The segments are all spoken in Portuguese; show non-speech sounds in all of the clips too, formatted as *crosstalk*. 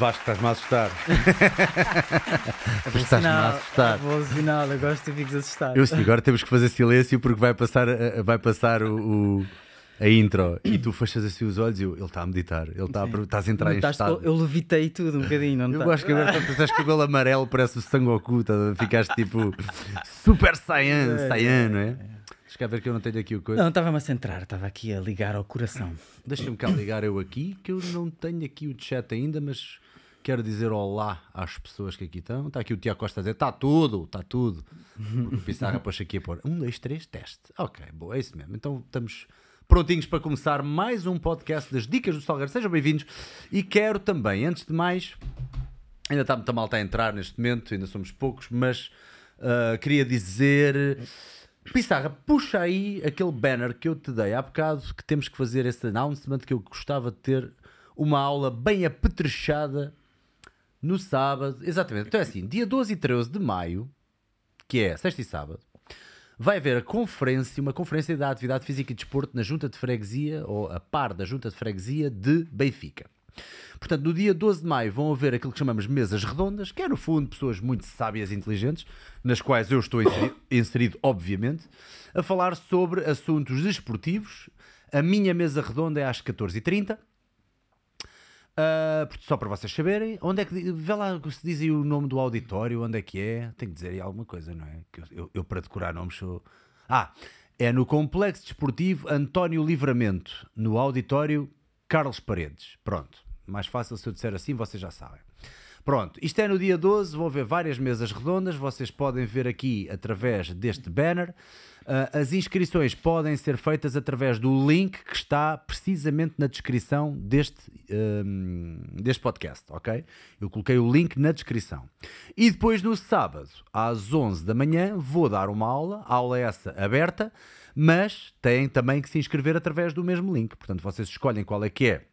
Vasco, estás-me a assustar. É *laughs* Estás-me a sinal, assustar. é bom sinal, eu gosto que fiques assustado. Eu sim, agora temos que fazer silêncio porque vai passar, a- vai passar o, o- a intro e tu fechas assim os olhos e eu, ele está a meditar, ele está a, estás a entrar em Notaste que estado. Eu levitei tudo um bocadinho, não Eu tá? acho que agora quando tu estás com o cabelo amarelo parece o Sangoku, tá? ficaste tipo super Saiyan, É, Saiyan, não é? Deixa cá ver que eu não tenho aqui o coisa. Não, estava-me a centrar, estava aqui a ligar ao coração. Deixa-me cá ligar eu aqui, que eu não tenho aqui o chat ainda, mas quero dizer olá às pessoas que aqui estão. Está aqui o Tiago Costa a dizer: está tudo, está tudo. Porque o Pissarra pôs aqui a pôr: um, dois, três, teste. Ok, boa, é isso mesmo. Então estamos prontinhos para começar mais um podcast das Dicas do Salgueiro. Sejam bem-vindos. E quero também, antes de mais, ainda está muita malta a entrar neste momento, ainda somos poucos, mas ah, queria dizer. Pissarra, puxa aí aquele banner que eu te dei há bocado que temos que fazer esse announcement que eu gostava de ter uma aula bem apetrechada no sábado. Exatamente. Então é assim, dia 12 e 13 de maio, que é sexta e sábado, vai haver a conferência, uma conferência da atividade física e desporto na Junta de Freguesia, ou a par da Junta de Freguesia de Benfica. Portanto, no dia 12 de maio vão haver aquilo que chamamos mesas redondas, que é no fundo pessoas muito sábias e inteligentes, nas quais eu estou inserido, inserido, obviamente, a falar sobre assuntos desportivos. A minha mesa redonda é às 14h30. Ah, só para vocês saberem, onde é que. Vê lá se diz aí o nome do auditório, onde é que é. Tem que dizer aí alguma coisa, não é? Que eu, eu- eu, para decorar nomes sou. Ah, é no Complexo Desportivo António Livramento, no auditório Carlos Paredes. Pronto, mais fácil se eu disser assim, vocês já sabem. Pronto, isto é no dia 12, vão haver várias mesas redondas, vocês podem ver aqui através deste banner. Ah, as inscrições podem ser feitas através do link que está precisamente na descrição deste, hum, deste podcast, ok? Eu coloquei o link na descrição. E depois no sábado, às 11 da manhã, vou dar uma aula, aula essa aberta, mas têm também que se inscrever através do mesmo link. Portanto, vocês escolhem qual é que é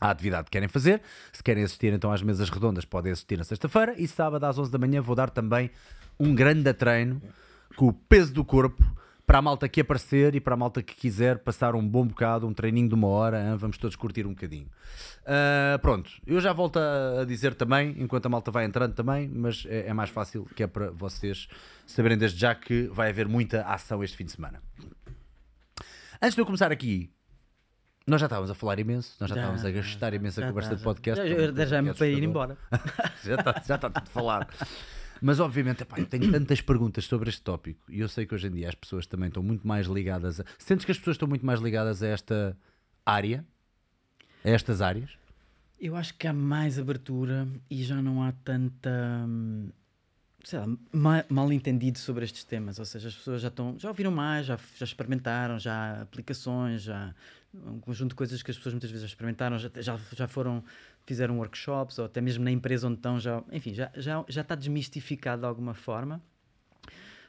a atividade que querem fazer. Se querem assistir então às mesas redondas, podem assistir na sexta-feira. E sábado às 11 da manhã vou dar também um grande treino com o peso do corpo para a malta que aparecer e para a malta que quiser passar um bom bocado, um treininho de uma hora. hein? Vamos todos curtir um bocadinho. Ah, pronto, eu já volto a a dizer também, enquanto a malta vai entrando também, mas é, é mais fácil que é para vocês saberem desde já que vai haver muita ação este fim de semana. Antes de eu começar aqui, nós já estávamos a falar imenso, nós já, Já, estávamos a gastar imensa já conversa de já. podcast. Já, já, já coisa me para ir embora. *laughs* já está já tá tudo falado. *laughs* Mas obviamente, epá, eu tenho tantas perguntas sobre este tópico e eu sei que hoje em dia as pessoas também estão muito mais ligadas a. Sentes que as pessoas estão muito mais ligadas a esta área? A estas áreas? Eu acho que há mais abertura e já não há tanta. hum, Sei lá, ma- mal entendido sobre estes temas, ou seja, as pessoas já estão, já ouviram mais, já, já experimentaram, já há aplicações, já um conjunto de coisas que as pessoas muitas vezes já experimentaram, já, já, já foram, fizeram workshops, ou até mesmo na empresa onde estão, já, enfim, já, já, já está desmistificado de alguma forma.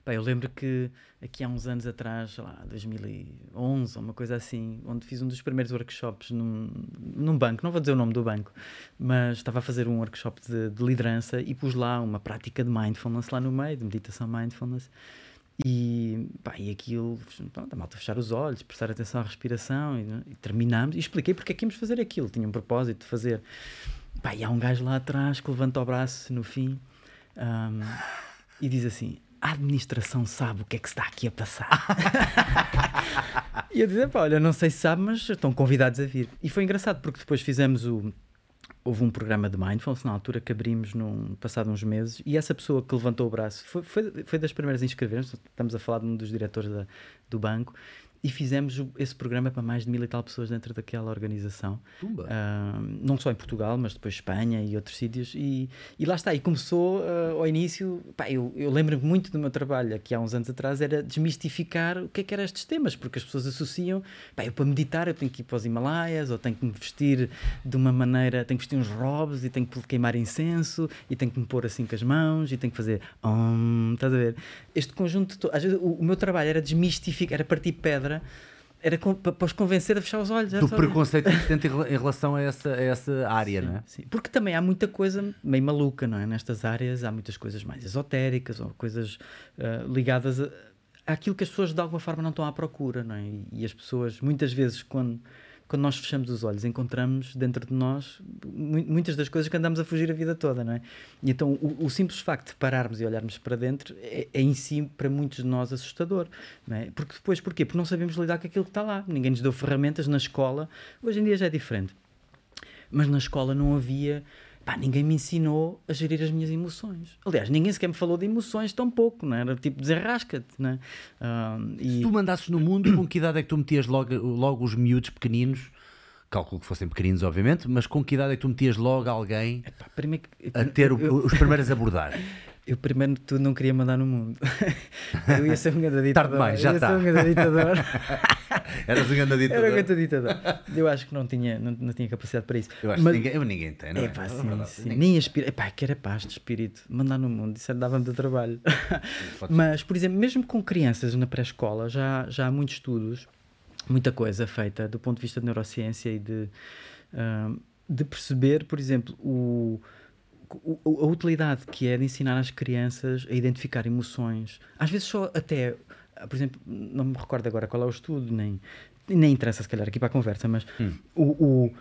Pá, eu lembro que aqui há uns anos atrás, sei lá, 2011 ou uma coisa assim, onde fiz um dos primeiros workshops num, num banco, não vou dizer o nome do banco, mas estava a fazer um workshop de, de liderança e pus lá uma prática de mindfulness lá no meio, de meditação mindfulness. E, pá, e aquilo, pronto, a malta fechar os olhos, prestar atenção à respiração e, e terminámos. E expliquei porque é que íamos fazer aquilo, tinha um propósito de fazer. Pá, e há um gajo lá atrás que levanta o braço no fim ahm, e diz assim: A administração sabe o que é que está aqui a passar. *laughs* e eu disse: pá, olha, não sei se sabe, mas estão convidados a vir. E foi engraçado porque depois fizemos o. Houve um programa de mindfulness na altura que abrimos num passado uns meses e essa pessoa que levantou o braço foi, foi, foi das primeiras a inscrever-nos. Estamos a falar de um dos diretores da- do banco e fizemos esse programa para mais de mil e tal pessoas dentro daquela organização. Ah, não só em Portugal, mas depois Espanha e outros sítios. E, e lá está. E começou ah, ao início. Pá, eu, eu lembro-me muito do meu trabalho aqui há uns anos atrás, era desmistificar o que é que eram estes temas, porque as pessoas associam. Pá, eu para meditar eu tenho que ir para os Himalaias, ou tenho que me vestir de uma maneira, tenho que vestir uns robes e tenho que queimar incenso e tenho que me pôr assim com as mãos e tenho que fazer. Om, estás a ver? Este conjunto. to- Às vezes o, o meu trabalho era desmistificar, era partir pedra. Era com- pa- para os convencer a fechar os olhos. Do preconceito existente em rela- em relação a essa, a essa área, Sim, não é? sim. Porque também há muita coisa meio maluca, não é? Nestas áreas há muitas coisas mais esotéricas ou coisas ah, ligadas a, àquilo que as pessoas de alguma forma não estão à procura, não é? E, e as pessoas muitas vezes quando quando nós fechamos os olhos, encontramos dentro de nós muitas das coisas que andamos a fugir a vida toda, não é? E então o, o simples facto de pararmos e olharmos para dentro é, é, em si, para muitos de nós, assustador, não é? Porque depois, porquê? Porque não sabemos lidar com aquilo que está lá. Ninguém nos deu ferramentas na escola. Hoje em dia já é diferente. Mas na escola não havia pá, ninguém me ensinou a gerir as minhas emoções. Aliás, ninguém sequer me falou de emoções tão pouco, não é? era tipo desenrasca-te. Não é? e... Se tu mandasses no mundo, com que idade é que tu metias logo, logo os miúdos pequeninos? Calculo que fossem pequeninos, obviamente, mas com que idade é que tu metias logo alguém Epá, primeiro, a ter eu, os primeiros a abordar? *laughs* Eu primeiro de tudo não queria mandar no mundo. *laughs* Eu ia ser um grande ditador. Tarde demais, já está. um ditador. *laughs* Eras um grande ditador. Era um grande ditador. Eu acho que não tinha, não, não tinha capacidade para isso. Eu acho Mas, que ninguém, ninguém tem, não é? Epá, sim, é sim. Nem espírito. Epá, que era paz de espírito. Mandar no mundo, isso dava-me de trabalho. Mas, por exemplo, mesmo com crianças na pré-escola, já, já há muitos estudos, muita coisa feita do ponto de vista de neurociência e de, uh, de perceber, por exemplo, o a utilidade que é de ensinar as crianças a identificar emoções, às vezes só até, por exemplo, não me recordo agora qual é o estudo, nem, nem interessa se calhar aqui para a conversa, mas hum. o, o,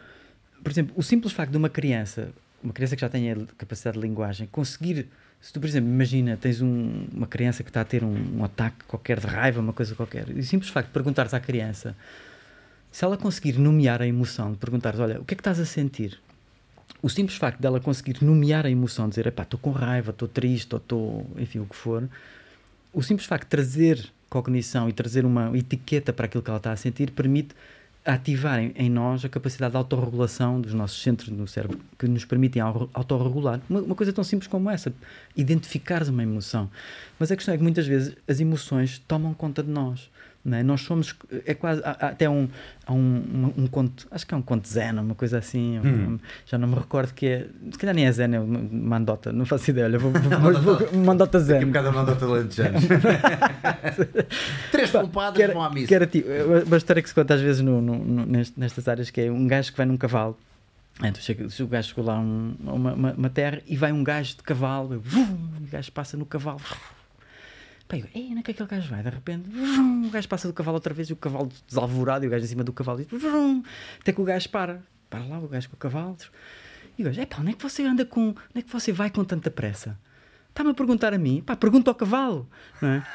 por exemplo, o simples facto de uma criança, uma criança que já tem a capacidade de linguagem, conseguir, se tu, por exemplo, imagina, tens um, uma criança que está a ter um, um ataque qualquer de raiva, uma coisa qualquer, e o simples facto de perguntares à criança, se ela conseguir nomear a emoção, de perguntares, olha, o que é que estás a sentir? O simples facto dela conseguir nomear a emoção, dizer, estou com raiva, estou triste, ou estou, enfim, o que for, o simples facto de trazer cognição e trazer uma etiqueta para aquilo que ela está a sentir permite ativar em, em nós a capacidade de autorregulação dos nossos centros no cérebro que nos permitem autorregular. Uma, uma coisa tão simples como essa, identificares uma emoção. Mas a questão é que muitas vezes as emoções tomam conta de nós. É? Nós somos, é quase, há, há até um, há um, um, um, conto, acho que é um conto zen, uma coisa assim, hum. já não me recordo que é, se calhar nem é zen, é mandota, não faço ideia, olha, vou, vou, *laughs* vou, mandota zen. Um bocado a mandota lantejanos. *laughs* Três culpadas vão à missa. Que era tipo, uma história que se conta às vezes no, no, no, nestas áreas, que é um gajo que vai num cavalo, então chega, o gajo chegou lá um, uma, uma, uma, terra e vai um gajo de cavalo, o gajo passa no cavalo, Pá, eu, onde é que aquele gajo vai? De repente, vrum, o gajo passa do cavalo outra vez e o cavalo desalvorado e o gajo em cima do cavalo diz, vrum, até que o gajo para. Para lá, o gajo com o cavalo. E o gajo, pá, onde é que você anda com. Onde é que você vai com tanta pressa? Está-me a perguntar a mim? Pá, pergunta ao cavalo, não é?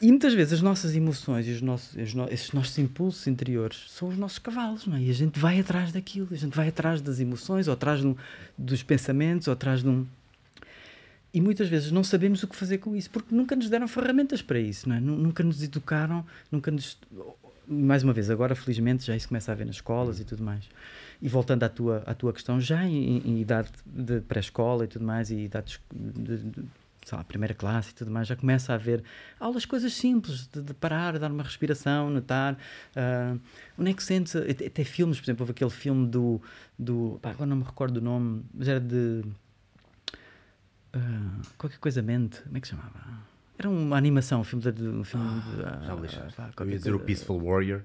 E muitas vezes as nossas emoções e os nossos, esses nossos impulsos interiores são os nossos cavalos, não é? E a gente vai atrás daquilo, a gente vai atrás das emoções, ou atrás de dos pensamentos, ou atrás de um, e muitas vezes não sabemos o que fazer com isso, porque nunca nos deram ferramentas para isso, não é? Nunca nos educaram, nunca nos. Mais uma vez, agora felizmente já isso começa a haver nas escolas e tudo mais. E voltando à tua, à tua questão, já em, em idade de pré-escola e tudo mais, e idade de, de, sei lá, primeira classe e tudo mais, já começa a haver aulas, coisas simples, de, de parar, dar uma respiração, notar. Uh, onde é que sentes. Até, até, filmes, por exemplo, houve aquele filme do. do pá, agora não me recordo o nome, mas era de Uh, qualquer coisa mente, como é que se chamava? Era uma animação, um filme de. Um filme de ah, já lixaste. Ah, Eu ia dizer o Peaceful Warrior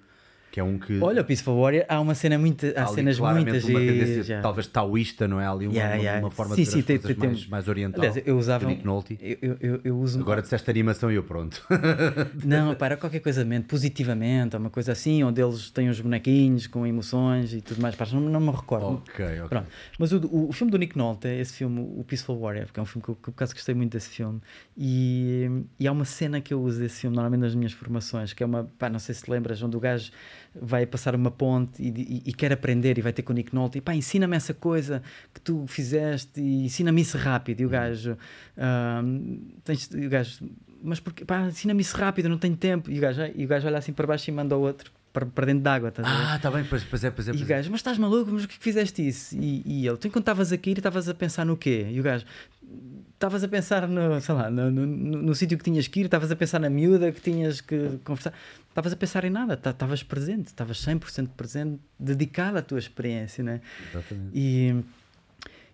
que é um que. Olha, o Peaceful Warrior, há uma cena muito. Há, há cenas muitas e. Talvez taoísta, não é? Ali uma, yeah, yeah. uma forma sim, de sim, tem, tem, mais, mais oriental. Aliás, eu usava. Nolte. Eu, eu, eu uso. Agora disseste animação e eu pronto. *laughs* não, para qualquer coisa mente, positivamente, uma coisa assim, onde eles têm os bonequinhos com emoções e tudo mais. Pá, não, não me recordo. Ok, ok. Pronto. Mas o, o, o, filme do Nick Nolte é esse filme, o Peaceful Warrior, porque é um filme que eu, por acaso gostei muito desse filme. E, e há uma cena que eu uso desse filme, normalmente nas minhas formações, que é uma. Pá, não sei se lembras, onde o gajo vai passar uma ponte e, e, e, quer aprender e vai ter com o Nick Nolte e pá, ensina-me essa coisa que tu fizeste e ensina-me isso rápido. E o uhum. gajo, uh, tens, o gajo mas porque, pá, ensina-me isso rápido, não tenho tempo. E o gajo, e o gajo olha assim para baixo e manda o outro para, para dentro d'água. Tá ah, está bem, pois, pois é, pois é. Pois e o é. gajo, mas estás maluco, mas o que, é que fizeste isso? E, e ele, tu enquanto estavas a cair, estavas a pensar no quê? E o gajo, estavas a pensar no, sei lá, no, no, no, no sítio que tinhas que ir, estavas a pensar na miúda que tinhas que conversar, estavas a pensar em nada, estavas presente, estavas 100% presente, dedicado à tua experiência, né? Exatamente. E,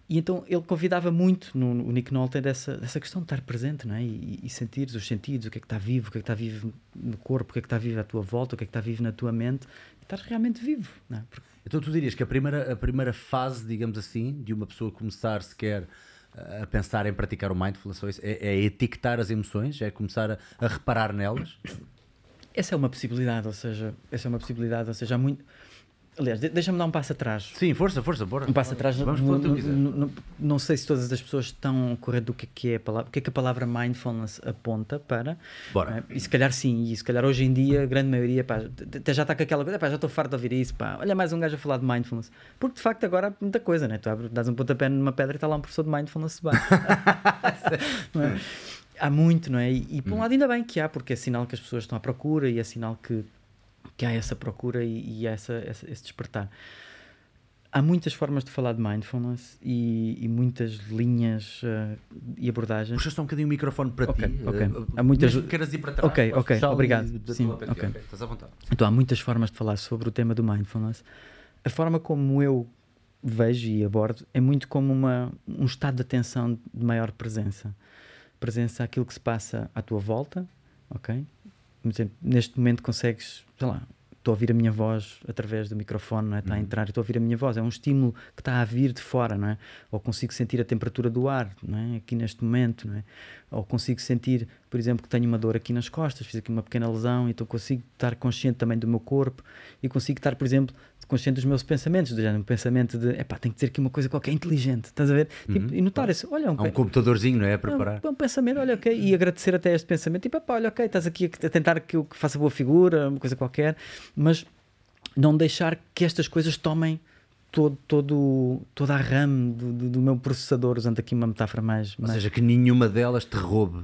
e então ele convidava muito no, no Nick Nolte dessa, dessa questão de estar presente, não é? E, e sentir os sentidos, o que é que está vivo, o que é que está vivo no corpo, o que é que está vivo à tua volta, o que é que está vivo na tua mente, e estar realmente vivo, não é? Porque... Então tu dirias que a primeira, a primeira fase, digamos assim, de uma pessoa começar sequer a pensar em praticar o mindfulness é, é etiquetar as emoções, é começar a, a, reparar nelas? Essa é uma possibilidade, ou seja, essa é uma possibilidade, ou seja, há muito Aliás, de- deixa-me dar um passo atrás. Sim, força, força, bora. Um passo atrás, Vamos no- no- no- não sei se todas as pessoas estão a correr do que é, que é a palavra, o que é que a palavra mindfulness aponta para. Bora. é? E se calhar sim, e se calhar hoje em dia, a grande maioria, pá, até já está com aquela coisa, pá, já estou farto de ouvir isso, pá, olha mais um gajo a falar de mindfulness. Porque de facto agora há muita coisa, né? tu abres, dás um pontapé numa pedra e está lá um professor de mindfulness. *laughs* Não é? Há muito, não é? E, e por Hum. um lado ainda bem que há, porque é sinal que as pessoas estão à procura e é sinal que, que há essa procura e, e essa, essa- esse despertar. Há muitas formas de falar de mindfulness e, e muitas linhas eh, e abordagens. Puxa só um bocadinho o microfone para Ok, ti. ok. eh, Há muitas- mesmo que queiras ir para trás. Ok, ok, obrigado. Sim, tua parte. ok. Estás à vontade. Então há muitas formas de falar sobre o tema do mindfulness. A forma como eu vejo e abordo é muito como uma, um estado de atenção de maior presença. Presença àquilo que se passa à tua volta, ok? Neste momento consegues, sei lá, estou a ouvir a minha voz através do microfone, não é? está a entrar e estou a ouvir a minha voz. É um estímulo que está a vir de fora, não é? Ou consigo sentir a temperatura do ar, não é? Aqui neste momento, não é? Ou consigo sentir, por exemplo, que tenho uma dor aqui nas costas, fiz aqui uma pequena lesão, então consigo estar consciente também do meu corpo e consigo estar, por exemplo, consciente dos meus pensamentos, do género, um pensamento de, epá, tenho que dizer aqui uma coisa qualquer inteligente, estás a ver? Tipo, e notar isso, olha, um, Há um pe- computadorzinho, não é? A é preparar. um, um pensamento, olha, ok, e agradecer até este pensamento, tipo, epá, olha, ok, estás aqui a tentar que eu faça boa figura, uma coisa qualquer, mas não deixar que estas coisas tomem todo, todo, toda a RAM do, do, do meu processador, usando aqui uma metáfora mais. Ou mais seja, que nenhuma delas te roube.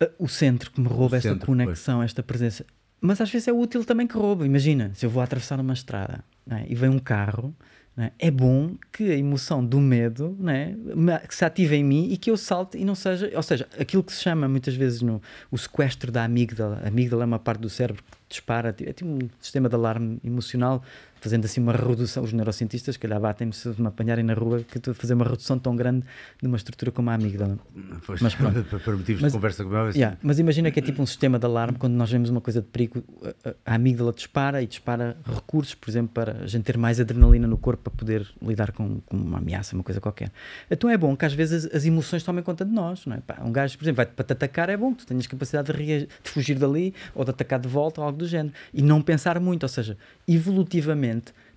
Uh, o centro que me rouba esta centro, conexão, esta presença. Mas às vezes é útil também que rouba. Imagina, se eu vou atravessar uma estrada é, e vem um carro, é, é bom que a emoção do medo é, me- que se ative em mim e que eu salte e não seja. Ou seja, aquilo que se chama muitas vezes no, o sequestro da amígdala. A amígdala é uma parte do cérebro que dispara, é tipo um sistema de alarme emocional, fazendo assim uma redução. Os neurocientistas, que calhar batem-me se me apanharem na rua, que estou a fazer uma redução tão grande de uma estrutura como a amígdala. Pois, Mas pronto. *laughs* para motivos Mas- de conversa como é Yeah, mas imagina que é tipo um sistema de alarme quando nós vemos uma coisa de perigo, a- a, a amígdala dispara e dispara recursos, por exemplo, para a gente ter mais adrenalina no corpo para poder lidar com, com uma ameaça, uma coisa qualquer. Então é bom que às vezes as, as emoções tomem conta de nós, não é? Pá, um gajo, por exemplo, vai para te atacar, é bom que tu tenhas capacidade de, reagir- de fugir dali ou de atacar de volta ou algo do género. E não pensar muito, ou seja, evolutivamente.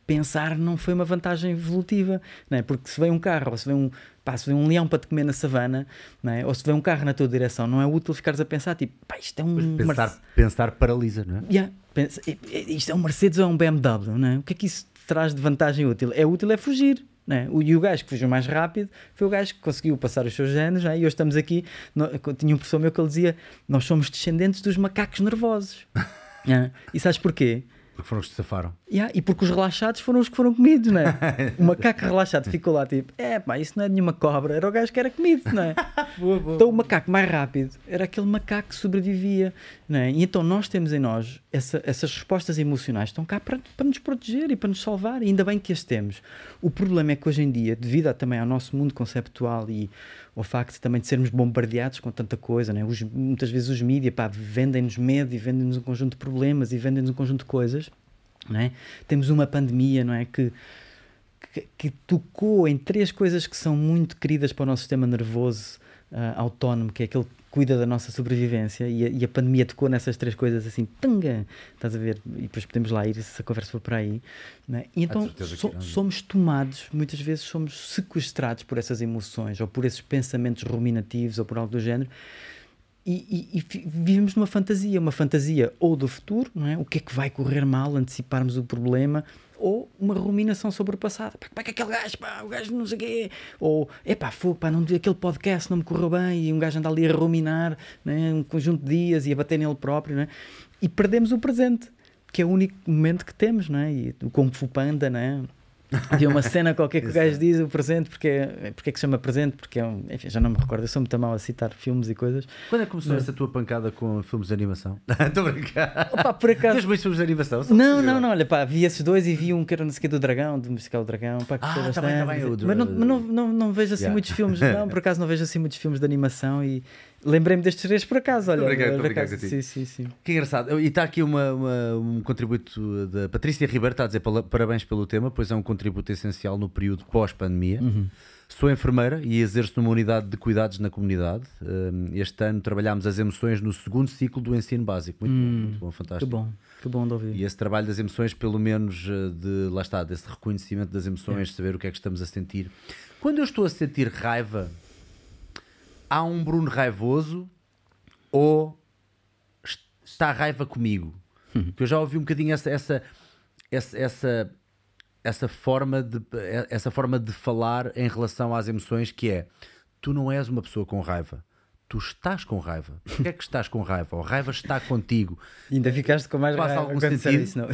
Pensar não foi uma vantagem evolutiva, não é? porque se vem um carro ou se vem um, pá, se vem um leão para te comer na savana, não é? ou se vem um carro na tua direção, não é útil ficares a pensar tipo, pá, isto é um Pensar, Merce- pensar paralisa, não é? Yeah, pensa, "I- i- isto é um Mercedes ou é um BMW, não é? O que é que isso traz de vantagem útil? É útil é fugir. É? o, e o gajo que fugiu mais rápido foi o gajo que conseguiu passar os seus anos é? e hoje estamos aqui. no- tinha um professor meu que ele dizia: Nós somos descendentes dos macacos nervosos. *laughs* Yeah. E sabes porquê? Porque foram os que se safaram. Yeah, e porque os relaxados foram os que foram comidos, não é? *laughs* O macaco relaxado ficou lá tipo: É pá, isso não é nenhuma cobra, era o gajo que era comido, não é? *laughs* Então o macaco mais rápido era aquele macaco que sobrevivia. Não é? E então nós temos em nós essa- essas respostas emocionais estão cá para, para nos proteger e para nos salvar. E ainda bem que as temos. O problema é que hoje em dia, devido a- também ao nosso mundo conceptual e ao facto também de sermos bombardeados com tanta coisa, né? Os- muitas vezes os mídias vendem-nos medo e vendem-nos um conjunto de problemas e vendem-nos um conjunto de coisas. Não é? Temos uma pandemia não é? que, que, que tocou em três coisas que são muito queridas para o nosso sistema nervoso ah, autónomo, que é aquele que cuida da nossa sobrevivência, e a, e a pandemia tocou nessas três coisas assim, tanga, estás a ver? E depois podemos lá ir se a conversa for para aí. não é? E então so- somos tomados, muitas vezes somos sequestrados por essas emoções, ou por esses pensamentos ruminativos, ou por algo do género, e, e- e vivemos numa fantasia, uma fantasia ou do futuro, não é? o que é que vai correr mal, anteciparmos o problema, ou uma ruminação sobre o passado. Pá, é que aquele gajo, pá, o gajo não sei o quê, ou epá, fogo, pá, não, aquele podcast não me correu bem, e um gajo anda ali a ruminar né? um conjunto de dias e a bater nele próprio, é? e perdemos o presente, que é o único momento que temos, não é? e o Kung Fu Panda, não é? *laughs* Havia uma cena qualquer que o gajo diz o presente, porque, é- porque é que se chama presente, porque é um, enfim, já não me recordo, eu sou muito mal a citar filmes e coisas. Quando é que começou essa tua pancada com filmes de animação? *laughs* Estou a brincar. Opa, por acaso. Tens muitos filmes de animação? Não, não, não, olha pá, vi esses dois e vi um que era não sei o que do dragão, de musical dragão, pá, que Ah, tá bem, tá bastante, bem, o mas, não, do- mas não, não, não vejo assim Yeah. muitos filmes, não, *laughs* por acaso não vejo assim muitos filmes de animação e lembrei-me destes três por acaso, olha. Obrigado, por obrigado, acaso, sim, sim, sim. Que engraçado. E está aqui uma, uma- um contributo da Patrícia Ribeiro, está a dizer parabéns pelo tema, pois é um contributo essencial no período pós-pandemia. Uhum. Sou enfermeira e exerço numa unidade de cuidados na comunidade. Um, Este ano trabalhámos as emoções no segundo ciclo do ensino básico. Muito bom, muito bom, Que fantástico. bom, que bom de ouvir. E esse trabalho das emoções, pelo menos eh, de lá está, desse reconhecimento das emoções, saber o que é que estamos a sentir. Quando eu estou a sentir raiva, há um Bruno raivoso ou está a raiva comigo? Porque eu já ouvi um bocadinho essa, essa, essa, essa, essa, forma de, essa forma de falar em relação às emoções que é tu não és uma pessoa com raiva. Tu estás com raiva. *laughs* Porquê é que estás com raiva? Ou a raiva está contigo. Ainda ficaste com mais Faz raiva algum sentido? isso, *laughs* não?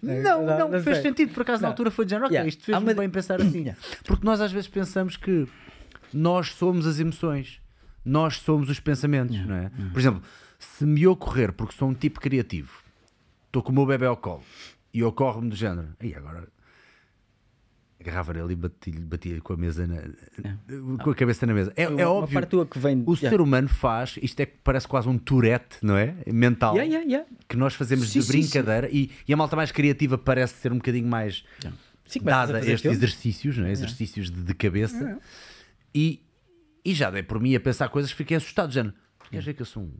Não, não, não fez sei. sentido. Por acaso, na Não. altura foi de género, ok, Yeah. isto fez Há uma- bem pensar assim. Porque nós às vezes pensamos que nós somos as emoções, nós somos os pensamentos, não é? Por exemplo, se me ocorrer, porque sou um tipo criativo, estou com o meu bebê ao colo e ocorre-me do género, e agora agarrava nele e bati-lhe bati com a mesa na- com a cabeça na mesa. É, é Uma óbvio. parte tua que vem. O Yeah. ser humano faz, isto é que parece quase um tourette, não é? Mental Yeah, yeah, yeah. que nós fazemos Sim, de sim, brincadeira E, e a malta mais criativa parece ser um bocadinho mais Sim, dada a estes exercícios, não é? exercícios de, de cabeça. E, e já dei por mim a pensar coisas que fiquei assustado, já. Queres ver que eu sou um.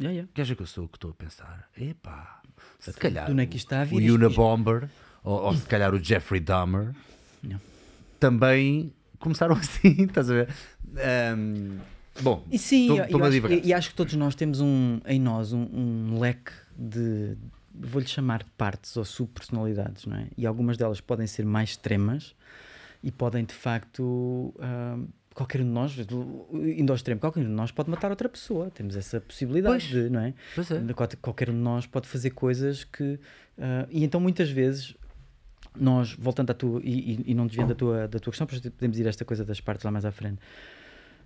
Yeah, yeah. Queres ver que eu sou o que estou a pensar? Epá, se calhar de onde é está a vir? o Unabomber ou, ou se calhar o Jeffrey Dahmer Não. também começaram *laughs* assim, estás a ver? Ahm, bom, E sim, eu a acho, e, e acho que todos nós temos um, em nós um, um leque de, vou-lhe chamar partes ou subpersonalidades, não é? E algumas delas podem ser mais extremas e podem de facto. ah, qualquer um de nós, indo ao extremo, qualquer um de nós pode matar outra pessoa. Temos essa possibilidade, Pois. de, não é? Pois é. Qual- Qualquer um de nós pode fazer coisas que. ah, e então muitas vezes. Nós, voltando à tua, e, e- não desviando da tua, da tua questão, porque podemos ir a esta coisa das partes lá mais à frente.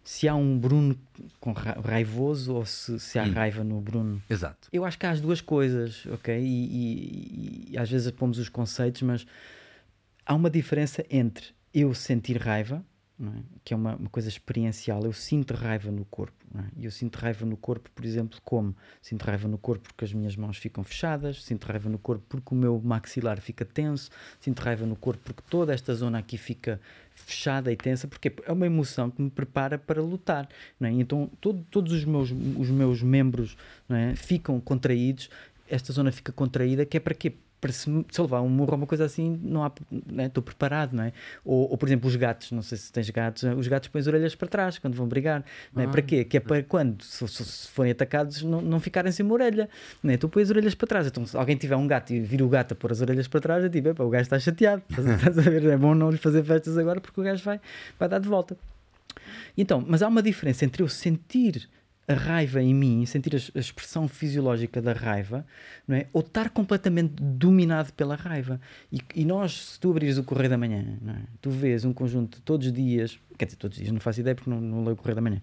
Se há um Bruno com ra- raivoso ou se, se há raiva no Bruno, Exato. eu acho que há as duas coisas, ok? E, e- e às vezes pomos os conceitos, mas há uma diferença entre eu sentir raiva, é? que é uma, uma coisa experiencial, eu sinto raiva no corpo. É? E eu sinto raiva no corpo, por exemplo, como? Sinto raiva no corpo porque as minhas mãos ficam fechadas, sinto raiva no corpo porque o meu maxilar fica tenso, sinto raiva no corpo porque toda esta zona aqui fica fechada e tensa, porque é uma emoção que me prepara para lutar. É? Então todo- todos os meus, os meus membros é? ficam contraídos, esta zona fica contraída, que é para quê? Para se, se levar um murro ou uma coisa assim, não há, né, estou preparado, não é? Ou, ou, por exemplo, os gatos, não sei se tens gatos, os gatos põem as orelhas para trás quando vão brigar, não é? Para quê? Que é para quando, se, se- forem atacados, não, não ficarem sem uma orelha, não é? Tu pões as orelhas para trás. Então, se alguém tiver um gato e vir o gato a pôr as orelhas para trás, eu digo, "Epá, o gajo está chateado, estás a ver? *laughs* É bom não lhe fazer festas agora porque o gajo vai, vai dar de volta. Então, mas há uma diferença entre eu sentir a raiva em mim, sentir a, expressão fisiológica da raiva, não é? ou estar completamente dominado pela raiva. E, e nós, se tu abrires o Correio da Manhã, é? tu vês um conjunto de todos os dias, quer dizer, todos os dias, não faço ideia porque não, não leio o Correio da Manhã,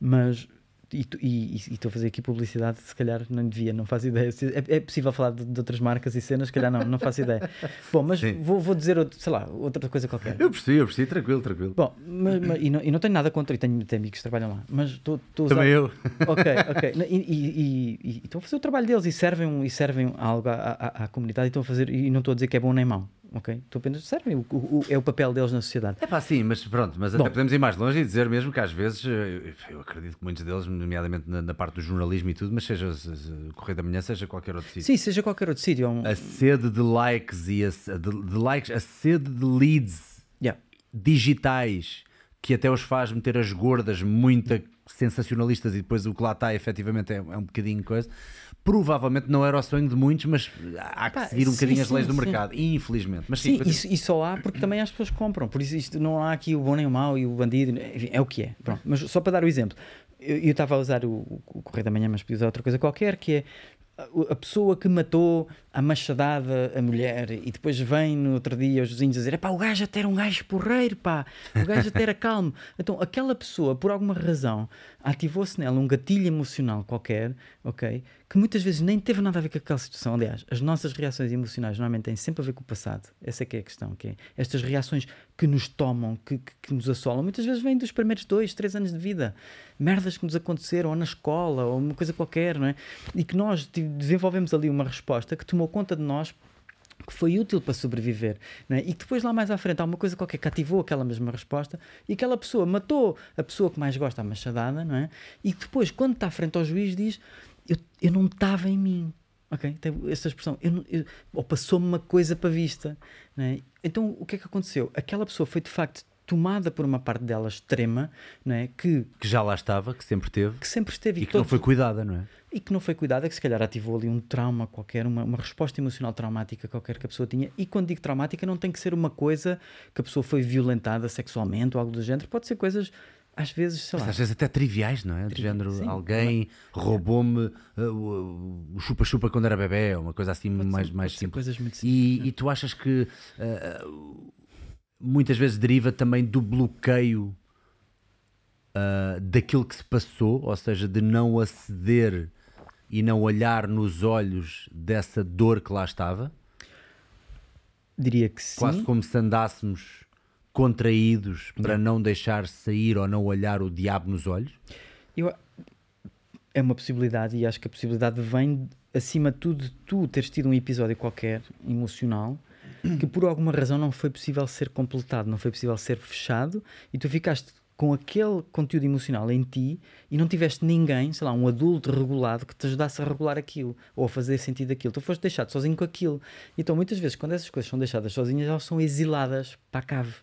mas. E estou a fazer aqui publicidade, se calhar não devia, não faço ideia. É, é possível falar de, de outras marcas e cenas, se calhar não, não faço ideia. Bom, mas vou, vou dizer, outro, sei lá, outra coisa qualquer. Eu percebi, eu percebi, tranquilo, tranquilo. Bom, mas, mas- e, não, e não tenho nada contra, e tenho, tenho amigos que trabalham lá, mas estou a usar- Também eu. Ok, ok. E, estão a fazer o trabalho deles e servem, e servem algo à, à- à comunidade e estão a fazer, e não estou a dizer que é bom nem mau, ok? Estou apenas, servem, o, o- é o papel deles na sociedade. É pá, sim, mas pronto, mas Bom. até podemos ir mais longe e dizer mesmo que às vezes, eh, eu acredito que muitos deles, nomeadamente na, na parte do jornalismo e tudo, mas seja se- se- o Correio da Manhã, seja qualquer outro sítio. Sim, seja qualquer outro sítio. é um- A sede de likes e a, de, de likes, a sede de leads Yeah. digitais que até os faz meter as gordas muito sensacionalistas e depois o que lá está efetivamente é, é um bocadinho coisa. Provavelmente não era o sonho de muitos, mas há que Pá, seguir um sim, bocadinho as sim, leis do sim. mercado, infelizmente. Mas sim, isso, e só há porque também as pessoas compram. Por isso isto não há aqui o bom nem o mau e o bandido. enfim, é o que é. Pronto. Mas só para dar o exemplo, eu eu estava a usar o, o Correio da Manhã, mas podia usar outra coisa qualquer, que é a, a pessoa que matou a machadada a mulher e depois vem no outro dia os vizinhos a dizer: pá, o gajo até era um gajo porreiro, pá, o gajo até era calmo. *laughs* Então aquela pessoa, por alguma razão, ativou-se nela um gatilho emocional qualquer, ok? Que muitas vezes nem teve nada a ver com aquela situação. Aliás, as nossas reações emocionais normalmente têm sempre a ver com o passado. Essa é que é a questão, que é estas reações que nos tomam, que, que, que nos assolam, muitas vezes vêm dos primeiros dois, três anos de vida. Merdas que nos aconteceram, ou na escola, ou uma coisa qualquer, não é? E que nós desenvolvemos ali uma resposta que tomou conta de nós que foi útil para sobreviver, é? e que depois lá mais à frente há uma coisa qualquer que ativou aquela mesma resposta e aquela pessoa matou a pessoa que mais gosta a machadada, não é? E que depois, quando está à frente ao juiz, diz: Eu, eu não estava em mim. Ok? Tem essa expressão. Eu, não- eu- ou passou-me uma coisa para a vista. não é? Então, o que é que aconteceu? Aquela pessoa foi de facto tomada por uma parte dela extrema, não é? que, Que já lá estava, que sempre teve que sempre esteve e que não foi cuidada, não é? e que não foi cuidada, que se calhar ativou ali um trauma qualquer, uma, uma resposta emocional traumática qualquer que a pessoa tinha. E quando digo traumática, não tem que ser uma coisa que a pessoa foi violentada sexualmente ou algo do género, pode ser coisas, às vezes, sei lá. Mas às vezes até triviais, não é? Trivi- género, sim. alguém roubou-me uh, o chupa-chupa quando era bebê, uma coisa assim pode ser- mais, pode mais ser simples. coisas muito simples. E, e tu achas que uh, muitas vezes deriva também do bloqueio uh, daquilo que se passou, ou seja, de não aceder e não olhar nos olhos dessa dor que lá estava? Diria que sim. Quase como se andássemos contraídos para não deixar sair ou não olhar o diabo nos olhos? Eu- é uma possibilidade e acho que a possibilidade vem, acima de tudo, de tu teres tido um episódio qualquer emocional que por alguma razão não foi possível ser completado, não foi possível ser fechado e tu ficaste com aquele conteúdo emocional em ti e não tiveste ninguém, sei lá, um adulto regulado que te ajudasse a regular aquilo ou a fazer sentido aquilo. Tu foste deixado sozinho com aquilo. Então, muitas vezes, quando essas coisas são deixadas sozinhas, elas são exiladas para a cave.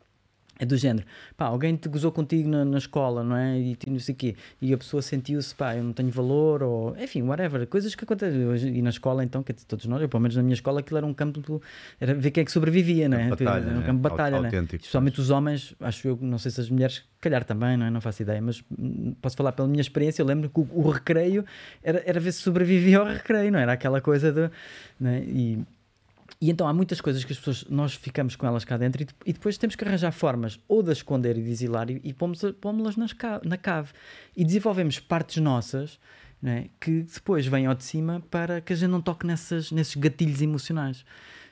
É do género, pá, alguém te gozou contigo na, na escola, não é? E tu não sei o quê. E a pessoa sentiu-se, pá, eu não tenho valor, ou enfim, whatever. Coisas que acontecem hoje. E na escola, então, que todos nós, eu, pelo menos na minha escola, aquilo era um campo, era ver quem é que sobrevivia, não é? Batalha, Era um né? campo de batalha, né? Especialmente os homens, acho eu, não sei se as mulheres, calhar também, não é? Não faço ideia, mas hum, posso falar pela minha experiência. Eu lembro que o, o recreio era, era ver se sobrevivia ao recreio, não era? Aquela coisa de. Não é? E. E então há muitas coisas que as pessoas, nós ficamos com elas cá dentro e, e depois temos que arranjar formas ou de as esconder e de exilar e, e pomos- pomos-las na cave. E desenvolvemos partes nossas é, que depois vêm ao de cima para que a gente não toque nessas, nesses gatilhos emocionais.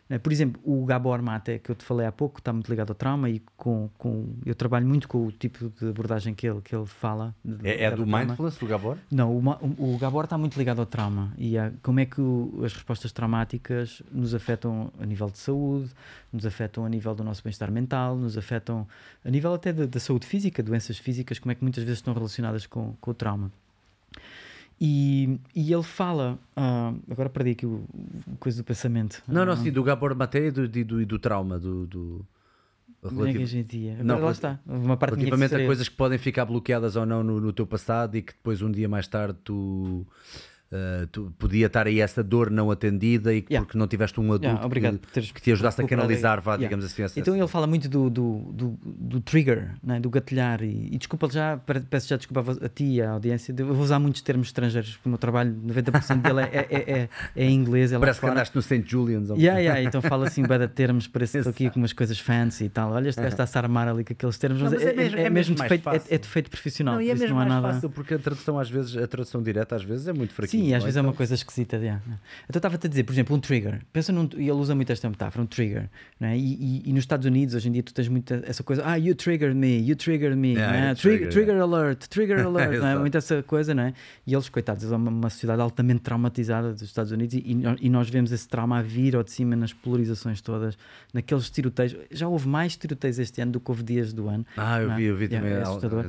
É? Por exemplo, o Gabor Mate, que eu te falei há pouco, está muito ligado ao trauma e com, com, eu trabalho muito com o tipo de abordagem que ele, que ele fala. de- É, é do trauma. mindfulness, do Gabor? Não, o, o- o Gabor está muito ligado ao trauma e a, como é que o- as respostas traumáticas nos afetam a nível de saúde, nos afetam a nível do nosso bem-estar mental, nos afetam a nível até da, da saúde física, doenças físicas, como é que muitas vezes estão relacionadas com, com o trauma. E, e ele fala, ah, agora perdi aqui o, o coisa do pensamento. Não, não, Ah, sim, do Gabor Mate e do, do, do trauma, do, do é relativo- ia? Não, lá está. Uma parte relativamente a coisas que podem ficar bloqueadas ou não no, no teu passado e que depois um dia mais tarde tu, eh, tu podia estar aí essa dor não atendida e Yeah. porque não tiveste um adulto Yeah, que, que te ajudasse a canalizar, vá, Yeah. digamos assim, essa, Então ele fala muito do, do, do, do trigger, né? do gatilhar, e, e desculpa já, pe- peço já desculpa a, ti e à audiência, eu vou usar muitos termos estrangeiros, porque o meu trabalho, 90% dele é, é, é, é, é em inglês. é Parece que andaste no St. Julian's. ou- Yeah, yeah, então fala assim, de termos, parece que estou aqui com umas coisas fancy e tal. Olha, este gajo está-se a armar ali com aqueles termos, Não, mas, é é, mesmo- é é mesmo defeito, é, é defeito profissional. Não, e é mesmo não mais nada... fácil porque a tradução às vezes, a tradução direta às vezes é muito fraquinha. Sim, às vezes é Então, uma coisa esquisita. yeah. Então estava-te a dizer, por exemplo, um trigger. Pensa num, e ele usa muito esta metáfora, um trigger. É? e, e- e nos Estados Unidos, hoje em dia, tu tens muito essa coisa, ah, you triggered me, you triggered me, Yeah, é? trigger, trigger, alert, trigger *laughs* alert, não é? Muito essa coisa, não é? E eles, coitados, eles são uma, uma sociedade altamente traumatizada dos Estados Unidos e, e nó- nós vemos esse trauma a vir ao de cima nas polarizações todas, naqueles tiroteios. Já houve mais tiroteios este ano do que houve dias do ano. Ah, eu é? vi, eu vi também. é assustador.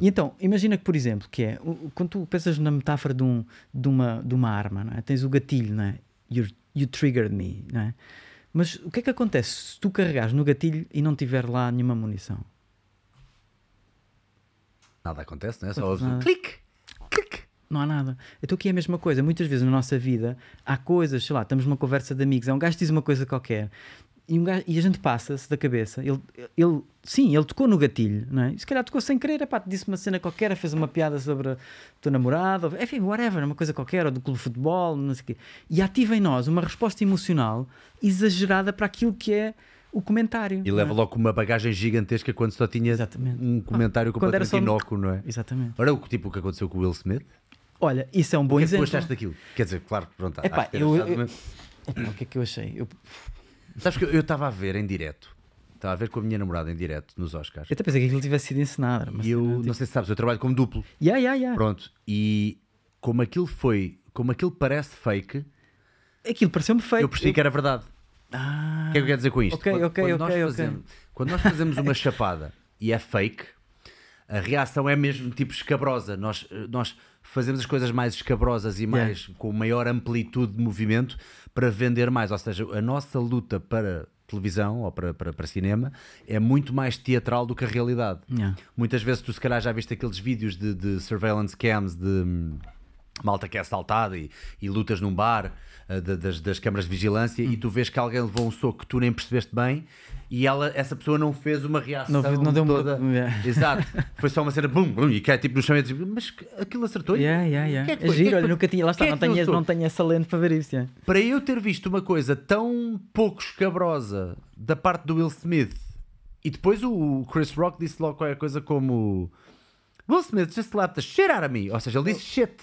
E então, imagina que, por exemplo, que é, quando tu pensas na metáfora de, um, de, uma, de uma arma, é? tens o gatilho, não é? You're- you triggered me, não é? Mas o que é que acontece se tu carregares no gatilho e não tiver lá nenhuma munição? Nada acontece, não é? Só ouves um clique, clique. Não há nada. Então aqui é a mesma coisa. Muitas vezes na nossa vida há coisas, sei lá, estamos numa conversa de amigos, há um gajo que diz uma coisa qualquer e, um gajo- e a gente passa-se da cabeça. Ele, ele, sim, ele tocou no gatilho, não é? E se calhar tocou sem querer, epá, disse uma cena qualquer, fez uma piada sobre o teu namorado, ou, enfim, whatever, uma coisa qualquer, ou do clube de futebol, não sei o quê. E ativa em nós uma resposta emocional exagerada para aquilo que é o comentário. E leva é? logo uma bagagem gigantesca quando só tinha Exatamente. um comentário quando era completamente só- inócuo, não é? Exatamente. Ora, o tipo o que aconteceu com o Will Smith. Olha, isso é um bom O que é que tu exemplo. achaste daquilo? Quer dizer, claro, pronto. Epá, que eu- eu-. Epá, o que é que eu achei? Eu, Sabes que eu- eu estava a ver em direto. Estava a ver com a minha namorada em direto nos Oscars. eu até pensei que aquilo tivesse sido uma E eu, cena, não tipo- sei se sabes, eu trabalho como duplo. Yeah, yeah, yeah. Pronto. E como aquilo foi, como aquilo parece fake, Aquilo pareceu-me feito. eu percebi que era verdade. Ah, O que é que eu quero dizer com isto? Quando, quando nós fazemos, quando nós fazemos uma chapada e é fake, a reação é mesmo tipo escabrosa. Nós, eh, nós fazemos as coisas mais escabrosas e Yeah. mais com maior amplitude de movimento para vender mais. Ou seja, a nossa luta para televisão ou para, para, para cinema é muito mais teatral do que a realidade. Yeah. Muitas vezes tu se calhar já viste aqueles vídeos de, de surveillance cams de malta que é assaltada e, e lutas num bar uh, da- das, das câmaras de vigilância Hum. e tu vês que alguém levou um soco que tu nem percebeste bem e ela, essa pessoa não fez uma reação Não- não deu uma- toda. *laughs* Yeah. Exato. Foi só uma cena bum, bum, e cai tipo no chão e diz, mas aquilo acertou Yeah, yeah, yeah. Quem é que É giro, é que olha, nunca tinha. Lá está, é não que tenho, não tenho essa lente para ver isso. yeah. Para eu ter visto uma coisa tão pouco escabrosa da parte do Will Smith e depois o Chris Rock disse logo qualquer coisa como Will Smith just slapped the shit out of me. Ou seja, ele disse shit.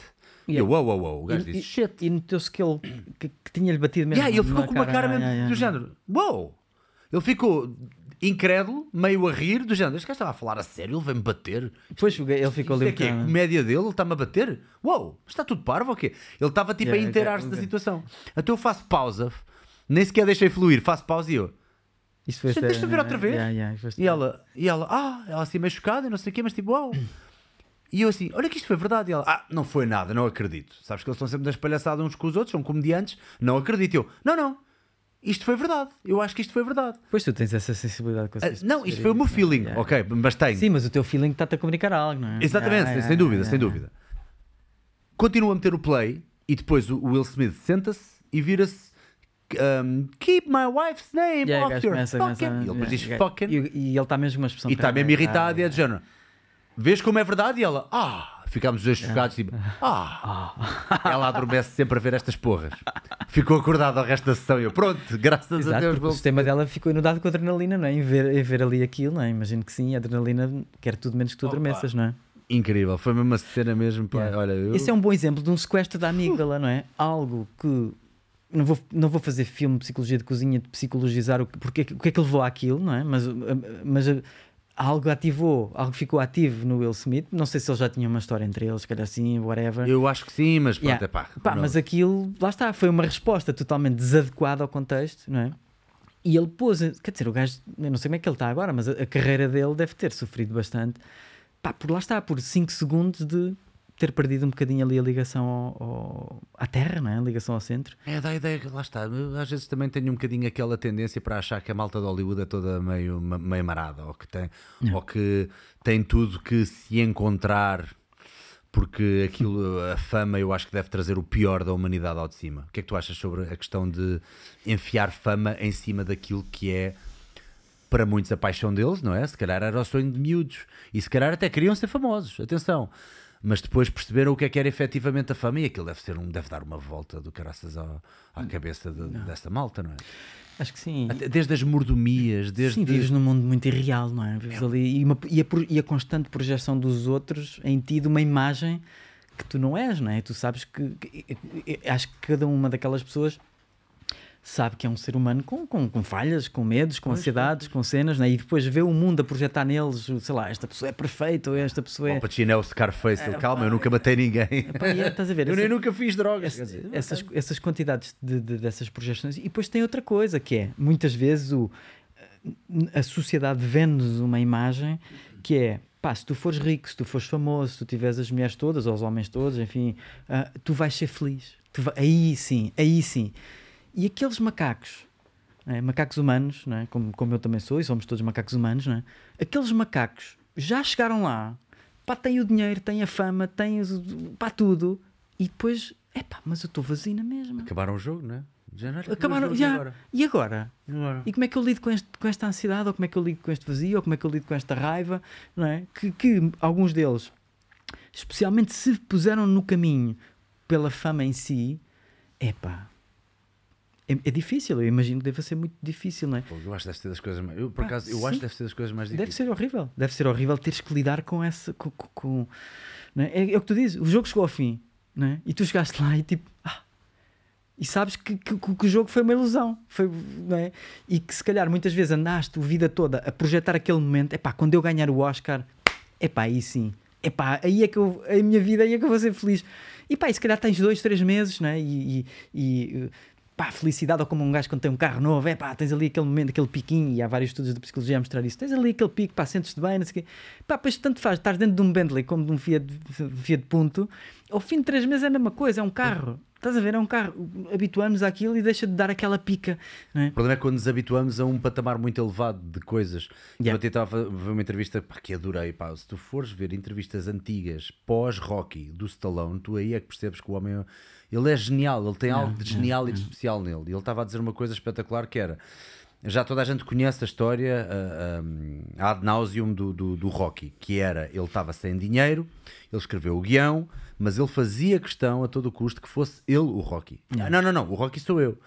E eu, wow, wow. O gajo E- disse e- shit. E notou-se que ele que, que tinha-lhe batido mesmo. Yeah, e ele ficou com uma cara mesmo do género, wow. Ele ficou incrédulo, meio a rir, do género. Este gajo estava a falar a sério, ele vai-me bater. Depois ele ficou Isto ali é um que é a comédia dele, ele está-me a bater? Uou, está tudo parvo ou quê? Ele estava tipo a inteirar-se da situação. Então eu faço pausa, nem sequer deixei fluir, faço pausa e eu. Isso foi deixa-me ver outra vez. Yeah, foi E ela, e ela, ah, ela assim meio chocada e não sei o quê, mas tipo, uau. E eu assim, olha que isto foi verdade. E ela, ah, não foi nada, não acredito. Sabes que eles estão sempre das palhaçadas uns com os outros, são comediantes, não acredito. Eu, não, não, isto foi verdade. Eu acho que isto foi verdade. Pois tu tens essa sensibilidade com Ah, não, isto foi o meu feeling, yeah. ok, mas tenho. Sim, mas o teu feeling está-te a comunicar algo, não é? Exatamente, Yeah, sem yeah, dúvida, yeah, sem yeah. dúvida. Continua a meter o play e depois o Will Smith senta-se e vira-se. um, Keep my wife's name Yeah, off your começa- fucking. começa- E ele depois diz yeah, fucking. E, e ele está mesmo uma expressão E está mesmo irritado e é de género. Vês como é verdade? E ela, ah, ficámos os dois chocados, tipo, ah. Ela adormece sempre a ver estas porras. Ficou acordada ao resto da sessão e eu, pronto, graças a Exato, Deus. porque o vou- sistema dela ficou inundado com adrenalina, não é? Em ver, em ver ali aquilo, não é? Imagino que sim, a adrenalina quer tudo menos que tu Opa. adormeças, não é? Incrível, foi mesmo uma cena mesmo. pá, Yeah. Olha, eu... Esse é um bom exemplo de um sequestro da amígdala, não é? Algo que. Não vou, não vou fazer filme de psicologia de cozinha, de psicologizar o que, porque, o que é que levou àquilo, não é? Mas, mas algo ativou, algo ficou ativo no Will Smith. Não sei se ele já tinha uma história entre eles, se calhar sim, whatever. eu acho que sim, mas pronto, Yeah. é pá. Pá, mas aquilo, lá está, foi uma resposta totalmente desadequada ao contexto, não é? E ele pôs, quer dizer, o gajo, eu não sei como é que ele está agora, mas a, a carreira dele deve ter sofrido bastante. Pá, por lá está, por 5 segundos de ter perdido um bocadinho ali a ligação ao, ao- à terra, não é? A ligação ao centro. É da ideia que lá está. Às vezes também tenho um bocadinho aquela tendência para achar que a malta de Hollywood é toda meio, meio marada, ou que, tem, ou que tem tudo que se encontrar, porque aquilo, a fama, eu acho que deve trazer o pior da humanidade ao de cima. O que é que tu achas sobre a questão de enfiar fama em cima daquilo que é para muitos a paixão deles, não é? Se calhar era o sonho de miúdos e se calhar até queriam ser famosos, atenção. Mas depois perceberam o que é que era efetivamente a fama e aquilo deve, ser um, deve dar uma volta do caraças à, à cabeça de- dessa malta, não é? Acho que sim. Até- Desde as mordomias, desde. Sim, vives num mundo muito irreal, não é? Vives ali e, uma- e a, e a constante projeção dos outros em ti de uma imagem que tu não és, não é? Tu sabes que, que- que- acho que cada uma daquelas pessoas sabe que é um ser humano com, com, com falhas, com medos, com ansiedades, com cenas, não é? E depois vê o mundo a projetar neles, sei lá, esta pessoa é perfeita ou esta pessoa é. O Pacino é o Scarface. ele, Calma, eu nunca matei ninguém. Pá, é, estás a ver? *laughs* eu essa- nem nunca fiz drogas. quer dizer, essas, essas quantidades de, de- dessas projeções. E depois tem outra coisa que é, muitas vezes o, a sociedade vende-nos uma imagem que é, pá, se tu fores rico, se tu fores famoso, se tu tiveres as mulheres todas, ou os homens todos, enfim, ah, tu vais ser feliz. Vai- aí sim, aí sim. E aqueles macacos, é? macacos humanos, não é? como, como eu também sou, e somos todos macacos humanos, não é? aqueles macacos já chegaram lá, pá, têm o dinheiro, têm a fama, têm pá, tudo, e depois, é pá, mas eu estou vazio na mesma. Acabaram o jogo, não é? Já não Acabaram, já. e agora? E agora? E agora? E como é que eu lido com, este- com esta ansiedade, ou como é que eu lido com este vazio, ou como é que eu lido com esta raiva, não é? Que, que alguns deles, especialmente se puseram no caminho pela fama em si, epá, é, é difícil, eu imagino que deva ser muito difícil, não é? Eu acho que deve ser das coisas mais. Eu, por acaso, eu sim. acho que deve ser das coisas mais Deve difíceis. ser horrível, deve ser horrível teres que lidar com essa. Com, com- é? É, é o que tu dizes, o jogo chegou ao fim, não é? e tu chegaste lá e tipo. ah, e sabes que, que- que o jogo foi uma ilusão, foi, não é? e que se calhar muitas vezes andaste a vida toda a projetar aquele momento, é pá, quando eu ganhar o Oscar, é pá, aí sim, é pá, aí é que eu, a minha vida, aí é que eu vou ser feliz. E pá, e se calhar tens dois, três meses, não é? E, e- e, pá, felicidade, ou como um gajo quando tem um carro novo, é pá, tens ali aquele momento, aquele piquinho, e há vários estudos de psicologia a mostrar isso, tens ali aquele pico, pá, sentes-te bem, não sei o quê. Pá, pois tanto faz, estás dentro de um Bentley como de um Fiat, Fiat Punto, ao fim de três meses é a mesma coisa, é um carro. Estás a ver? É um carro. Habituamos àquilo e deixa de dar aquela pica. É? O problema é quando nos habituamos a um patamar muito elevado de coisas. Yeah. Eu estava a ver uma entrevista pá, que adorei. Pá. Se tu fores ver entrevistas antigas pós-Rocky do Stallone, tu aí é que percebes que o homem ele é genial, ele tem algo de genial e de especial nele. E ele estava a dizer uma coisa espetacular que era. Já toda a gente conhece a história uh, um, ad nauseum do, do, do Rocky, que era ele estava sem dinheiro, ele escreveu o guião, mas ele fazia questão a todo o custo que fosse ele o Rocky. Ah, não, não, não, o Rocky sou eu.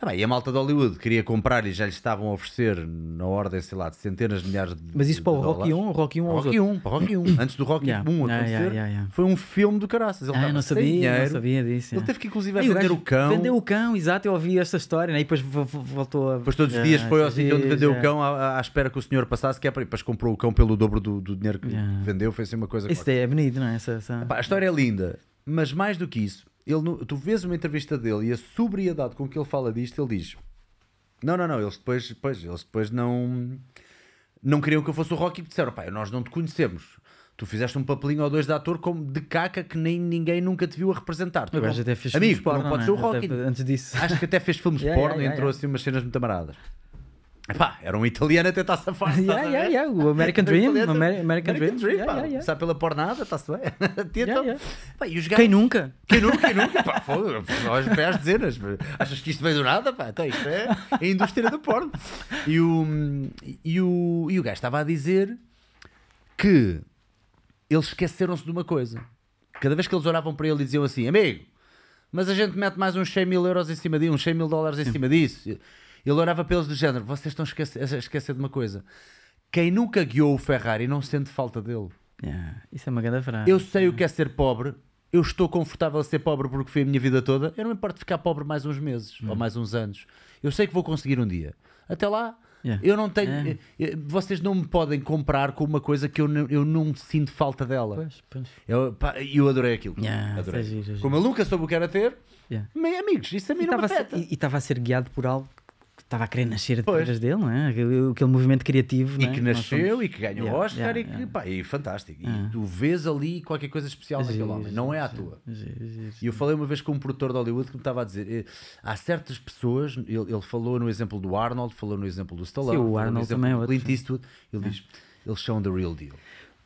Ah, bem, e a malta de Hollywood queria comprar e já lhe estavam a oferecer na ordem, sei lá, de centenas de milhares de Mas isso para o Rocky dólares. 1 ou Rocky 1 ou Rocky outros? 1, para Rocky 1, *coughs* antes do Rocky Yeah. 1 Yeah, acontecer, yeah, yeah, foi um filme do caraças. Ele Ah, não sabia, dinheiro, não sabia disso. ele teve que inclusive o vender gajo o cão. Vendeu o cão, exato, eu ouvi esta história, né? e depois vo- vo- voltou a. Depois todos os Ah, dias foi ao sítio onde vendeu o cão à, à espera que o senhor passasse, que é para depois comprou o cão pelo dobro do, do dinheiro que vendeu, foi assim uma coisa Isso é bonito, não é? Essa, essa... Pá, a história é linda, mas mais do que isso, ele, tu vês uma entrevista dele e a sobriedade com que ele fala disto, ele diz: Não, não, não, eles depois, depois, eles depois não, não queriam que eu fosse o Rocky, porque disseram: Pá, nós não te conhecemos. Tu fizeste um papelinho ou dois de ator como de caca que nem ninguém nunca te viu a representar. O gajo até fez Amigo, filmes tu não porno, podes ser o é? Rocky. Até Antes disso. Acho que até fez filmes de *laughs* Yeah, porno yeah, e yeah, entrou yeah. assim umas cenas muito amaradas. Epá, era um italiano a tentar safar. *laughs* Yeah, yeah, yeah, o American Dream, Italiano. Amer- American Dream. Dream, Yeah, pá. yeah, yeah. Começar pela pornada, está-se bem. *laughs* Tentam. Yeah. Pá, e os Quem gajos. nunca? Quem nunca, quem nunca, pá, nós pé às dezenas. Achas que isto veio do nada? Pá, então isto é a indústria do porno. E o, e o, e o gajo estava a dizer que eles esqueceram-se de uma coisa. Cada vez que eles olhavam para ele e diziam assim: Amigo, mas a gente mete mais uns 100 mil euros em cima disso, uns 100 mil dólares em cima disso. Ele olhava para eles do género: Vocês estão a esquecer, a esquecer de uma coisa. Quem nunca guiou o Ferrari não sente falta dele. Yeah, Isso é uma grande frase. Eu sei o que é ser pobre. Eu estou confortável a ser pobre porque foi a minha vida toda. Eu não me importo ficar pobre mais uns meses ou mais uns anos. Eu sei que vou conseguir um dia. Até lá, Yeah. eu não tenho. É. eh, eh, Vocês não me podem comprar com uma coisa que eu não, eu não sinto falta dela. Pois, pois. Eu, pá, eu adorei aquilo. Yeah, adorei. isso é giro, é Como eu nunca soube o que era ter, Yeah. amigos, isso a mim E não me estava a ser- afeta. E estava a ser guiado por algo estava a querer nascer Pois. através dele, não é? Aquele, aquele movimento criativo. E é? que nasceu somos- e que ganhou Yeah, Oscar yeah, e que, yeah. pá, e fantástico. Ah. E tu vês ali qualquer coisa especial naquele Giro, homem. Não é à giro. E eu falei uma vez com um produtor de Hollywood que me estava a dizer: eh, há certas pessoas, ele, ele falou no exemplo do Arnold, falou no exemplo do Stallone, Sim, o Arnold também é outro, Clint Eastwood. Ele diz: eles são the real deal.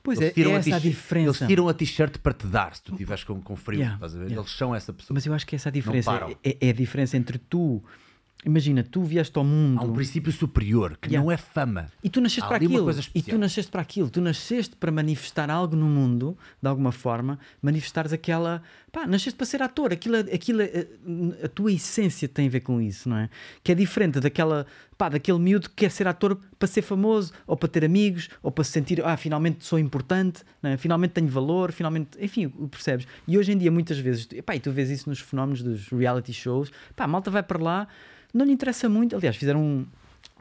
Pois eles é, tiram é a essa a t- diferença. Eles tiram a t-shirt para te dar se tu estiveres com, com frio. Yeah, a. Eles são essa pessoa. Mas eu acho que essa é a diferença. É, é a diferença entre tu. Imagina, tu vieste ao mundo. Há um princípio superior que Yeah. não é fama. E tu nasceste Há para aquilo. E tu nasceste para aquilo. Tu nasceste para manifestar algo no mundo, de alguma forma, manifestares aquela. Pá, nasceste para ser ator. Aquilo, é- aquilo, é- a tua essência tem a ver com isso, não é? Que é diferente daquela. Pá, daquele miúdo que quer ser ator para ser famoso, ou para ter amigos, ou para se sentir, ah, finalmente sou importante, é? finalmente tenho valor, finalmente. Enfim, percebes? E hoje em dia, muitas vezes, pá, e tu vês isso nos fenómenos dos reality shows, pá, a malta vai para lá, não lhe interessa muito. Aliás, fizeram um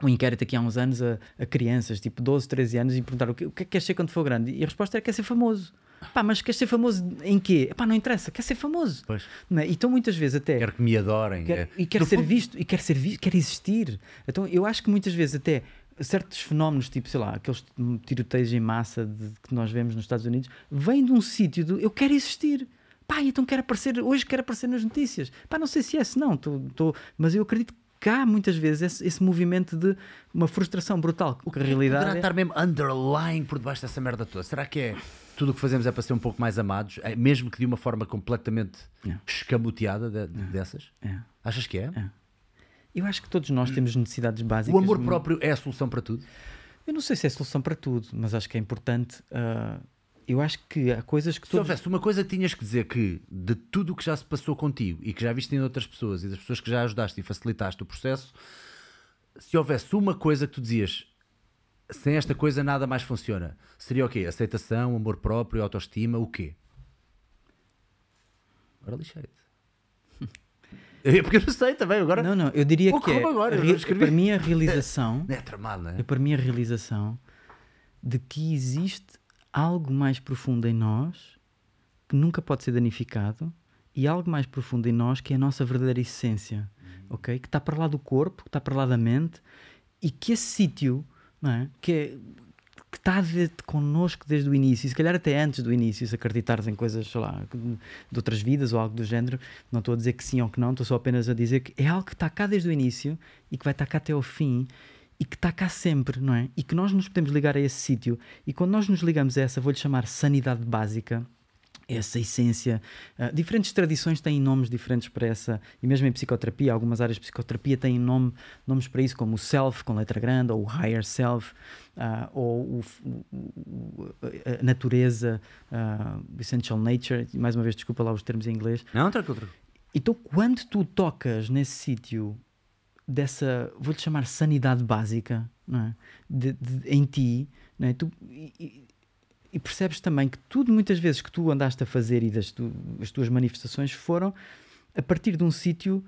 um inquérito aqui há uns anos a, a crianças, tipo 12, 13 anos, e perguntaram o que, o que é que queres ser quando for grande? E a resposta era quer ser famoso. Pá, mas queres ser famoso em quê? Pá, não interessa, quer ser famoso. Pois. Não? Então muitas vezes até Quero que me adorem. quer, É. e quer ser fundo, visto, e quer ser visto, quer existir. Então eu acho que muitas vezes até certos fenómenos, tipo, sei lá, aqueles tiroteios em massa de- que nós vemos nos Estados Unidos, vêm de um sítio do eu quero existir. Pá, então quero aparecer, hoje quero aparecer nas notícias. Pá, não sei se é, se não, tô, tô- mas eu acredito que há muitas vezes esse, esse movimento de uma frustração brutal. O que a Poderá realidade é, estar mesmo underlying por debaixo dessa merda toda. Será que é tudo o que fazemos é para ser um pouco mais amados, É mesmo que de uma forma completamente Yeah. escamoteada de- dessas? é. Achas que é? Eu acho que todos nós temos necessidades básicas. O amor próprio é a solução para tudo? Eu não sei se é solução para tudo, mas acho que é importante. ah, eu acho que há coisas que Se todos. houvesse uma coisa que tinhas que dizer que de tudo o que já se passou contigo e que já viste em outras pessoas e das pessoas que já ajudaste e facilitaste o processo, se houvesse uma coisa que tu dizias sem esta coisa nada mais funciona, seria o quê? Aceitação, amor próprio, autoestima, o quê? Agora lixei-te. *laughs* É Porque eu não sei também, agora. Não, não, eu diria que é, agora? Eu escrevi. para mim a realização, *laughs* Não é tramado, não é? é para mim a realização de que existe algo mais profundo em nós que nunca pode ser danificado e algo mais profundo em nós que é a nossa verdadeira essência. ok? Que está para lá do corpo, que está para lá da mente e que esse sítio, não é? Que é que está de, connosco desde o início, e se calhar até antes do início, se acreditares em coisas, sei lá, de outras vidas ou algo do género, não estou a dizer que sim ou que não, estou só apenas a dizer que é algo que está cá desde o início e que vai estar cá até ao fim e que está cá sempre, não é? E que nós nos podemos ligar a esse sítio. E quando nós nos ligamos a essa, vou-lhe chamar sanidade básica, essa essência. Uh, diferentes tradições têm nomes diferentes para essa, e mesmo em psicoterapia, algumas áreas de psicoterapia têm nome, nomes para isso, como o self, com letra grande, ou o higher self, uh, ou o, o, a natureza, uh, essential nature, mais uma vez, desculpa lá os termos em inglês. Não, tranquilo. Então, quando tu tocas nesse sítio dessa, vou-te chamar sanidade básica, é? de, de, em ti, é? tu, e, e percebes também que tudo muitas vezes que tu andaste a fazer e das tu, as tuas manifestações foram a partir de um sítio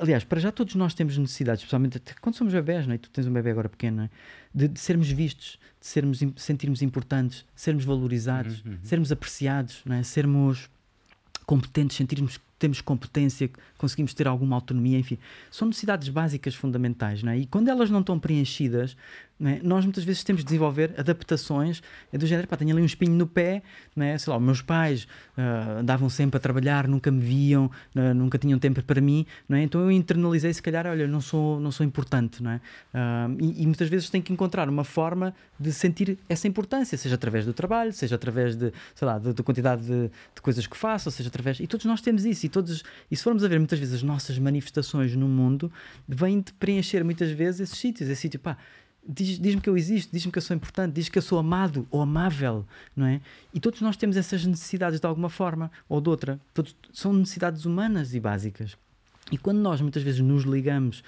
aliás, para já todos nós temos necessidades, especialmente quando somos bebés, não é? tu tens um bebê agora pequeno, é? de, de, sermos vistos, de sermos, sentirmos importantes, sermos valorizados, uhum, sermos apreciados, é? sermos competentes, sentirmos temos competência, conseguimos ter alguma autonomia, enfim, são necessidades básicas fundamentais, não é? E quando elas não estão preenchidas, é? Nós muitas vezes temos de desenvolver adaptações é do género, pá, tenho ali um espinho no pé, é? sei lá, meus pais uh, andavam sempre a trabalhar, nunca me viam, uh, nunca tinham tempo para mim, é? então eu internalizei se calhar, olha, não sou, não sou importante, não é? Uh, e, e, muitas vezes tenho que encontrar uma forma de sentir essa importância, seja através do trabalho, seja através de, sei lá, da quantidade de, de, coisas que faço, seja através, e todos nós temos isso, e, todos, e se formos a ver muitas vezes as nossas manifestações no mundo, vêm de preencher muitas vezes esses sítios, esse sítio, pá, diz-me diz que eu existo, diz-me que eu sou importante, diz que eu sou amado ou amável, não é? E todos nós temos essas necessidades de alguma forma ou de outra. Todos, são necessidades humanas e básicas. E quando nós muitas vezes nos ligamos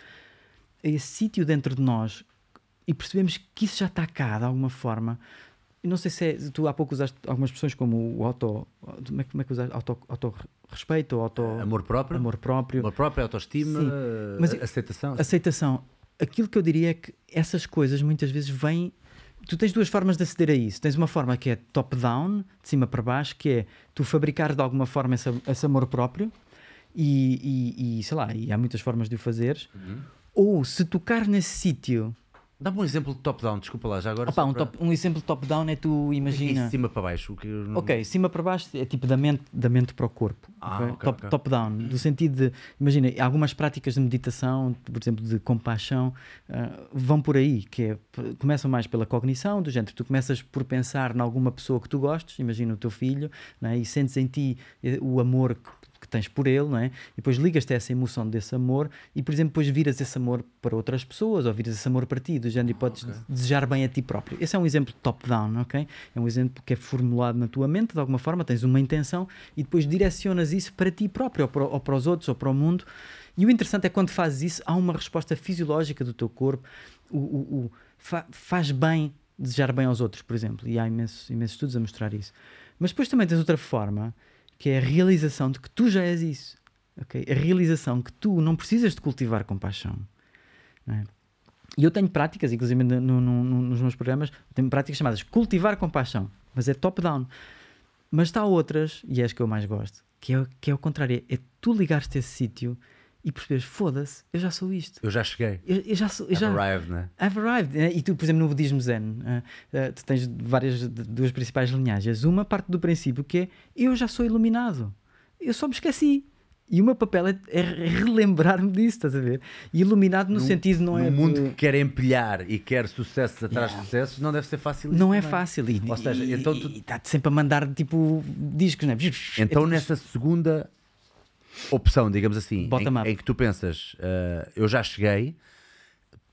a esse sítio dentro de nós e percebemos que isso já está cá de alguma forma, e não sei se é, tu há pouco usaste algumas expressões como o auto. Como é, como é que usaste? Auto, auto respeito, auto. Amor próprio. Amor próprio. Amor próprio, autoestima, Sim. Mas, aceitação. Aceitação aquilo que eu diria é que essas coisas muitas vezes vêm. Tu tens duas formas de aceder a isso. Tens uma forma que é top-down, de cima para baixo, que é tu fabricar de alguma forma esse, esse amor próprio, e, e, e, sei lá, e há muitas formas de o fazeres. Uhum. Ou se tocar nesse sítio Dá-me um exemplo de top-down, desculpa lá, já agora. Opa, um, top, um, exemplo de top-down é tu imagina. de cima para baixo. Que não... Ok, cima para baixo é tipo da mente, da mente para o corpo. Ah, okay? Okay, top, okay. top-down, do sentido de. Imagina, algumas práticas de meditação, por exemplo, de compaixão, uh, vão por aí, que é, começam mais pela cognição, do género, tu começas por pensar em alguma pessoa que tu gostes, imagina o teu filho, né, e sentes em ti eh, o amor que que tens por ele, não é? E depois ligas-te a essa emoção desse amor e, por exemplo, depois viras esse amor para outras pessoas ou viras esse amor para ti, do género, e podes okay. desejar bem a ti próprio. Esse é um exemplo top-down, ok? É um exemplo que é formulado na tua mente, de alguma forma, tens uma intenção e depois direcionas isso para ti próprio ou para, ou para os outros ou para o mundo. E o interessante é quando fazes isso, há uma resposta fisiológica do teu corpo, o, o, o fa faz bem desejar bem aos outros, por exemplo, e há imensos, imensos estudos a mostrar isso. Mas depois também tens outra forma que é a realização de que tu já és isso. Okay? A realização que tu não precisas de cultivar compaixão. É? E eu tenho práticas, inclusive no, no, no, nos meus programas, tenho práticas chamadas cultivar compaixão, mas é top-down. Mas está outras, e é as que eu mais gosto, que é, que é o contrário: é tu ligares-te a esse sítio e percebes, foda-se, eu já sou isto. Eu já cheguei. Eu, eu já sou. Eu I've já, arrived, né? I've arrived. Né? E tu, por exemplo, no budismo zen, uh, uh, tu tens várias, duas principais linhagens. Uma parte do princípio que é eu já sou iluminado. Eu só me esqueci. E o meu papel é, é relembrar-me disso, estás a ver? E iluminado no, no sentido não no é. No mundo de... que quer empilhar e quer sucessos atrás yeah. de sucessos, não deve ser fácil. Não é fácil. E, Ou seja, e, então tu... está-te sempre a mandar tipo discos, não é? Então, é nessa segunda opção, digamos assim, em, em, que tu pensas, uh, eu já cheguei,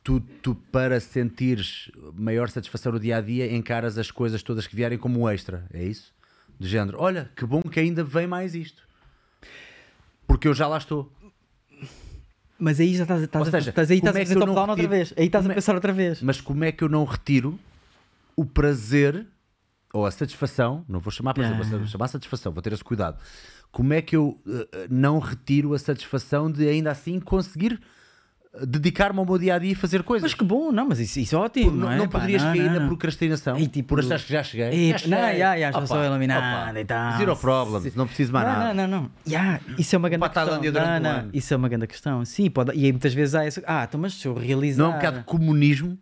tu, tu para sentires maior satisfação no dia a dia, encaras as coisas todas que vierem como extra, é isso? Do género, olha, que bom que ainda vem mais isto, porque eu já lá estou. Mas aí já estás, estás, seja, estás, aí estás é a fazer top down outra vez. Aí estás a é pensar outra vez. Mas como é que eu não retiro o prazer ou a satisfação? Não vou chamar prazer, yeah. vou chamar satisfação, vou ter esse cuidado como é que eu uh, não retiro a satisfação de ainda assim conseguir dedicar-me ao meu dia a dia e fazer coisas. Mas que bom, não, mas isso, isso é ótimo. não, Não, é? não Pá, poderias não, cair não, na não. procrastinação E tipo- por achares que já cheguei. E- já cheguei. não, já, já, sou eliminado opa, e tal. Zero problems, não preciso mais não, nada. Não, não, não. Yeah, isso é uma grande questão. Não, um não, ano. Isso é uma grande questão. Sim, pode, e aí muitas vezes há essa. Ah, então, mas se eu realizar. Não é um bocado de comunismo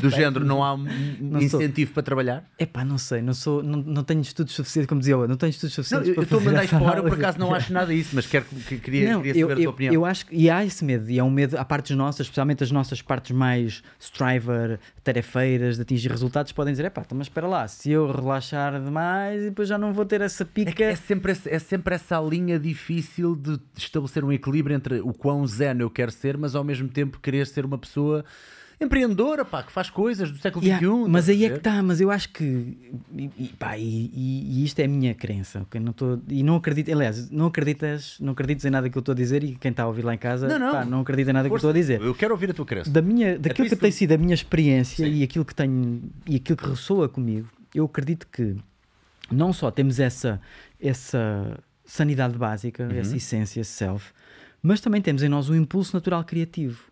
do *laughs* género, não há um Não incentivo para trabalhar? Epá, não sei, não, sou, não, não tenho estudos suficientes, como dizia eu, não tenho estudos Não, suficientes eu para eu estou a mandar fora, eu por acaso não acho nada disso, mas quero, que- queria, Não, queria saber a tua opinião. eu acho que e há esse medo, e é um medo à partes nossas, especialmente as nossas partes mais striver, tarefeiras, de atingir resultados, podem dizer: epá, então, mas espera lá, se eu relaxar demais, depois já não vou ter essa É, pica. é sempre, esse- é sempre essa linha difícil de estabelecer um equilíbrio entre o quão zen eu quero ser, mas ao mesmo tempo querer ser uma pessoa empreendedora, pá, que faz coisas do século Yeah, XXI. mas aí é que está, mas eu acho que e, pá, e, e- e isto é a minha crença, ok? Não tô, e não acredito, aliás, não acreditas, não acreditas em nada que eu estou a dizer e quem está a ouvir lá em casa Não, não. pá, não acredita em nada que eu Força, estou a dizer. Eu quero ouvir a tua crença. Da minha, daquilo isso que tem tu- sido a minha experiência Sim. e aquilo que tenho e aquilo que ressoa comigo, eu acredito que não só temos essa, essa sanidade básica, Uhum. essa essência, esse self, mas também temos em nós um impulso natural criativo.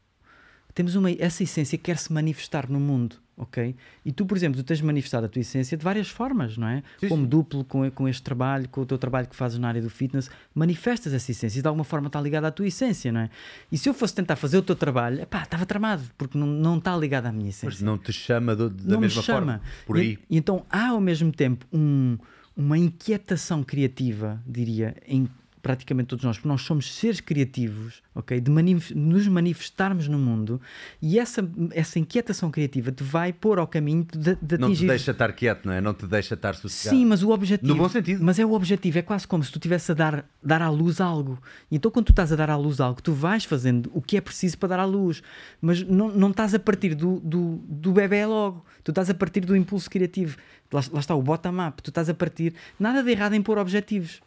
Temos uma, essa essência que quer se manifestar no mundo, ok? E tu, por exemplo, tu tens manifestado a tua essência de várias formas, não é? Sim, Como duplo, com, com este trabalho, com o teu trabalho que fazes na área do fitness, manifestas essa essência e de alguma forma está ligada à tua essência, não é? E se eu fosse tentar fazer o teu trabalho, pá, estava tramado, porque não, não está ligado à minha essência Mas não te chama do- da não me mesma chama. forma. Por E- aí. E, então há ao mesmo tempo um- uma inquietação criativa, diria, em praticamente todos nós, porque nós somos seres criativos, ok? De manif- nos manifestarmos no mundo e essa, essa inquietação criativa te vai pôr ao caminho de, de Não te deixa estar quieto, não é? Não te deixa estar sossegado. Sim, mas o objetivo. No bom sentido. Mas é o objetivo, é quase como se tu estivesse a dar, dar à luz algo. Então, quando tu estás a dar à luz algo, tu vais fazendo o que é preciso para dar à luz. Mas não, não estás a partir do, do, do bebê logo. Tu estás a partir do impulso criativo. Lá, lá está o bottom-up. Tu estás a partir. Nada de errado em pôr objetivos.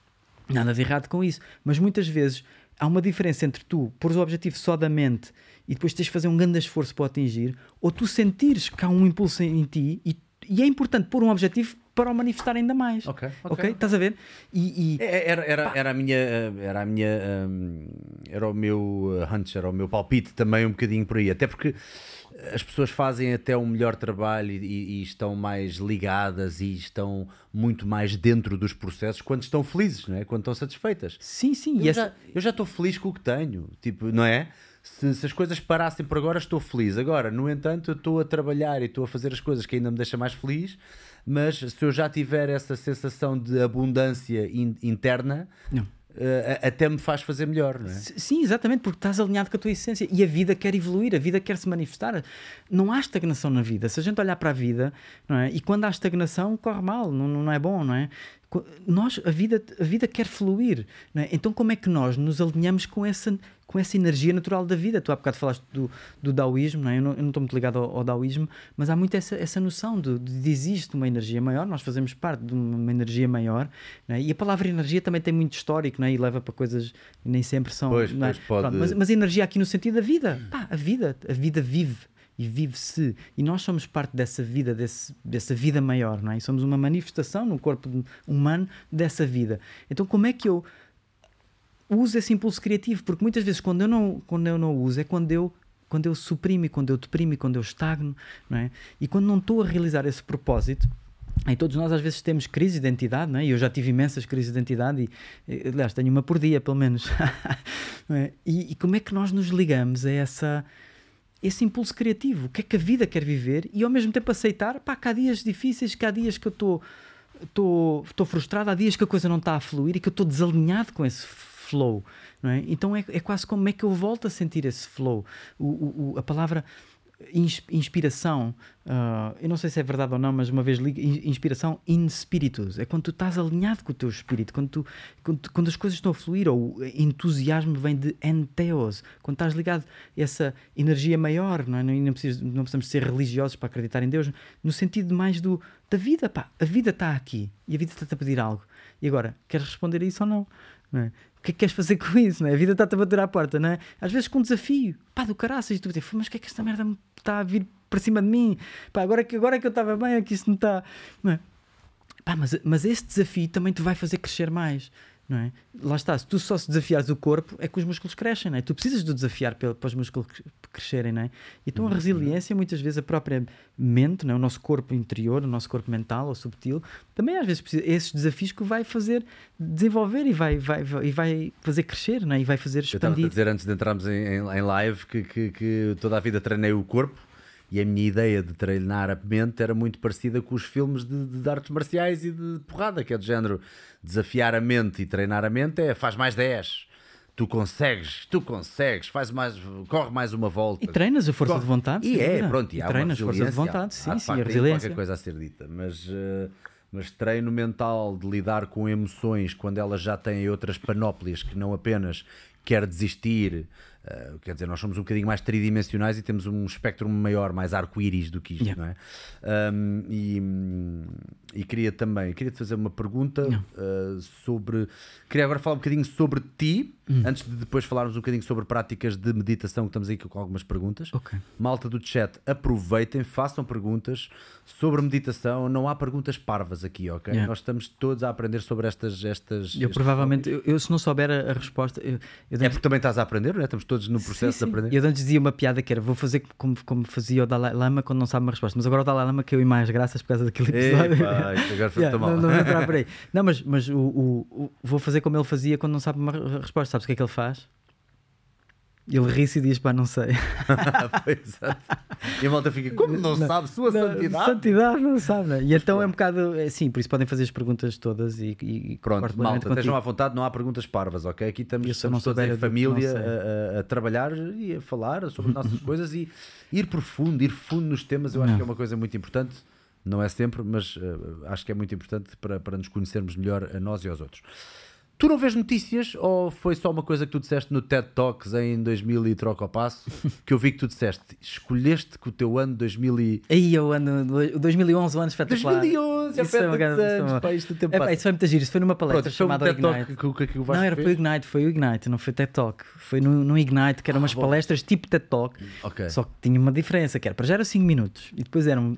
Nada de errado com isso. Mas muitas vezes há uma diferença entre tu pôres o objetivo só da mente e depois tens de fazer um grande esforço para o atingir, ou tu sentires que há um impulso em, ti e, e é importante pôr um objetivo para o manifestar ainda mais. Ok, ok. Ok? Estás a ver? E, e- É, Era, era, era a minha, era a minha, hum, era o meu eh, hunch, era o meu palpite também um bocadinho por aí, até porque as pessoas fazem até um melhor trabalho e, e- estão mais ligadas e estão muito mais dentro dos processos quando estão felizes, não é? Quando estão satisfeitas. sim, sim. Eu essa- já, eu já estou feliz com o que tenho, tipo, não é? Se, se as coisas parassem por agora, estou feliz. Agora, no entanto, eu estou a trabalhar e estou a fazer as coisas que ainda me deixam mais feliz. Mas se eu já tiver essa sensação de abundância in- interna, Não. Eh, até me faz fazer melhor, não é? Sim, exatamente, porque estás alinhado com a tua essência e a vida quer evoluir, a vida quer se manifestar. Não há estagnação na vida. Se a gente olhar para a vida, não é? E quando há estagnação, corre mal, não, não é bom, não é? Nós, a vida, a vida quer fluir, é? Então, como é que nós nos alinhamos com essa, com essa energia natural da vida? Tu há bocado falaste do, do daoísmo, não é? Eu não, estou muito ligado ao, ao daoísmo, mas há muito essa, essa noção de, de existe uma energia maior, nós fazemos parte de uma, energia maior, é? E a palavra energia também tem muito histórico, é? E leva para coisas que nem sempre são. Pois, é? pois, pode- Pronto, mas, mas energia aqui no sentido da vida. Pá, a vida, a vida vive e vive-se. E nós somos parte dessa vida, desse, dessa vida maior, não é? E somos uma manifestação no corpo humano dessa vida. Então, como é que eu uso esse impulso criativo? Porque muitas vezes, quando eu não, quando eu não uso, é quando eu. Quando eu suprimo, quando eu deprimo, quando eu estagno, não é? E quando não estou a realizar esse propósito, e todos nós às vezes temos crise de identidade, não é? Eu já tive imensas crises de identidade e, eh, aliás, tenho uma por dia, pelo menos. *laughs* É? e, e como é que nós nos ligamos a essa, esse impulso criativo? O que é que a vida quer viver? E ao mesmo tempo aceitar, pá, que há dias difíceis, que há dias que eu estou estou frustrado, há dias que a coisa não está a fluir e que eu estou desalinhado com esse flow, não é? Então é, é quase como é que eu volto a sentir esse flow. O, o- o- a palavra inspiração, ah, eu não sei se é verdade ou não, mas uma vez li in- inspiração in spiritus, é quando tu estás alinhado com o teu espírito, quando, tu, quando, quando as coisas estão a fluir, ou entusiasmo vem de enteos, quando estás ligado a essa energia maior, não é? Não, precisas- não precisamos ser religiosos para acreditar em Deus, no sentido mais do, da vida, pá, a vida está aqui e a vida está-te a pedir algo. E agora, queres responder a isso ou não? É? O que é que queres fazer *laughs* com isso? Não é? A vida está-te a bater à porta, não é? Às vezes com um desafio, pá, do caraças, e tu dizer, mas o que é que esta merda me está a vir para cima de mim? Pá, agora que, agora que eu estava bem, é que isto não está. Não é? Pá, mas, mas esse desafio também te vai fazer crescer mais. Não é? Lá está, se tu só se desafiares o corpo, é que os músculos crescem, não é? Tu precisas de desafiar para, para os músculos crescerem, não é? Então a Uhum. resiliência, muitas vezes, a própria mente, não é? o nosso corpo interior, o nosso corpo mental ou subtil, também às vezes precisa esses desafios que vai fazer desenvolver e vai, vai, vai, e vai fazer crescer, não é? E vai fazer Eu estava a expandir. dizer antes de entrarmos em, em- em live que, que- que toda a vida treinei o corpo e a minha ideia de treinar a mente era muito parecida com os filmes de, de artes marciais e de porrada, que é do género desafiar a mente e treinar a mente é faz mais 10. Tu consegues, tu consegues, faz mais, corre mais uma volta. E treinas a força Corre- de vontade. E é, pronto, e E há treinas força de vontade, há, sim, há sim, a resiliência. qualquer coisa a ser dita, mas, eh, mas treino mental de lidar com emoções quando elas já têm outras panóplias que não apenas quer desistir, eh, quer dizer, nós somos um bocadinho mais tridimensionais e temos um espectro maior, mais arco-íris do que isto, Yeah. não é? Ahm, e, e queria também, queria te fazer uma pergunta eh, sobre, queria agora falar um bocadinho sobre ti, Hum. antes de depois falarmos um bocadinho sobre práticas de meditação, que estamos aí com algumas perguntas. Ok. Malta do chat, aproveitem, façam perguntas sobre meditação. Não há perguntas parvas aqui, ok? Yeah. Nós estamos todos a aprender sobre estas. estas Eu provavelmente, eu, eu se não souber a, a resposta, eu, eu É antes- porque também estás a aprender, não é? Estamos todos no processo Sim, sim. de aprender. Eu antes dizia uma piada que era vou fazer como, como fazia o Dalai Lama quando não sabe uma resposta, mas agora o Dalai Lama caiu em mais graças por causa daquele episódio. Agora foi *laughs* Yeah, mal. não, não entrar *laughs* por aí. Não, mas, mas o, o- o- vou fazer como ele fazia quando não sabe uma re- resposta. Sabes o que é que ele faz? Ele ri-se e diz: pá, não sei. *laughs* Pois, exato. e a malta fica, como não, sabe, sua Não, santidade? Santidade, não sabe, né? E então é um bocado assim, por isso podem fazer as perguntas todas e, e Pronto, malta, contigo. estejam à vontade, não há perguntas parvas, ok? Aqui estamos, não estamos todos em família não a, a- a trabalhar e a falar sobre as *laughs* nossas coisas e ir profundo, ir fundo nos temas, eu acho Não. que é uma coisa muito importante. Não é sempre, mas eh, acho que é muito importante para, para nos conhecermos melhor a nós e aos outros. Tu não vês notícias ou foi só uma coisa que tu disseste no TED Talks em 2000 e troca ao passo? Que eu vi que tu disseste, escolheste que o teu ano 2000 e... Aí ando, o 2011, o ano espetacular. 2011, Isso foi uma grande- anos, isso foi uma- pá, isto o tempo É, pá, isso foi muito giro. Isso foi numa palestra Pronto, um chamada Talk Ignite. que, que, que o Não, era foi o Ignite, foi o Ignite, não foi TED Talk. Foi no, no Ignite, que eram umas bom. palestras tipo TED Talk, Ok. só que tinha uma diferença, que era para já era 5 minutos e depois eram,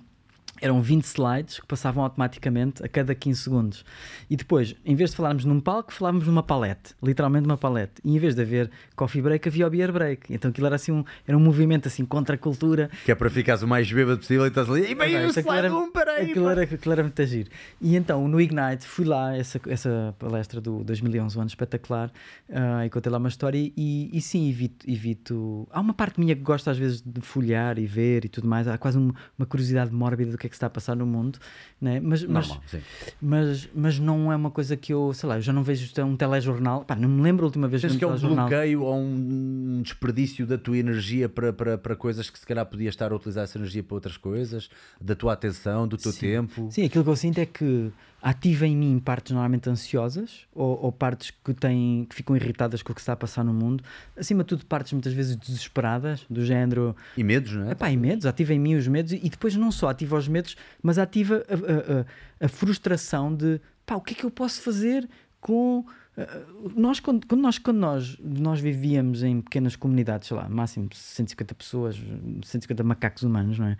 eram 20 slides que passavam automaticamente a cada 15 segundos. E depois, em vez de falarmos num palco, falávamos numa palete, literalmente uma palete. E em vez de haver coffee break, havia o beer break. Então aquilo era assim um, era um movimento assim contra a cultura. Que é para ficares o mais bêbado possível e estás ali. E bem, o aquilo slide era- 1, peraí. Aquilo pá." era, aquilo era muito giro. E então, no Ignite, fui lá, essa, essa palestra do 2011, um ano espetacular, ah, e contei lá uma história. E, e sim, evito, evito. Há uma parte minha que gosta às vezes de folhear e ver e tudo mais. Há quase um- uma curiosidade mórbida do que é que está a passar no mundo, né? mas, mas, Normal, sim. mas, mas não é uma coisa que eu, sei lá, eu já não vejo um telejornal. Pá, não me lembro a última vez Tens que é um um telejornal. bloqueio ou um desperdício da tua energia para, para, para coisas que se calhar podias estar a utilizar essa energia para outras coisas, da tua atenção, do teu tempo. Sim, aquilo que eu sinto é que ativa em mim partes normalmente ansiosas ou, ou partes que, têm, que ficam irritadas com o que está a passar no mundo. Acima de tudo, partes muitas vezes desesperadas, do género. E medos, não é? Epá, e medos, ativa em mim os medos e depois não só ativa os medos, mas ativa a, a- a- a frustração de pá, o que é que eu posso fazer com. Ah, nós, quando, quando nós, quando nós, nós vivíamos em pequenas comunidades, sei lá, máximo 150 pessoas, 150 macacos humanos, não é?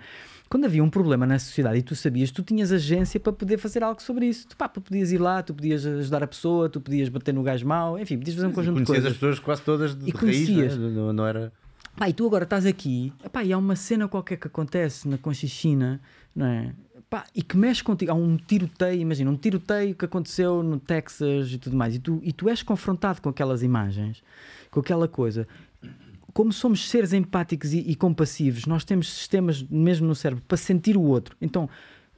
Quando havia um problema na sociedade e tu sabias, tu tinhas agência para poder fazer algo sobre isso. Tu, pá, tu podias ir lá, tu podias ajudar a pessoa, tu podias bater no gajo mau, enfim, podias fazer um conjunto de Conhecias coisas. as pessoas quase todas de E raiz, é? conhecias. não, não era. Pá, e tu agora estás aqui, epá, e há uma cena qualquer que acontece na Conchichina, não é? Pá, e que mexe contigo. Há um tiroteio, imagina, um tiroteio que aconteceu no Texas e tudo mais, e tu, e tu és confrontado com aquelas imagens, com aquela coisa. Como somos seres empáticos e, e compassivos, nós temos sistemas mesmo no cérebro para sentir o outro. Então,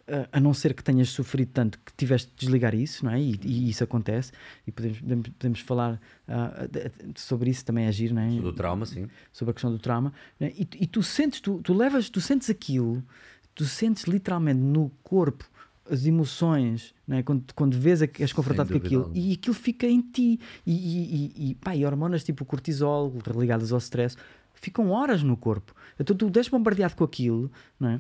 a- a não ser que tenhas sofrido tanto que tiveste de desligar isso, não é? E, e isso acontece, e podemos, podemos, falar de- de- sobre isso também agir, não é? Do trauma, sim. sobre a questão do trauma né? e, e tu sentes tu, tu levas tu sentes aquilo tu sentes literalmente no corpo as emoções né? quando, quando vês que és confrontado com aquilo e aquilo fica em ti e, e, e, e, pá, e hormonas tipo o cortisol ligadas ao stress ficam horas no corpo então tu deixas bombardeado com aquilo não é?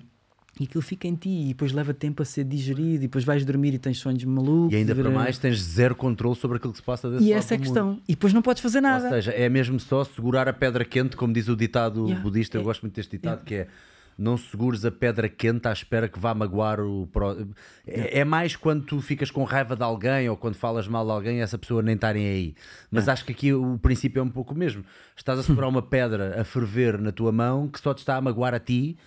e aquilo fica em ti e depois leva tempo a ser digerido e depois vais dormir e tens sonhos malucos E ainda para mais tens zero controle sobre aquilo que se passa desse e essa é a do mundo. questão e depois não podes fazer nada Ou seja, é mesmo só segurar a pedra quente, como diz o ditado Yeah. budista, eu É- gosto muito deste ditado, que é não segures a pedra quente à espera que vá magoar o. pró- É, é mais quando tu ficas com raiva de alguém ou quando falas mal de alguém e essa pessoa nem estarem aí. Mas acho que aqui o princípio é um pouco o mesmo. Estás a *laughs* segurar uma pedra a ferver na tua mão que só te está a magoar a ti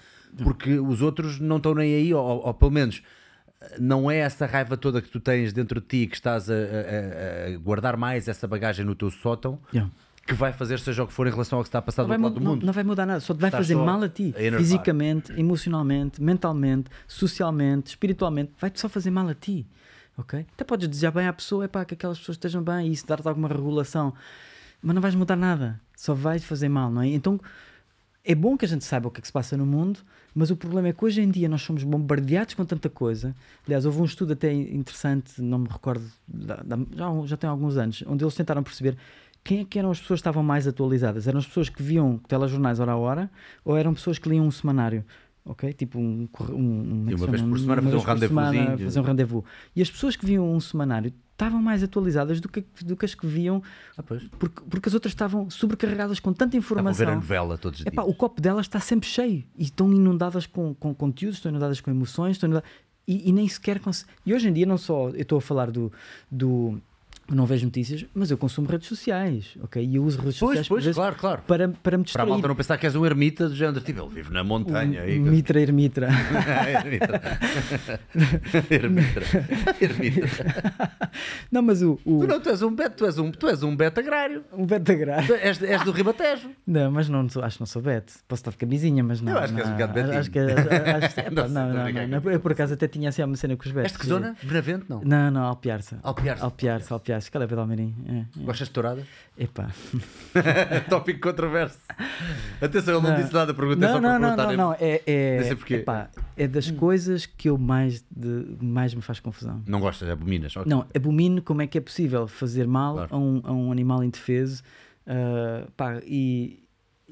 porque os outros não estão nem aí, ou, ou- pelo menos não é essa raiva toda que tu tens dentro de ti que estás a, a- a- a guardar mais essa bagagem no teu sótão Yeah. Que vai fazer seja o que for em relação ao que está a passar Não do outro lado do não- mundo. não vai mudar nada, só te vai Estás fazer mal a ti, a fisicamente, emocionalmente, mentalmente, socialmente, espiritualmente, vai-te só fazer mal a ti, ok? Até podes desejar bem à pessoa, é pá, que aquelas pessoas estejam bem e isso dar-te alguma regulação, mas não vais mudar nada, só vais fazer mal, não é? Então é bom que a gente saiba o que é que se passa no mundo, mas o problema é que hoje em dia nós somos bombardeados com tanta coisa. Aliás, houve um estudo até interessante, não me recordo, já, já tem alguns anos, onde eles tentaram perceber quem é que eram as pessoas que estavam mais atualizadas. Eram as pessoas que viam telejornais hora a hora ou eram pessoas que liam um semanário? Ok? Tipo um. um, um é E uma vez por semana fazer um rendezvousinho. Fazer um rendezvous. E as pessoas que viam um semanário estavam mais atualizadas do que, do que as que viam, Ah, porque, porque as outras estavam sobrecarregadas com tanta Estavam a ver a informação. novela todos os Epá, dias. o copo delas está sempre cheio e estão inundadas com, com conteúdos, estão inundadas com emoções, estão inundadas, e, e nem sequer E hoje em dia, não só eu estou a falar do. do não vejo notícias, mas eu consumo redes sociais, ok? E eu uso redes Pois, sociais pois, vezes, claro, claro. para, para me Para a distrair. malta não pensar que és um ermita do género, tipo, ele vive na montanha. aí. Mitra ermitra. ermita. ermita. Ermita. não, mas o. o Tu não, tu és um beto, tu és um, tu és um beto agrário. um Beto Agra- Tu és, és do Ribatejo. Não, mas não acho que não sou Beto. Posso estar de camisinha, mas não. Eu acho que és um não, bocado Betinho. Acho que, acho, *laughs* Não não, não, não, não. Eu por acaso até tinha assim uma cena com os Betos. És de que zona? Benavente, não? Não, não, Alpiarça. Alpiarça. Alpiarça, Alpiarça. Qual é Pedro Almeirim? É, é. Gostas de tourada? Epá. *laughs* Tópico controverso. Atenção, ele não, disse nada, perguntei Não, só não, para não, perguntar. não, não. É, é, porquê. epá, é das coisas que eu mais, de, mais me faz confusão. Não gostas, abominas. ok. Não, abomino como é que é possível fazer mal Claro. a, um, a um animal indefeso. ah, pá, e.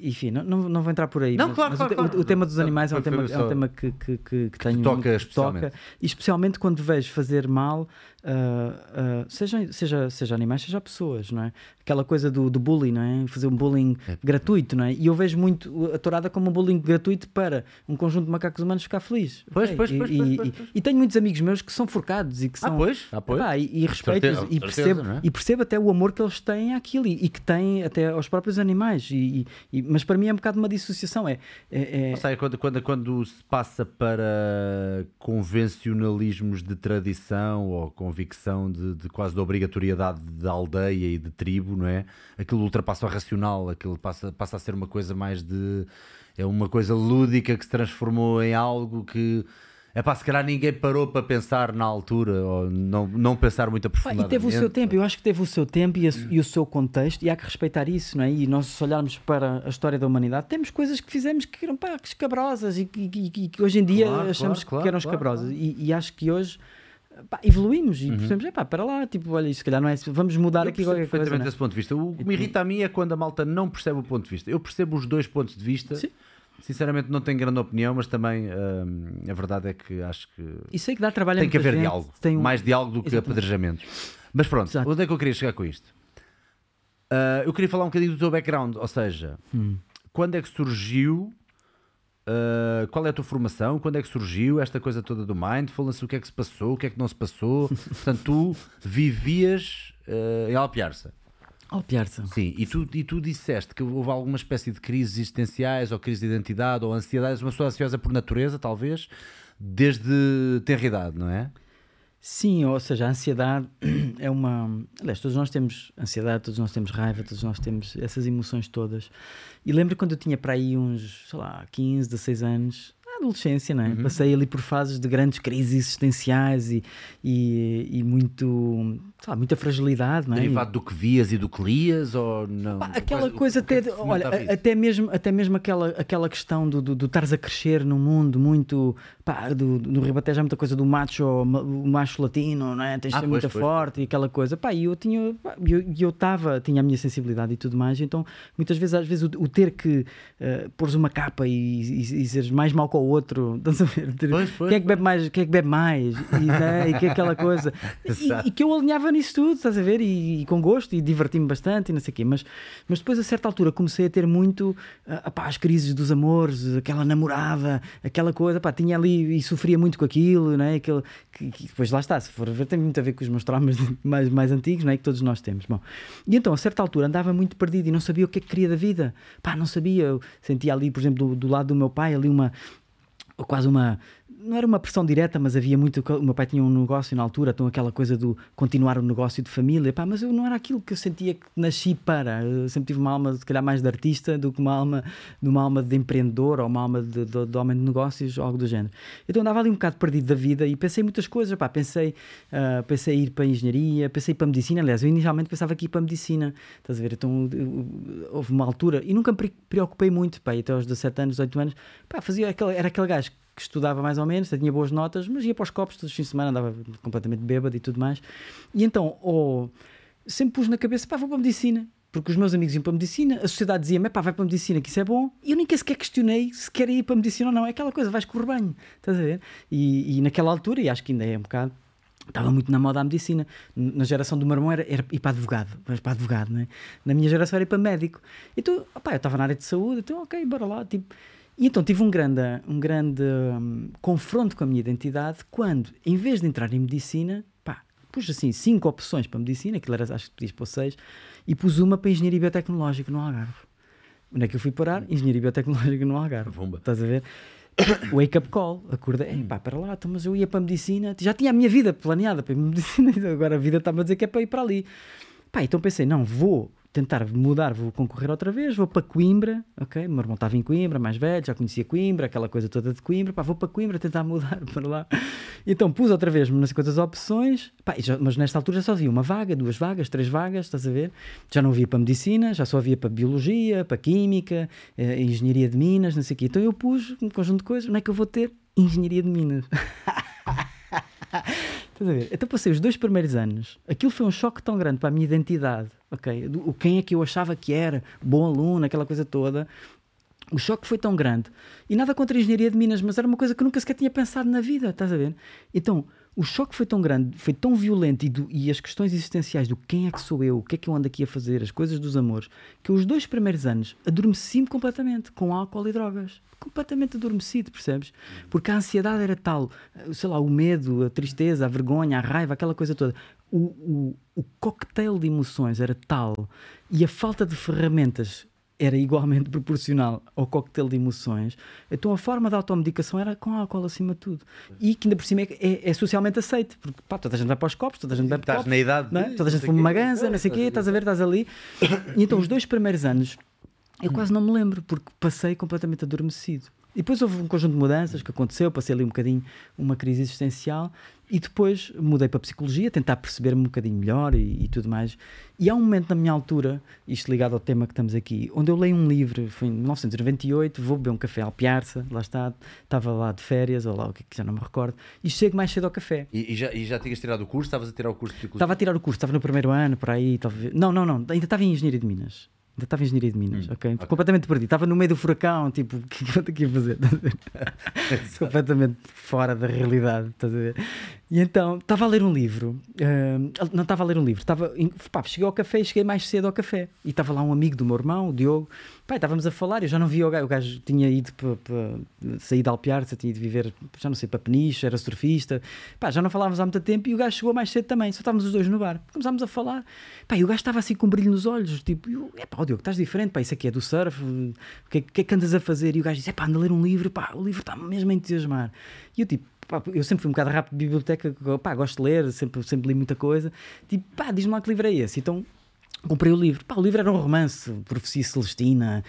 Enfim, não, não, não vou entrar por aí. Não, mas, claro, mas claro, o, te- o- claro. o tema dos animais é um tema, é um tema que, que, que, que tenho toca especialmente. e especialmente quando vejo fazer mal, ah, ah, seja, seja, seja animais, seja pessoas, não é? Aquela coisa do, do bullying, não é? Fazer um bullying É. gratuito, não é? E eu vejo muito a tourada como um bullying gratuito para um conjunto de macacos humanos ficar feliz. Pois, Ok? pois, pois, e, pois, e- pois, pois. e tenho muitos amigos meus que são forcados e que Ah, são. pois, ah, pois. Epá, e, e respeito certeza, e certeza, percebo, não é? e percebo até o amor que eles têm àquilo e, e que têm até aos próprios animais. E, e- e- mas para mim é um bocado uma dissociação. É, é, é- sei, quando, quando, quando se passa para convencionalismos de tradição ou convicção de, de quase de obrigatoriedade de aldeia e de tribo, não é? Aquilo ultrapassa o racional, aquilo passa, passa a ser uma coisa mais de. É uma coisa lúdica que se transformou em algo que. É pá, se calhar ninguém parou para pensar na altura ou não, não pensar muito Pá, e aprofundadamente. teve o seu tempo, eu acho que teve o seu tempo e, a- e o seu contexto, e há que respeitar isso, não é? E nós, se olharmos para a história da humanidade, temos coisas que fizemos que eram pá, escabrosas e que, que- que hoje em dia Claro, achamos claro, que eram claro, escabrosas. E, e acho que hoje pá, evoluímos e percebemos, é pá, para lá, tipo, olha, isso se calhar não é, vamos mudar Eu aqui qualquer coisa. perfeitamente é? esse ponto de vista. O que me irrita a mim é quando a malta não percebe o ponto de vista. Eu percebo os dois pontos de vista. Sim. Sinceramente, não tenho grande opinião, mas também hum, a verdade é que acho que E sei que dá trabalho tem que haver gente, diálogo. um- Mais diálogo do que Exatamente. apedrejamentos. Mas pronto, Exato. onde é que eu queria chegar com isto? Ah, eu queria falar um bocadinho do teu background, ou seja, Hum. quando é que surgiu, ah, qual é a tua formação, quando é que surgiu esta coisa toda do mindfulness, o que é que se passou, o que é que não se passou. *laughs* Portanto, tu vivias ah, em Alpiarça. Alpiar-se. Sim, e tu, e tu disseste que houve alguma espécie de crises existenciais ou crise de identidade ou ansiedade, uma pessoa ansiosa por natureza, talvez, desde tenra idade, não é? Sim, ou seja, a ansiedade *clears throat* é uma. Aliás, todos nós temos ansiedade, todos nós temos raiva, todos nós temos essas emoções todas. E lembro quando eu tinha para aí uns, sei lá, 15, 16 anos, adolescência, não é? Uhum. Passei ali por fases de grandes crises existenciais e, e, e muito. lá, muita fragilidade, não é? Derivado do que vias e do que lias ou não? Pá, aquela coisa é até, olha, até mesmo, até mesmo aquela, aquela questão do, do, do estares a crescer num mundo muito, pá, do, no Ribatejo há muita coisa do macho, o macho latino, não é? Tens de Ah, ser muito pois, forte e aquela coisa, pá, e eu tinha, pá, e eu eu estava, tinha a minha sensibilidade e tudo mais, então muitas vezes, às vezes o, o ter que uh, pôres uma capa e, e, e seres mais mau que o outro. *laughs* Estás a ver? Pois, pois, quem é que bebe mais? Quem é que bebe mais? E, né? e que é aquela coisa. *laughs* E, e que eu alinhava nisso tudo, estás a ver? E, e com gosto, e diverti-me bastante, e não sei o quê. Mas, mas depois, a certa altura, comecei a ter muito pá, as crises dos amores, aquela namorada, aquela coisa, pá, tinha ali e sofria muito com aquilo, né? Aquele, que, que depois lá está, se for ver, tem muito a ver com os meus traumas mais, mais antigos, não é? Que todos nós temos. Bom, e então, a certa altura, andava muito perdido e não sabia o que é que queria da vida. Pá, não sabia. Eu sentia ali, por exemplo, do, do lado do meu pai, ali uma quase uma não era uma pressão direta, mas havia muito. O meu pai tinha um negócio na altura, então aquela coisa do continuar o negócio de família, pá, mas eu não era aquilo que eu sentia que nasci para. Eu sempre tive uma alma, se calhar, mais de artista do que uma alma de, uma alma de empreendedor ou uma alma de, de, de homem de negócios, algo do género. Então andava ali um bocado perdido da vida e pensei muitas coisas, pá, pensei, uh, pensei ir para a engenharia, pensei para a medicina. Aliás, eu inicialmente pensava que ir para a medicina, estás a ver? Então eu, houve uma altura e nunca me preocupei muito, pá, até aos 17 anos, 18 anos, pá, fazia aquele, era aquele gajo que estudava mais ou menos, tinha boas notas, mas ia para os copos todos os fins de semana, andava completamente bêbado e tudo mais. E então, oh, sempre pus na cabeça, pá, vou para a medicina. Porque os meus amigos iam para a medicina, a sociedade dizia-me, pá, vai para a medicina, que isso é bom. E eu nem sequer questionei se quer ir para a medicina ou não. É aquela coisa, vais com o rebanho, estás a ver? E, e naquela altura, e acho que ainda é um bocado, estava muito na moda a medicina. Na geração do meu irmão era, era ir para advogado, mas para advogado, não é? Na minha geração era ir para médico. Então, opá, eu estava na área de saúde, então, ok, bora lá, tipo. E então tive um grande, um grande um, confronto com a minha identidade quando, em vez de entrar em medicina, pá, pus assim cinco opções para medicina, aquilo era, acho que podias pôr seis, e pus uma para engenharia biotecnológica no Algarve. Onde é que eu fui parar? Engenharia biotecnológica no Algarve. Bomba. Estás a ver? *coughs* Wake up call, acordei, pá, para lá, então, mas eu ia para a medicina, já tinha a minha vida planeada para para a *laughs* medicina, agora a vida está-me a dizer que é para ir para ali. Pá, então pensei, não, vou tentar mudar, vou concorrer outra vez, vou para Coimbra, ok? Meu irmão estava em Coimbra, mais velho, já conhecia Coimbra, aquela coisa toda de Coimbra, pá, vou para Coimbra tentar *laughs* mudar para lá. Então pus outra vez sei quantas opções, pá, já, mas nesta altura já só havia uma vaga, duas vagas, três vagas, estás a ver? Já não havia para Medicina, já só havia para Biologia, para Química, eh, Engenharia de Minas, não sei o quê. Então eu pus um conjunto de coisas, onde é que eu vou ter? Engenharia de Minas. *laughs* Estás a ver? Então passei os dois primeiros anos. Aquilo foi um choque tão grande para a minha identidade. Ok? O quem é que eu achava que era, bom aluno, aquela coisa toda. O choque foi tão grande. E nada contra a engenharia de Minas, mas era uma coisa que nunca sequer tinha pensado na vida, estás a ver? Então, o choque foi tão grande, foi tão violento e, do, e, as questões existenciais do quem é que sou eu, o que é que eu ando aqui a fazer, as coisas dos amores, que os dois primeiros anos adormeci-me completamente com álcool e drogas. Completamente adormecido, percebes? Porque a ansiedade era tal, sei lá, o medo, a tristeza, a vergonha, a raiva, aquela coisa toda. O, o, o cocktail de emoções era tal e a falta de ferramentas era igualmente *laughs* proporcional ao coquetel de emoções, então a forma da automedicação era com álcool acima de tudo. E que ainda por cima é, é, é socialmente aceito, porque pá, toda a gente vai para os copos, toda a gente bebe Estás copos, na idade. não é? toda a gente fuma uma ganza, não sei o quê, estás a ver, estás ali. E então os dois primeiros anos eu quase não me lembro, porque passei completamente adormecido. E depois houve um conjunto de mudanças que aconteceu, passei ali um bocadinho uma crise existencial e depois mudei para a psicologia, tentar perceber-me um bocadinho melhor e, e tudo mais. E há um momento na minha altura, isto ligado ao tema que estamos aqui, onde eu leio um livro, foi em 1998, vou beber um café ao Piarça, lá está, estava lá de férias, ou lá o que é que já não me recordo, e chego mais cedo ao café. E, e já, e já tinhas tirado o curso? Estavas a tirar o curso de psicologia? Estava a tirar o curso, estava no primeiro ano, por aí, talvez. Não, não, não, ainda estava em Engenharia de Minas. Ainda estava em Engenharia de Minas, Hum, ok? ok. Completamente perdido. Estava no meio do furacão, tipo, *laughs* o que é que eu estou aqui a fazer? *laughs* Completamente fora da realidade, estás a ver? E então, estava a ler um livro, ah, não estava a ler um livro, estava, pá, cheguei ao café e cheguei mais cedo ao café. E estava lá um amigo do meu irmão, o Diogo, pá, estávamos a falar, eu já não via o gajo, o gajo tinha ido para, sair de Alpiarça, tinha ido viver, já não sei, para Peniche, era surfista, pá, já não falávamos há muito tempo e o gajo chegou mais cedo também, só estávamos os dois no bar. Começámos a falar, pá, e o gajo estava assim com um brilho nos olhos, tipo, é pá, Diogo, estás diferente, pá, isso aqui é do surf, o que, é- o que é que andas a fazer? E o gajo disse, é pá, anda a ler um livro, pá, o livro está-me mesmo a entusiasmar. E eu tipo, eu sempre fui um bocado rápido de biblioteca, pá, gosto de ler, sempre, sempre li muita coisa, tipo, pá, diz-me lá que livro é esse, então comprei o livro. Pá, o livro era um romance, Profecia Celestina.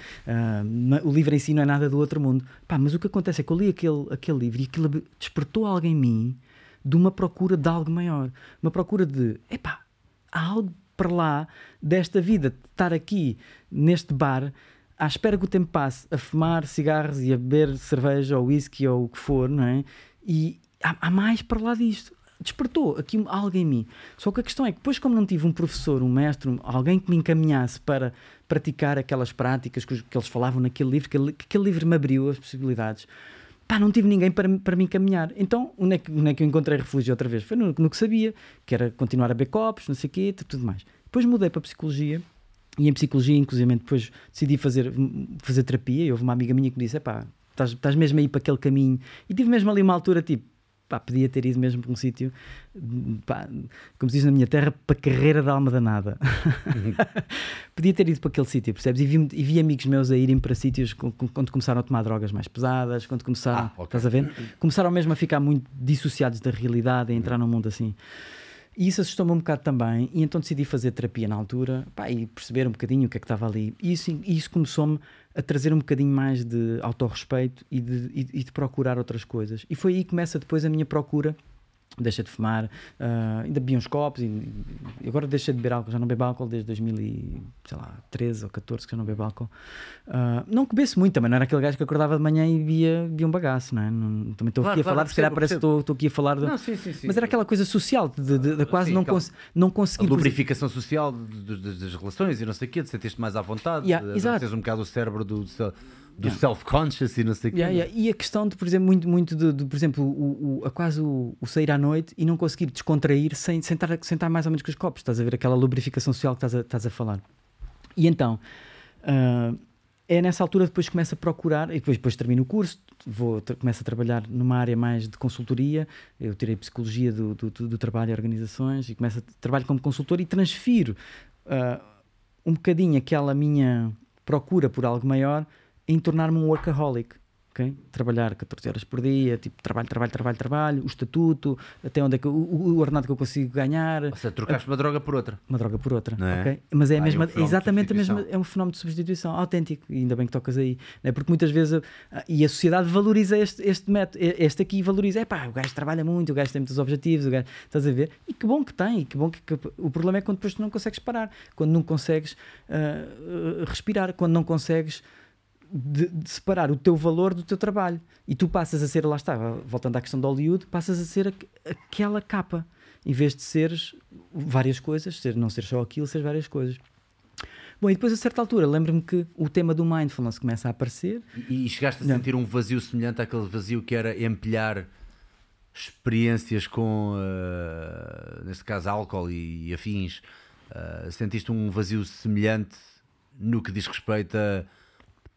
ma- o livro em si não é nada do outro mundo. Pá, mas o que acontece é que eu li aquele, aquele livro e aquilo despertou algo em mim de uma procura de algo maior. Uma procura de, epá, há algo para lá desta vida, de estar aqui neste bar à espera que o tempo passe a fumar cigarros e a beber cerveja ou whisky ou o que for, não é? E há, há mais para lá disto. Despertou aqui algo em mim. Só que a questão é que depois, como não tive um professor, um mestre, alguém que me encaminhasse para praticar aquelas práticas que, que eles falavam naquele livro, que, que aquele livro me abriu as possibilidades. pá, não tive ninguém para, para me encaminhar. Então, onde é, que, onde é que eu encontrei refúgio outra vez? Foi no, no que sabia, que era continuar a copos, não sei o quê, tudo mais. Depois mudei para psicologia e em psicologia, inclusive, depois decidi fazer, fazer terapia. E houve uma amiga minha que me disse: pá, estás, estás mesmo aí para aquele caminho. E tive mesmo ali uma altura tipo, pá, podia ter ido mesmo para um sítio, como se diz na minha terra, para carreira da alma danada. *laughs* podia ter ido para aquele sítio, percebes? E vi, e vi, amigos meus a irem para sítios quando começaram a tomar drogas mais pesadas, quando começaram, ah, okay. estás a ver? Começaram mesmo a ficar muito dissociados da realidade, a entrar num mundo assim. E isso assustou-me um bocado também, e então decidi fazer terapia na altura pá, e perceber um bocadinho o que é que estava ali. E isso, isso começou-me a trazer um bocadinho mais de autorrespeito e de, e, e de procurar outras coisas. E foi aí que começa depois a minha procura deixa de fumar, uh, ainda bebi uns copos e, e, agora deixei de beber álcool, já não bebo álcool desde 2013 ou 14 que já não bebo álcool. Uh, não que bebesse muito também, não era aquele gajo que acordava de manhã e via, via um bagaço, não é? Não, também estou claro, aqui a claro, falar, se calhar parece que estou aqui a falar. De, não, sim, sim, sim, mas era aquela coisa social, de, de, de quase sim, não, cons, não conseguir. A lubrificação social das relações e não sei o quê, de sentir-te mais à vontade, yeah, de, de um bocado o cérebro do do yeah. self-conscious e não sei o yeah, yeah. E a questão de, por exemplo, muito, muito de, de por exemplo, o, o, a quase o, o, sair à noite e não conseguir descontrair sem, sem estar mais ou menos com os copos, estás a ver aquela lubrificação social que estás a, estás a falar. E então, uh, é nessa altura depois começo a procurar, e depois, depois termino o curso, vou, começo a trabalhar numa área mais de consultoria, eu tirei Psicologia do, do, do Trabalho e Organizações e começo a trabalhar como consultor e transfiro uh, um bocadinho aquela minha procura por algo maior em tornar-me um workaholic. Okay? Trabalhar 14 horas por dia, tipo, trabalho, trabalho, trabalho, trabalho, o estatuto, até onde é que o, o ordenado que eu consigo ganhar. Ou seja, trocaste uma droga por outra. Uma droga por outra, é? ok? Mas é, a mesma, é exatamente a mesma, é um fenómeno de substituição autêntico, e ainda bem que tocas aí, né? porque muitas vezes, ah, e a sociedade valoriza este, este método, este aqui valoriza, é pá, o gajo trabalha muito, o gajo tem muitos objetivos, o gajo, estás a ver? E que bom que tem, que bom que, que o problema é quando depois tu não consegues parar, quando não consegues uh, respirar, quando não consegues de, de, separar o teu valor do teu trabalho. E tu passas a ser, lá está, voltando à questão de Hollywood, passas a ser aquela capa, em vez de seres várias coisas, ser, não ser só aquilo, ser várias coisas. Bom, e depois a certa altura, lembro-me que o tema do mindfulness começa a aparecer. E, e chegaste a não. sentir um vazio semelhante àquele vazio que era empilhar experiências com, uh, neste caso, álcool e, e afins. Uh, sentiste um vazio semelhante no que diz respeito a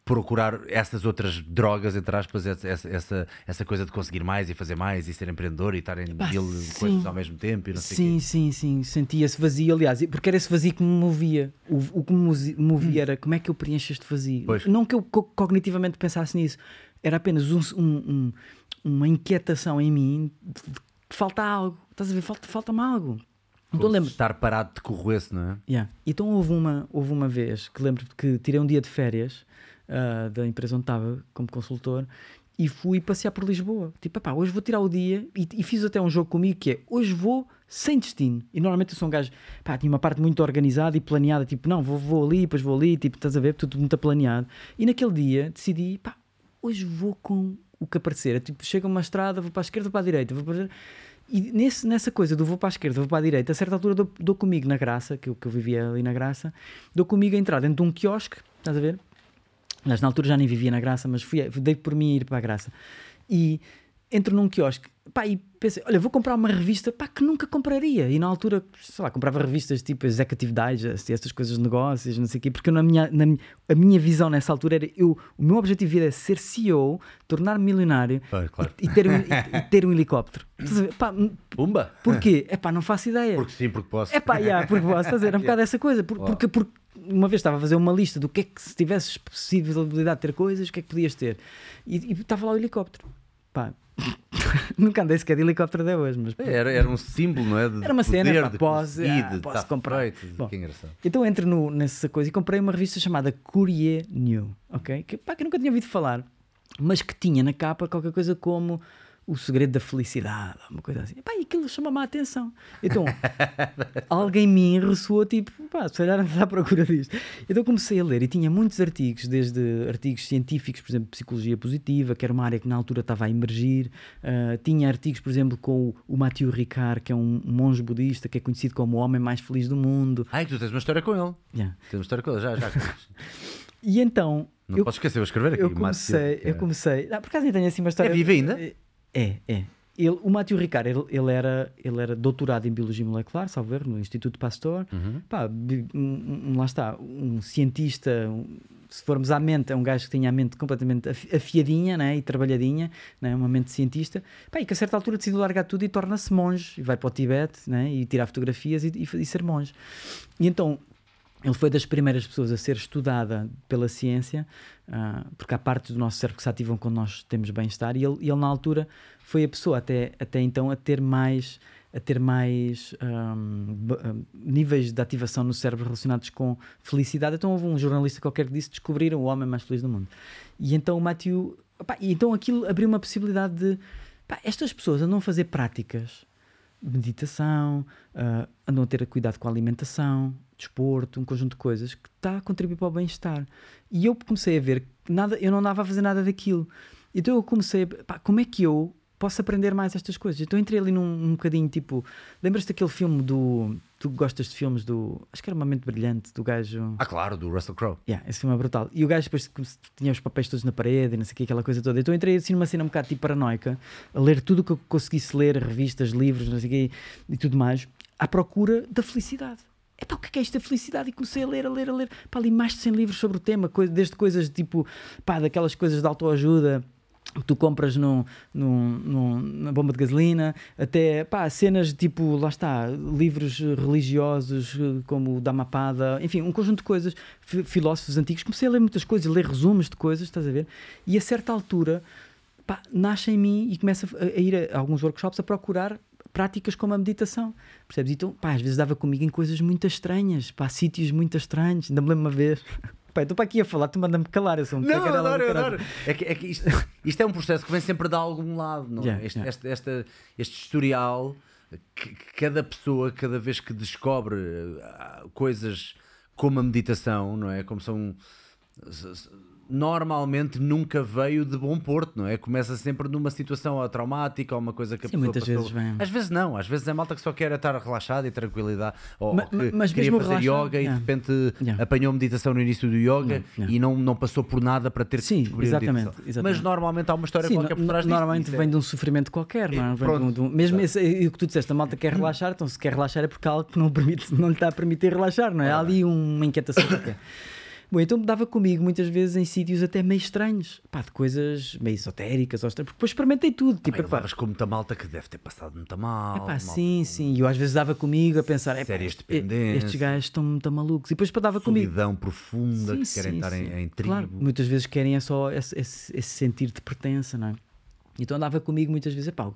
procurar essas outras drogas, entre aspas, essa, essa, essa coisa de conseguir mais e fazer mais e ser empreendedor e estar em Epá, mil coisas ao mesmo tempo. E não sei sim, sim, sim. Sentia esse vazio, aliás, porque era esse vazio que me movia. O, o que me movia era como é que eu preencho este vazio. Pois. Não que eu cognitivamente pensasse nisso, era apenas um, um, uma inquietação em mim de, que falta algo. Estás a ver? Falta-me falta algo. Então lembro estar parado de corroesse, não é? Yeah. Então houve uma, houve uma vez que lembro que tirei um dia de férias uh, da empresa onde estava como consultor e fui passear por Lisboa. Tipo, pá, hoje vou tirar o dia e, e, fiz até um jogo comigo que é hoje vou sem destino. E normalmente eu sou um gajo, pá, tinha uma parte muito organizada e planeada, tipo, não, vou, vou ali, depois vou ali, tipo, estás a ver, tudo muito planeado. E naquele dia decidi, pá, hoje vou com o que aparecer. É, tipo, chega uma estrada, vou para a esquerda, vou para a direita, vou para a e nesse, nessa coisa do vou para a esquerda, vou para a direita, a certa altura dou, dou comigo na Graça, que eu, que eu vivia ali na Graça, dou comigo a entrar dentro de um quiosque, estás a ver? Mas na altura já nem vivia na Graça, mas fui, dei por mim a ir para a Graça. E entro num quiosque pá, e pensei, olha, vou comprar uma revista pá, que nunca compraria. E na altura, sei lá, comprava revistas tipo Executive Digest e estas coisas de negócios, não sei o quê, porque na minha, na a minha visão nessa altura era eu, o meu objetivo era ser CEO, tornar-me milionário ah, claro. e, e, ter um, e, e, ter um helicóptero. *laughs* Pá, Pumba! Porquê? É pá, não faço ideia. Porque sim, porque posso. É pá, yeah, porque posso fazer. É um *laughs* bocado essa coisa. Por, porque, porque uma vez estava a fazer uma lista do que é que se tivesses possibilidade de ter coisas, o que é que podias ter. E, e estava lá o helicóptero. Pá, *laughs* nunca andei sequer de helicóptero até hoje. Mas... Era, era um símbolo, não é? De era uma poder, cena, pá, posso, ah, posso tá comprar. Feito, Bom, que engraçado. Então entro no, nessa coisa e comprei uma revista chamada Courier New, ok? Que, pá, que eu nunca tinha ouvido falar, mas que tinha na capa qualquer coisa como o segredo da felicidade, uma coisa assim. Pá, e aquilo chama-me a atenção. Então, *laughs* alguém me ressoou, tipo, pá, se calhar anda à procura disto. Então comecei a ler e tinha muitos artigos, desde artigos científicos, por exemplo, psicologia positiva, que era uma área que na altura estava a emergir. Uh, tinha artigos, por exemplo, com o, o Mathieu Ricard, que é um monge budista, que é conhecido como o homem mais feliz do mundo. Ai, tu tens uma história com ele. Yeah. Tens uma história com ele, já, já. *laughs* e então Não Eu- podes esquecer, vou escrever aqui. Eu comecei, eu comecei. Ah, por acaso nem tenho assim uma história. É vivo ainda? É, é. Ele, o Matthew Ricard, ele, ele era, ele era doutorado em Biologia Molecular, salvo erro, no Instituto Pasteur. Uhum. Pá, um- lá está, um cientista, um- se formos à mente, é um gajo que tinha a mente completamente afi- afiadinha né, e trabalhadinha, né, uma mente cientista, pá, e que a certa altura decidiu largar tudo e torna-se monge, e vai para o Tibete né, e tirar fotografias e, e, e ser monge. E então ele foi das primeiras pessoas a ser estudada pela ciência, ah, porque há partes do nosso cérebro que se ativam quando nós temos bem-estar, e ele, ele, na altura foi a pessoa até, até então a ter mais a ter mais b- ahm, níveis de ativação no cérebro relacionados com felicidade. Então houve um jornalista qualquer que disse descobriram o homem mais feliz do mundo. E então o Matthew, opá, e então aquilo abriu uma possibilidade de pá, estas pessoas andam a fazer práticas meditação, ah, andam a ter cuidado com a alimentação, desporto, um conjunto de coisas que está a contribuir para o bem-estar. E eu comecei a ver que nada, eu não andava a fazer nada daquilo. Então eu comecei a, pá, como é que eu posso aprender mais estas coisas? Então entrei ali num um bocadinho tipo, lembras-te daquele filme do, tu gostas de filmes do, acho que era uma mente brilhante, do gajo... Ah, claro, do Russell Crowe. Yeah, esse filme é brutal. E o gajo depois tinha os papéis todos na parede e não sei o que, aquela coisa toda. Então entrei assim numa cena um bocado tipo paranoica, a ler tudo o que eu conseguisse ler, revistas, livros, não sei o que, e tudo mais, à procura da felicidade. Epá, o que é, que é isto da felicidade? E comecei a ler, a ler, a ler. Pá, li mais de 100 livros sobre o tema, desde coisas tipo, pá, daquelas coisas de autoajuda que tu compras num, num, num- na bomba de gasolina, até pá, cenas tipo, lá está, livros religiosos como o Dhammapada, enfim, um conjunto de coisas, fi- filósofos antigos. Comecei a ler muitas coisas, ler resumos de coisas, estás a ver? E a certa altura, pá, nasce em mim e começa a ir a alguns workshops a procurar práticas como a meditação, percebes? Então, pá, às vezes dava comigo em coisas muito estranhas, pá, sítios muito estranhos, ainda me lembro uma vez. *laughs* Pá, estou para aqui a falar, tu manda-me calar, eu sou um Não, do adoro, eu adoro. É que, é que isto, isto é um processo que vem sempre de algum lado, não é? Yeah, este, yeah. Este, esta- este historial, que, que cada pessoa, cada vez que descobre ah, coisas como a meditação, não é? Como são. Normalmente nunca veio de bom porto, não é? Começa sempre numa situação traumática ou uma coisa que a Sim, pessoa muitas passou. vezes vem. Às vezes não, às vezes é malta que só quer estar relaxada e tranquilidade. Ou, Ma- ou que ma- mas queria mesmo fazer relaxado, yoga e yeah. de repente Yeah. apanhou meditação no início do yoga Yeah, e não, não passou por nada para ter que Sim, descobrir a exatamente, exatamente. Mas normalmente há uma história Sim, qualquer por trás normalmente é- vem de um sofrimento qualquer, não é? Pronto, de um- mesmo esse, e o que tu disseste, a malta quer relaxar, então se quer relaxar é porque há algo que não, permite, *laughs* não lhe está a permitir relaxar, não é? Há ali uma inquietação qualquer. *coughs* Bom, então dava comigo muitas vezes em sítios até meio estranhos, pá, de coisas meio esotéricas, ou estranhas, porque depois experimentei tudo, tipo, epá, levavas com muita malta que deve ter passado muito mal. epá, mal- sim, sim, e eu às vezes dava comigo a pensar, epá, Sérias dependências. estes gajos estão muito malucos, e depois para dava comigo. solidão profunda, Sim, que querem sim, estar sim. em, em tribo. Claro, muitas vezes querem é só esse, esse- esse sentir de pertença, não é? Então andava comigo muitas vezes, pá,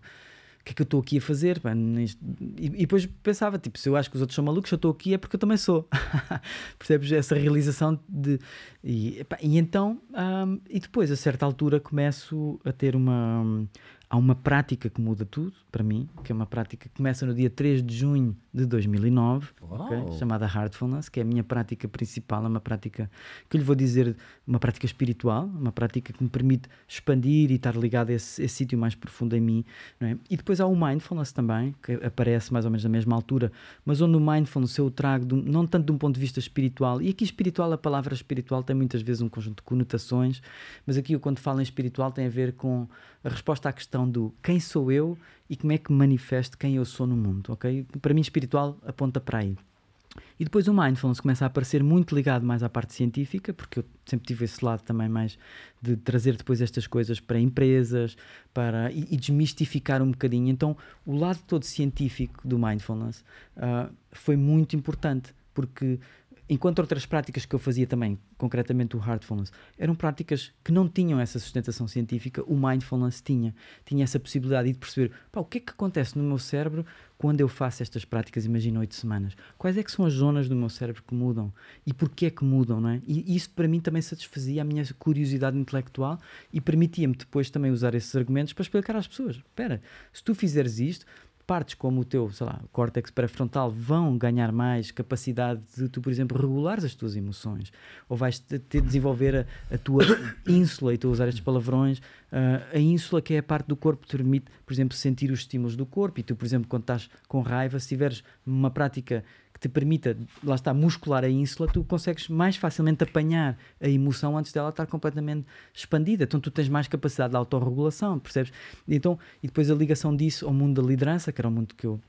o que é que eu estou aqui a fazer? pá, nisto?" E, e depois pensava, tipo, se eu acho que os outros são malucos, eu estou aqui é porque eu também sou. *laughs* Percebes? Essa realização de. E, epá, e então, hum, e depois, a certa altura, começo a ter uma. Há uma prática que muda tudo para mim, que é uma prática que começa no dia 3 de junho de 2009, ok? Uau. chamada Heartfulness, que é a minha prática principal, é uma prática que eu lhe vou dizer, uma prática espiritual, uma prática que me permite expandir e estar ligado a esse, sítio mais profundo em mim. é? E depois há o Mindfulness também, que aparece mais ou menos na mesma altura, mas onde o Mindfulness eu trago, de não tanto de um ponto de vista espiritual, e aqui espiritual, a palavra espiritual tem muitas vezes um conjunto de conotações, mas aqui eu quando falo em espiritual tem a ver com a resposta à questão do quem sou eu e como é que manifesto quem eu sou no mundo, ok? Para mim espiritual aponta para aí. E depois o mindfulness começa a aparecer muito ligado mais à parte científica, porque eu sempre tive esse lado também mais de trazer depois estas coisas para empresas, para e, e desmistificar um bocadinho. Então, o lado todo científico do mindfulness ah, foi muito importante, porque enquanto outras práticas que eu fazia também, concretamente o heartfulness, eram práticas que não tinham essa sustentação científica, o mindfulness tinha. Tinha essa possibilidade de perceber pá, o que é que acontece no meu cérebro quando eu faço estas práticas, imagina oito semanas. Quais é que são as zonas do meu cérebro que mudam? E porquê é que mudam, não é? E isso para mim também satisfazia a minha curiosidade intelectual e permitia-me depois também usar esses argumentos para explicar às pessoas. Espera, se tu fizeres isto, partes como o teu, sei lá, córtex pré-frontal vão ganhar mais capacidade de tu, por exemplo, regulares as tuas emoções. Ou vais te- ter de desenvolver a, a tua *coughs* ínsula, e estou a usar estes palavrões, ah, a ínsula que é a parte do corpo que te permite, por exemplo, sentir os estímulos do corpo. E tu, por exemplo, quando estás com raiva, se tiveres uma prática que te permita, lá está, muscular a ínsula, tu consegues mais facilmente apanhar a emoção antes dela estar completamente expandida. Então tu tens mais capacidade de autorregulação, percebes? Então, e depois a ligação disso ao mundo da liderança, que era um mundo que eu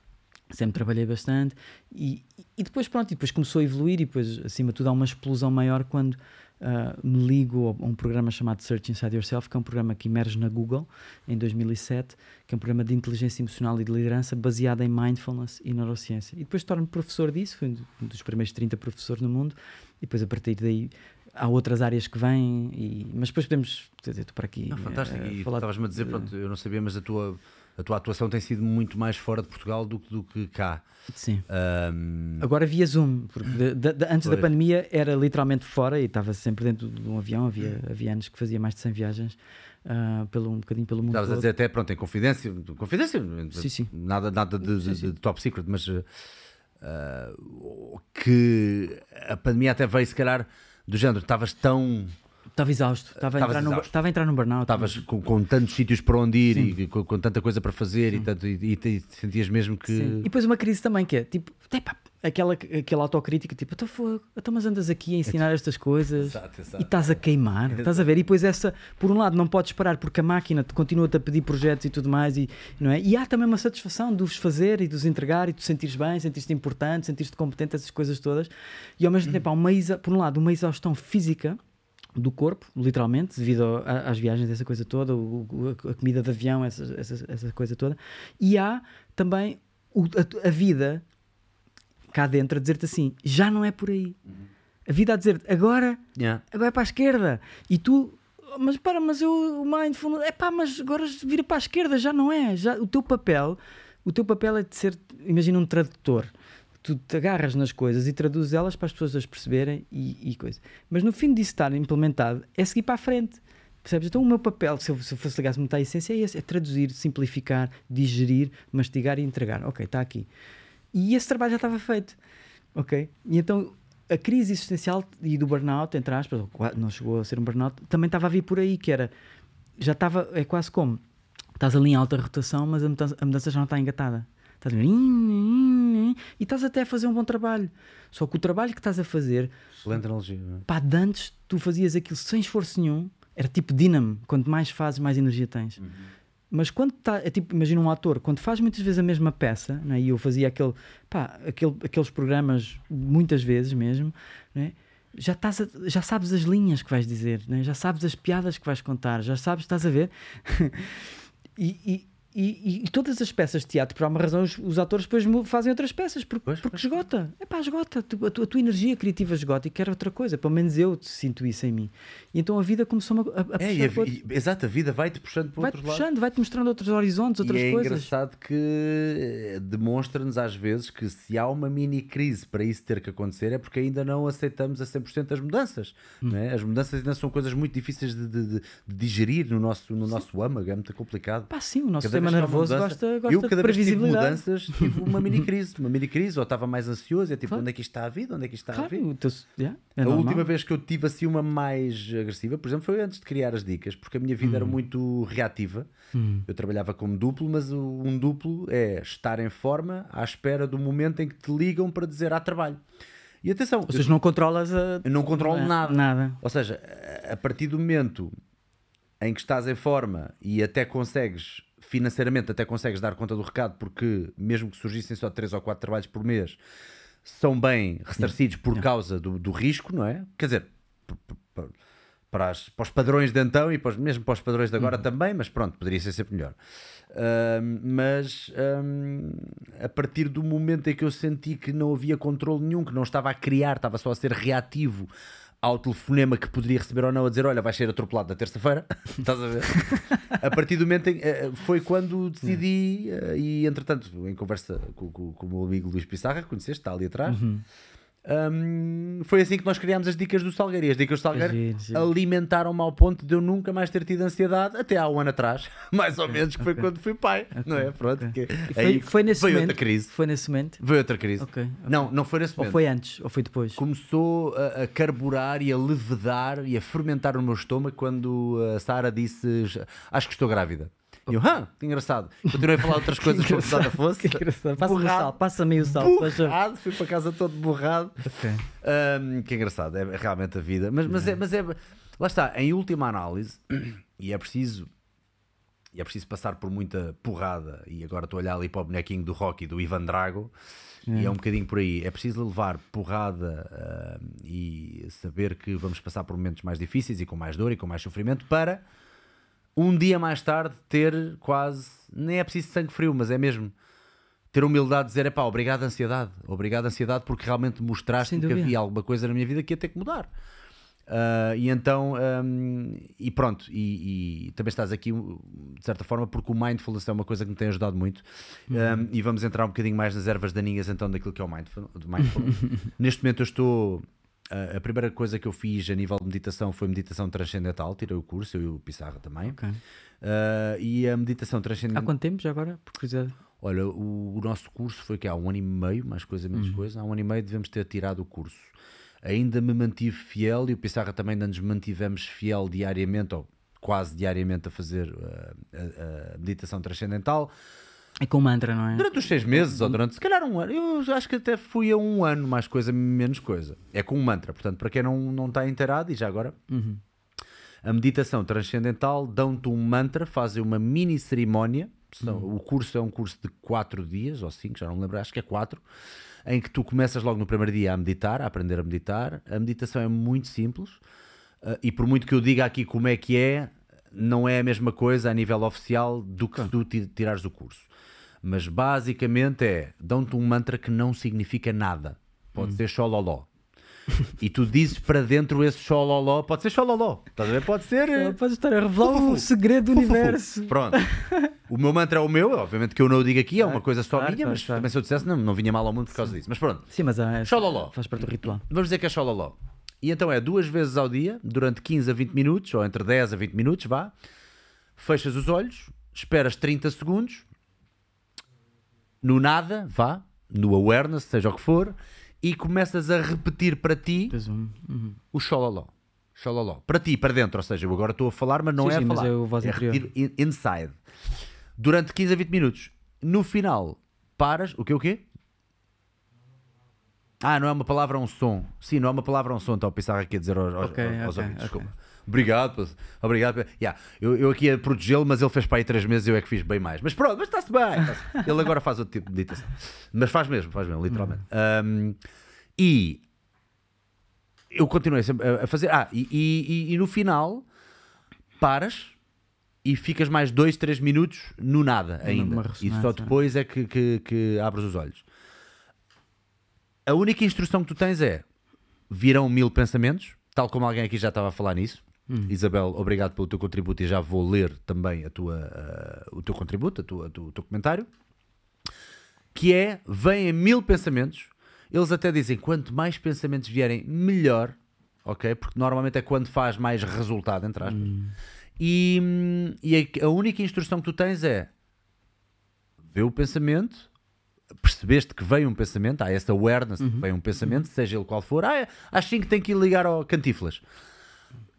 sempre trabalhei bastante e, e depois pronto, e depois começou a evoluir e depois acima de tudo há uma explosão maior quando uh, me ligo a um programa chamado Search Inside Yourself, que é um programa que emerge na Google em 2007, que é um programa de inteligência emocional e de liderança baseado em mindfulness e neurociência. E depois torno-me professor disso, fui um dos primeiros 30 professores no mundo e depois a partir daí há outras áreas que vêm, e, mas depois podemos, dizer, estou para aqui. Não, fantástico, uh, e estavas-me a dizer, pronto, eu não sabia, mas a tua a tua atuação tem sido muito mais fora de Portugal do, do que cá. Sim. Um... Agora via Zoom, porque de, de, de, antes pois. da pandemia era literalmente fora e estava sempre dentro de um avião. Havia, havia anos que fazia mais de 100 viagens uh, pelo, um bocadinho pelo mundo. Estavas a dizer até, pronto, em confidência, confidência sim, sim. nada, nada de, sim. de, top secret, mas uh, que a pandemia até veio, se calhar, do género, estavas tão Estava exausto, estava a, entrar no, estava a entrar num burnout. Estavas com, com, tantos sítios para onde ir Sim. e com, com, tanta coisa para fazer e, tanto, e, e, e, sentias mesmo que. Sim. E depois uma crise também que é tipo, epa, aquela, aquela autocrítica, tipo, então fogo, então mas andas aqui a ensinar estas coisas exato, exato. e estás a queimar, exato. estás a ver? E depois essa, por um lado, não podes parar porque a máquina continua-te a pedir projetos e tudo mais, e, não é? e há também uma satisfação de os fazer e de os entregar e de te sentires bem, sentires-te importante, sentires-te competente, essas coisas todas, e ao mesmo tempo há uma, por um lado, uma exaustão física do corpo, literalmente, devido às viagens, essa coisa toda, o, a comida de avião, essa, essa, essa coisa toda. E há também o, a, a, vida cá dentro a dizer-te assim: já não é por aí. A vida a dizer agora, yeah. agora é para a esquerda. E tu, mas para, mas eu, o mindfulness, é pá, mas agora vira para a esquerda, já não é. Já, o teu papel, o teu papel é de ser, imagina um tradutor tu te agarras nas coisas e traduzes elas para as pessoas as perceberem e, e coisa. Mas no fim disso estar implementado é seguir para a frente. Percebes? Então o meu papel, se eu, se eu fosse ligar-se muito à essência, é esse: é traduzir, simplificar, digerir, mastigar e entregar. Ok, está aqui. E esse trabalho já estava feito. Ok? E então a crise existencial e do burnout, entre aspas, não chegou a ser um burnout, também estava a vir por aí, que era já estava, é quase como estás ali em alta rotação, mas a mudança, a mudança já não está engatada. Estás? E estás até a fazer um bom trabalho. Só que o trabalho que estás a fazer. Excelente analogia. É? Pá, de antes tu fazias aquilo sem esforço nenhum. Era tipo dínamo. Quanto mais fazes, mais energia tens. Uhum. Mas quando está. É tipo, imagina um ator, quando faz muitas vezes a mesma peça, né? e eu fazia aquele, pá, aquele, aqueles programas muitas vezes mesmo, né? já, estás a, já sabes as linhas que vais dizer, né? já sabes as piadas que vais contar, já sabes, estás a ver? *laughs* e, e, e, todas as peças de teatro, por alguma razão, os, os atores depois fazem outras peças porque, pois, porque pois. esgota. É pá, esgota. A tua, a tua, energia criativa esgota e quer outra coisa. Pelo menos eu sinto isso em mim. E então a vida começou a, a, é, puxar. E a, exato, a vida vai-te puxando para vai outros puxando, vai-te mostrando outros horizontes, outras e é coisas. É engraçado que eh, demonstra-nos às vezes que se há uma mini crise para isso ter que acontecer é porque ainda não aceitamos a 100% as mudanças. Hum. É? As mudanças ainda são coisas muito difíceis de, de, de, de digerir no nosso, no nosso âmago, é muito complicado. Pá, sim, o nosso Cada sistema nervoso gosta gosta, eu, cada de previsibilidade. Vez tive mudanças, tive uma mini crise, uma mini crise, ou estava mais ansioso, é tipo, claro. onde é que isto está a vida? Onde é que isto está claro, a vida? Teu, yeah, é a normal. última vez que eu tive assim uma mais agressiva, por exemplo, foi antes de criar as dicas, porque a minha vida hum. era muito reativa. Hum. Eu trabalhava como duplo, mas um duplo é estar em forma à espera do momento em que te ligam para dizer há trabalho. E atenção, ou seja, não controlas a... Eu não controlo é, nada. nada. Ou seja, a partir do momento em que estás em forma e até consegues financeiramente até consegues dar conta do recado, porque mesmo que surgissem só 3 ou 4 trabalhos por mês, são bem ressarcidos por yeah. causa do, do, risco, não é? Quer dizer, para, as, para, os padrões de então e para os, mesmo para os padrões de agora uhum. também, mas pronto, poderia ser sempre melhor. Uh, mas um, a partir do momento em que eu senti que não havia controle nenhum, que não estava a criar, estava só a ser reativo ao telefonema que poderia receber ou não a dizer: Olha, vais ser atropelado na terça-feira. *laughs* Estás a ver? a partir do momento em, eh, foi quando decidi, eh, e entretanto, em conversa com, com, com o meu amigo Luís Pissarra, conheceste, está ali atrás. Uhum. Um, foi assim que nós criámos as dicas do Salgueiro. E as dicas do Salgueiro alimentaram-me ao ponto de eu nunca mais ter tido ansiedade até há um ano atrás, *laughs* mais ou menos, que foi okay. quando fui pai. Okay. Não é? Pronto. Okay. Foi, aí foi nesse foi momento, outra crise. Foi nesse momento? Foi outra crise. Não, não foi nesse momento. Ou foi antes, ou foi depois? Começou a, a carburar e a levedar e a fermentar no meu estômago quando a Sara disse: Acho que estou grávida. E eu, hã, que engraçado. Continuei a falar outras *laughs* coisas como se nada fosse. Que engraçado. Passa-me o sal, passa-me o sal. Borrado, fui para casa todo borrado. Ok. Ahm, que engraçado, é realmente a vida. Mas, mas, é, mas é. Lá está, em última análise, *clears throat* e é preciso. E é preciso passar por muita porrada. E agora estou a olhar ali para o bonequinho do Rocky, do Ivan Drago, e é um bocadinho por aí. É preciso levar porrada ahm, e saber que vamos passar por momentos mais difíceis e com mais dor e com mais sofrimento para um dia mais tarde ter quase. Nem é preciso sangue frio, mas é mesmo ter humildade de dizer: é pá, obrigado, ansiedade. Obrigado, ansiedade, porque realmente mostraste que havia alguma coisa na minha vida que ia ter que mudar. Ah, e então, ahm, e pronto, e, e também estás aqui de certa forma, porque o mindfulness é uma coisa que me tem ajudado muito. Ahm, e vamos entrar um bocadinho mais nas ervas daninhas então daquilo que é o mindfulness. *laughs* Neste momento eu estou. A primeira coisa que eu fiz a nível de meditação foi meditação transcendental, tirei o curso, eu e o Pissarra também. Ok. Ah, e a meditação Há transcendental. quanto tempo já agora? Por curiosidade. Olha, o, o nosso curso foi que há um ano e meio, mais coisa, menos coisa. Há um ano e meio devemos ter tirado o curso. Ainda me mantive fiel e o Pissarra também ainda nos mantivemos fiel diariamente, ou quase diariamente, a fazer uh, a, a meditação transcendental. É com mantra, não é? Durante os seis meses, ou durante se calhar um ano, eu acho que até fui a um ano, mais coisa, menos coisa. É com um mantra, portanto, para quem não, não está inteirado, e já agora, a meditação transcendental dão-te um mantra, fazem uma mini cerimónia. São- O curso é um curso de quatro dias, ou cinco, já não me lembro, acho que é quatro, em que tu começas logo no primeiro dia a meditar, a aprender a meditar. A meditação é muito simples, ah, e por muito que eu diga aqui como é que é, não é a mesma coisa a nível oficial do que se tu ti- tirares o curso. Mas basicamente é, dão-te um mantra que não significa nada. Pode ser xololó. E tu dizes para dentro esse xololó, pode ser xololó, estás a ver? Pode ser. eh, Pode estar a revelar o segredo do universo. Pronto. O meu mantra é o meu, obviamente que eu não o digo aqui, é uma coisa só claro, minha, claro, mas claro. também se eu dissesse não, não vinha mal ao mundo por causa disso. Mas pronto, Sim, mas há, Xololó. faz parte do ritual. vamos dizer que é xololó. E então é duas vezes ao dia, durante 15 a 20 minutos, ou entre 10 a 20 minutos, vá. Fechas os olhos, esperas 30 segundos, no nada, vá, no awareness, seja o que for, e começas a repetir para ti um- uhum. o xololó. Xololó. Para ti, para dentro, ou seja, eu agora estou a falar, mas não Sim, é sim, a falar. é o voz é repetir in- inside. Durante 15 a 20 minutos. No final, paras. O quê? O quê? Ah, não é uma palavra, é um som. Sim, não é uma palavra, é um som. Está a pensar aqui a dizer aos, aos, Ok, aos ok, ouvintes. ok. Desculpa. Obrigado, pá. obrigado. Yeah, eu, eu aqui a protegê-lo, mas ele fez para aí 3 meses e eu é que fiz bem mais. Mas pronto, mas está-se bem. está-se- Ele agora faz outro tipo de meditação. Mas faz mesmo, faz mesmo, literalmente. Um, e eu continuei sempre a- fazer. Ah, e, e- e- no final paras e ficas mais 2, 3 minutos no nada ainda. E só depois é que, que- que abres os olhos. A única instrução que tu tens é virão mil pensamentos, tal como alguém aqui já estava a falar nisso. Isabel, obrigado pelo teu contributo e já vou ler também a tua, ah, o teu contributo, a tua- a tu- o teu comentário. Que é, vêm mil pensamentos, eles até dizem quanto mais pensamentos vierem, melhor, ok? Porque normalmente é quando faz mais resultado, entre aspas. E, hum, e a, a única instrução que tu tens é vê o pensamento, percebeste que veio um pensamento, há essa awareness de que veio um pensamento, seja ele qual for, ah, às 5 tem que ir ligar ao cantiflas.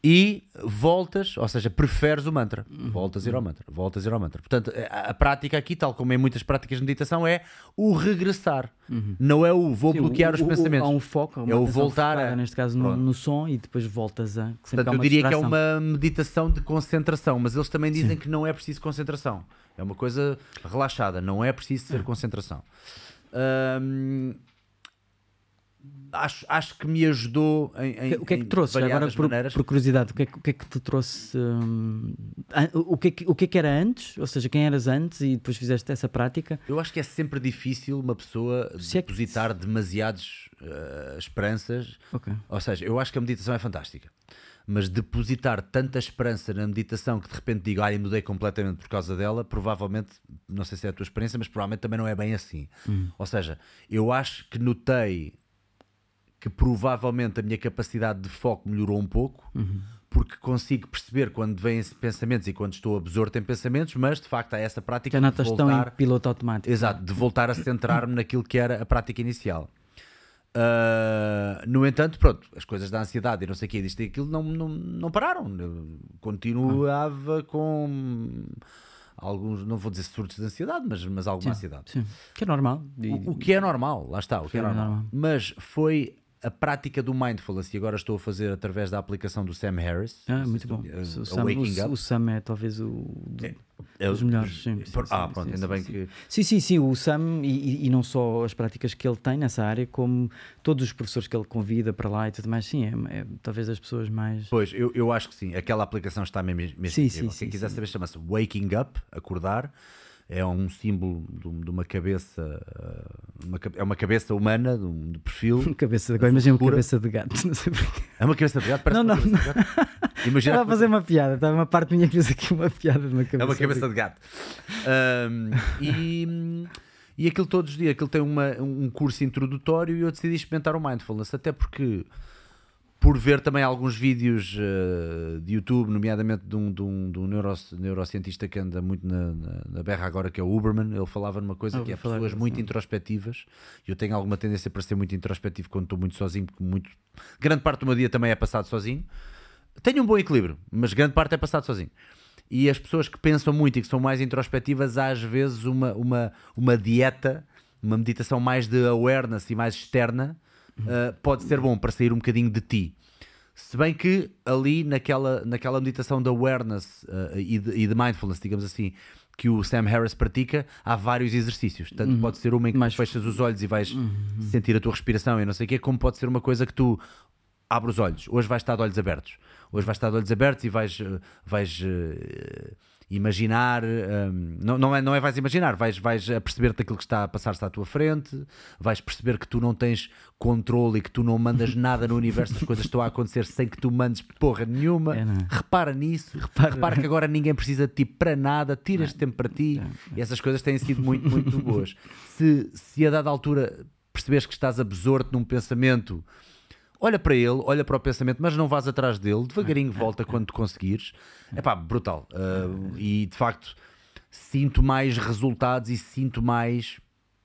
E voltas, ou seja, preferes o mantra. Voltas a ir ao mantra, voltas a ir ao mantra. Portanto, a, a prática aqui, tal como em muitas práticas de meditação, é o regressar. Não é o vou Sim, bloquear o- os o- pensamentos. Há um foco, É o voltar a- focada, neste caso no, no som e depois voltas a. Portanto, eu diria que é distração. uma meditação de concentração, mas eles também dizem que não é preciso concentração. É uma coisa relaxada, não é preciso ser concentração. Hum, acho, acho que me ajudou em, em O que é que em trouxe? Agora, por, por curiosidade, o que, é, que- o que é que te trouxe? hum, o, que é que, o que é que era antes? Ou seja, quem eras antes e depois fizeste essa prática? Eu acho que é sempre difícil uma pessoa Se é que- depositar demasiadas eh, esperanças. Ok. Ou seja, eu acho que a meditação é fantástica. Mas depositar tanta esperança na meditação que de repente digo, ah, mudei completamente por causa dela, provavelmente, não sei se é a tua experiência, mas provavelmente também não é bem assim. Ou seja, eu acho que notei que provavelmente a minha capacidade de foco melhorou um pouco, porque consigo perceber quando vêm pensamentos e quando estou absorto em pensamentos, mas de facto há essa prática Já de voltar- em piloto automático. Exato, de voltar a centrar-me naquilo que era a prática inicial. Ah, no entanto, pronto, as coisas da ansiedade e não sei o que, disto e aquilo não, não, não pararam. Eu continuava com alguns, não vou dizer surtos de ansiedade, mas, mas alguma ansiedade. Sim, que é normal. O, o que é normal, lá está, o que é é normal. normal. Mas foi a prática do mindfulness e agora estou a fazer através da aplicação do Sam Harris. Ah, muito bom. O, Sam, o, o Sam é talvez o do- É dos o- melhores. Sim, sim, ah, sim, pronto, ainda bem que. Sim, sim, sim, o Sam e, e- não só as práticas que ele tem nessa área, como todos os professores que ele convida para lá e tudo mais, sim, é, é talvez as pessoas mais. Pois, eu, eu acho que sim. Aquela aplicação está mesmo, mesmo Sim, sim, Quem quiser saber, chama-se Waking Up, acordar. É um símbolo de, um- de uma cabeça, uh, uma é uma cabeça humana, de, um, de perfil. *laughs* Cabeça de agora, imagina uma cabeça de gato, *laughs* não sei porquê. É uma cabeça de gato, parece Não, não, gato. *laughs* Imagina Estava a fazer uma piada, estava uma parte minha que fez aqui uma piada de uma cabeça. É uma cabeça de... gato. Ahm, e, e aquilo todos os dias, aquilo tem uma, um curso introdutório e eu decidi experimentar o mindfulness, até porque por ver também alguns vídeos eh, de YouTube, nomeadamente de um, de um, de um neuro- neurocientista que anda muito na, na, na berra agora, que é o Uberman, ele falava numa coisa Ah, que é pessoas muito introspectivas, e eu tenho alguma tendência para ser muito introspectivo quando estou muito sozinho, porque muito, grande parte do meu dia também é passado sozinho. Tenho um bom equilíbrio, mas grande parte é passado sozinho. E as pessoas que pensam muito e que são mais introspectivas, há às vezes uma, uma, uma dieta, uma meditação mais de awareness e mais externa, uh, pode ser bom para sair um bocadinho de ti. Se bem que ali naquela, naquela meditação de awareness uh, e, de, e de mindfulness, digamos assim, que o Sam Harris pratica, há vários exercícios. Tanto pode ser uma em que Mais- fechas os olhos e vais sentir a tua respiração e não sei o quê, como pode ser uma coisa que tu abre os olhos. Hoje vais estar de olhos abertos. Hoje vais estar de olhos abertos e vais, eh, vais eh, imaginar. eh, não, não, é, não é vais imaginar, vais, vais a perceber daquilo que está a passar-se à tua frente, vais perceber que tu não tens controle e que tu não mandas *laughs* nada no universo, as coisas estão a acontecer sem que tu mandes porra nenhuma. É, é? Repara nisso. *laughs* Repara. Repara que agora ninguém precisa de ti para nada, tiras tempo para ti. E essas coisas têm sido muito, muito boas. Se, se a dada altura percebes que estás absorto num pensamento olha para ele, olha para o pensamento, mas não vás atrás dele, devagarinho volta quando tu conseguires. É pá, brutal. Uh, e de facto, sinto mais resultados e sinto mais.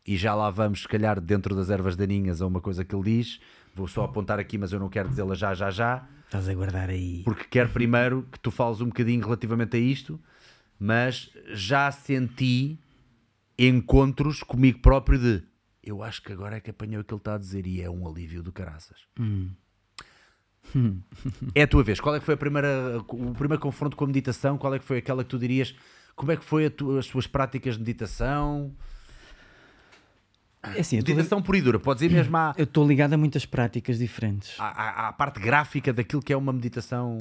E já lá vamos, se calhar, dentro das ervas daninhas, a uma coisa que ele diz. Vou só apontar aqui, mas eu não quero dizê-la já, já, já, Estás a guardar aí. porque quero primeiro que tu fales um bocadinho relativamente a isto. Mas já senti encontros comigo próprio de eu acho que agora é que apanhou o que ele está a dizer e é um alívio do caraças. É a tua vez. Qual é que foi a primeira, o primeiro confronto com a meditação? Qual é que foi aquela que tu dirias? Como é que foi tu- as tuas práticas de meditação? É assim, Meditação pura e dura. Podes ir mesmo à, eu estou ligado a muitas práticas diferentes. à, à- à parte gráfica daquilo que é uma meditação.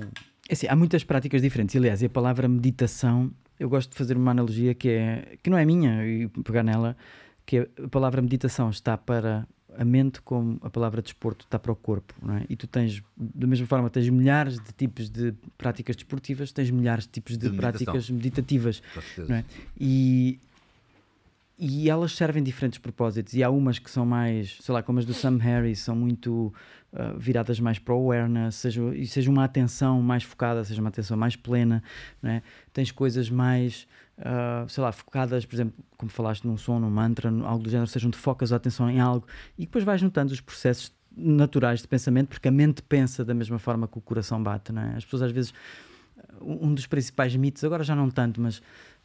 É assim, há muitas práticas diferentes. Aliás, e a palavra meditação, eu gosto de fazer uma analogia que, é, que não é minha, e pegar nela, que a palavra meditação está para a mente como a palavra desporto está para o corpo. Não é? E tu tens, da mesma forma, tens milhares de tipos de práticas desportivas, tens milhares de tipos de, De práticas meditativas. Não é? E, e elas servem diferentes propósitos. E há umas que são mais, sei lá, como as do Sam Harris, são muito ah, viradas mais para o awareness, seja, seja uma atenção mais focada, seja uma atenção mais plena. Não é? Tens coisas mais, ah, sei lá, focadas, por exemplo, como falaste num som, num mantra, no- algo do género, seja onde focas a atenção em algo e depois vais notando os processos naturais de pensamento, porque a mente pensa da mesma forma que o coração bate. Não é? As pessoas às vezes um dos principais mitos, agora já não tanto, mas,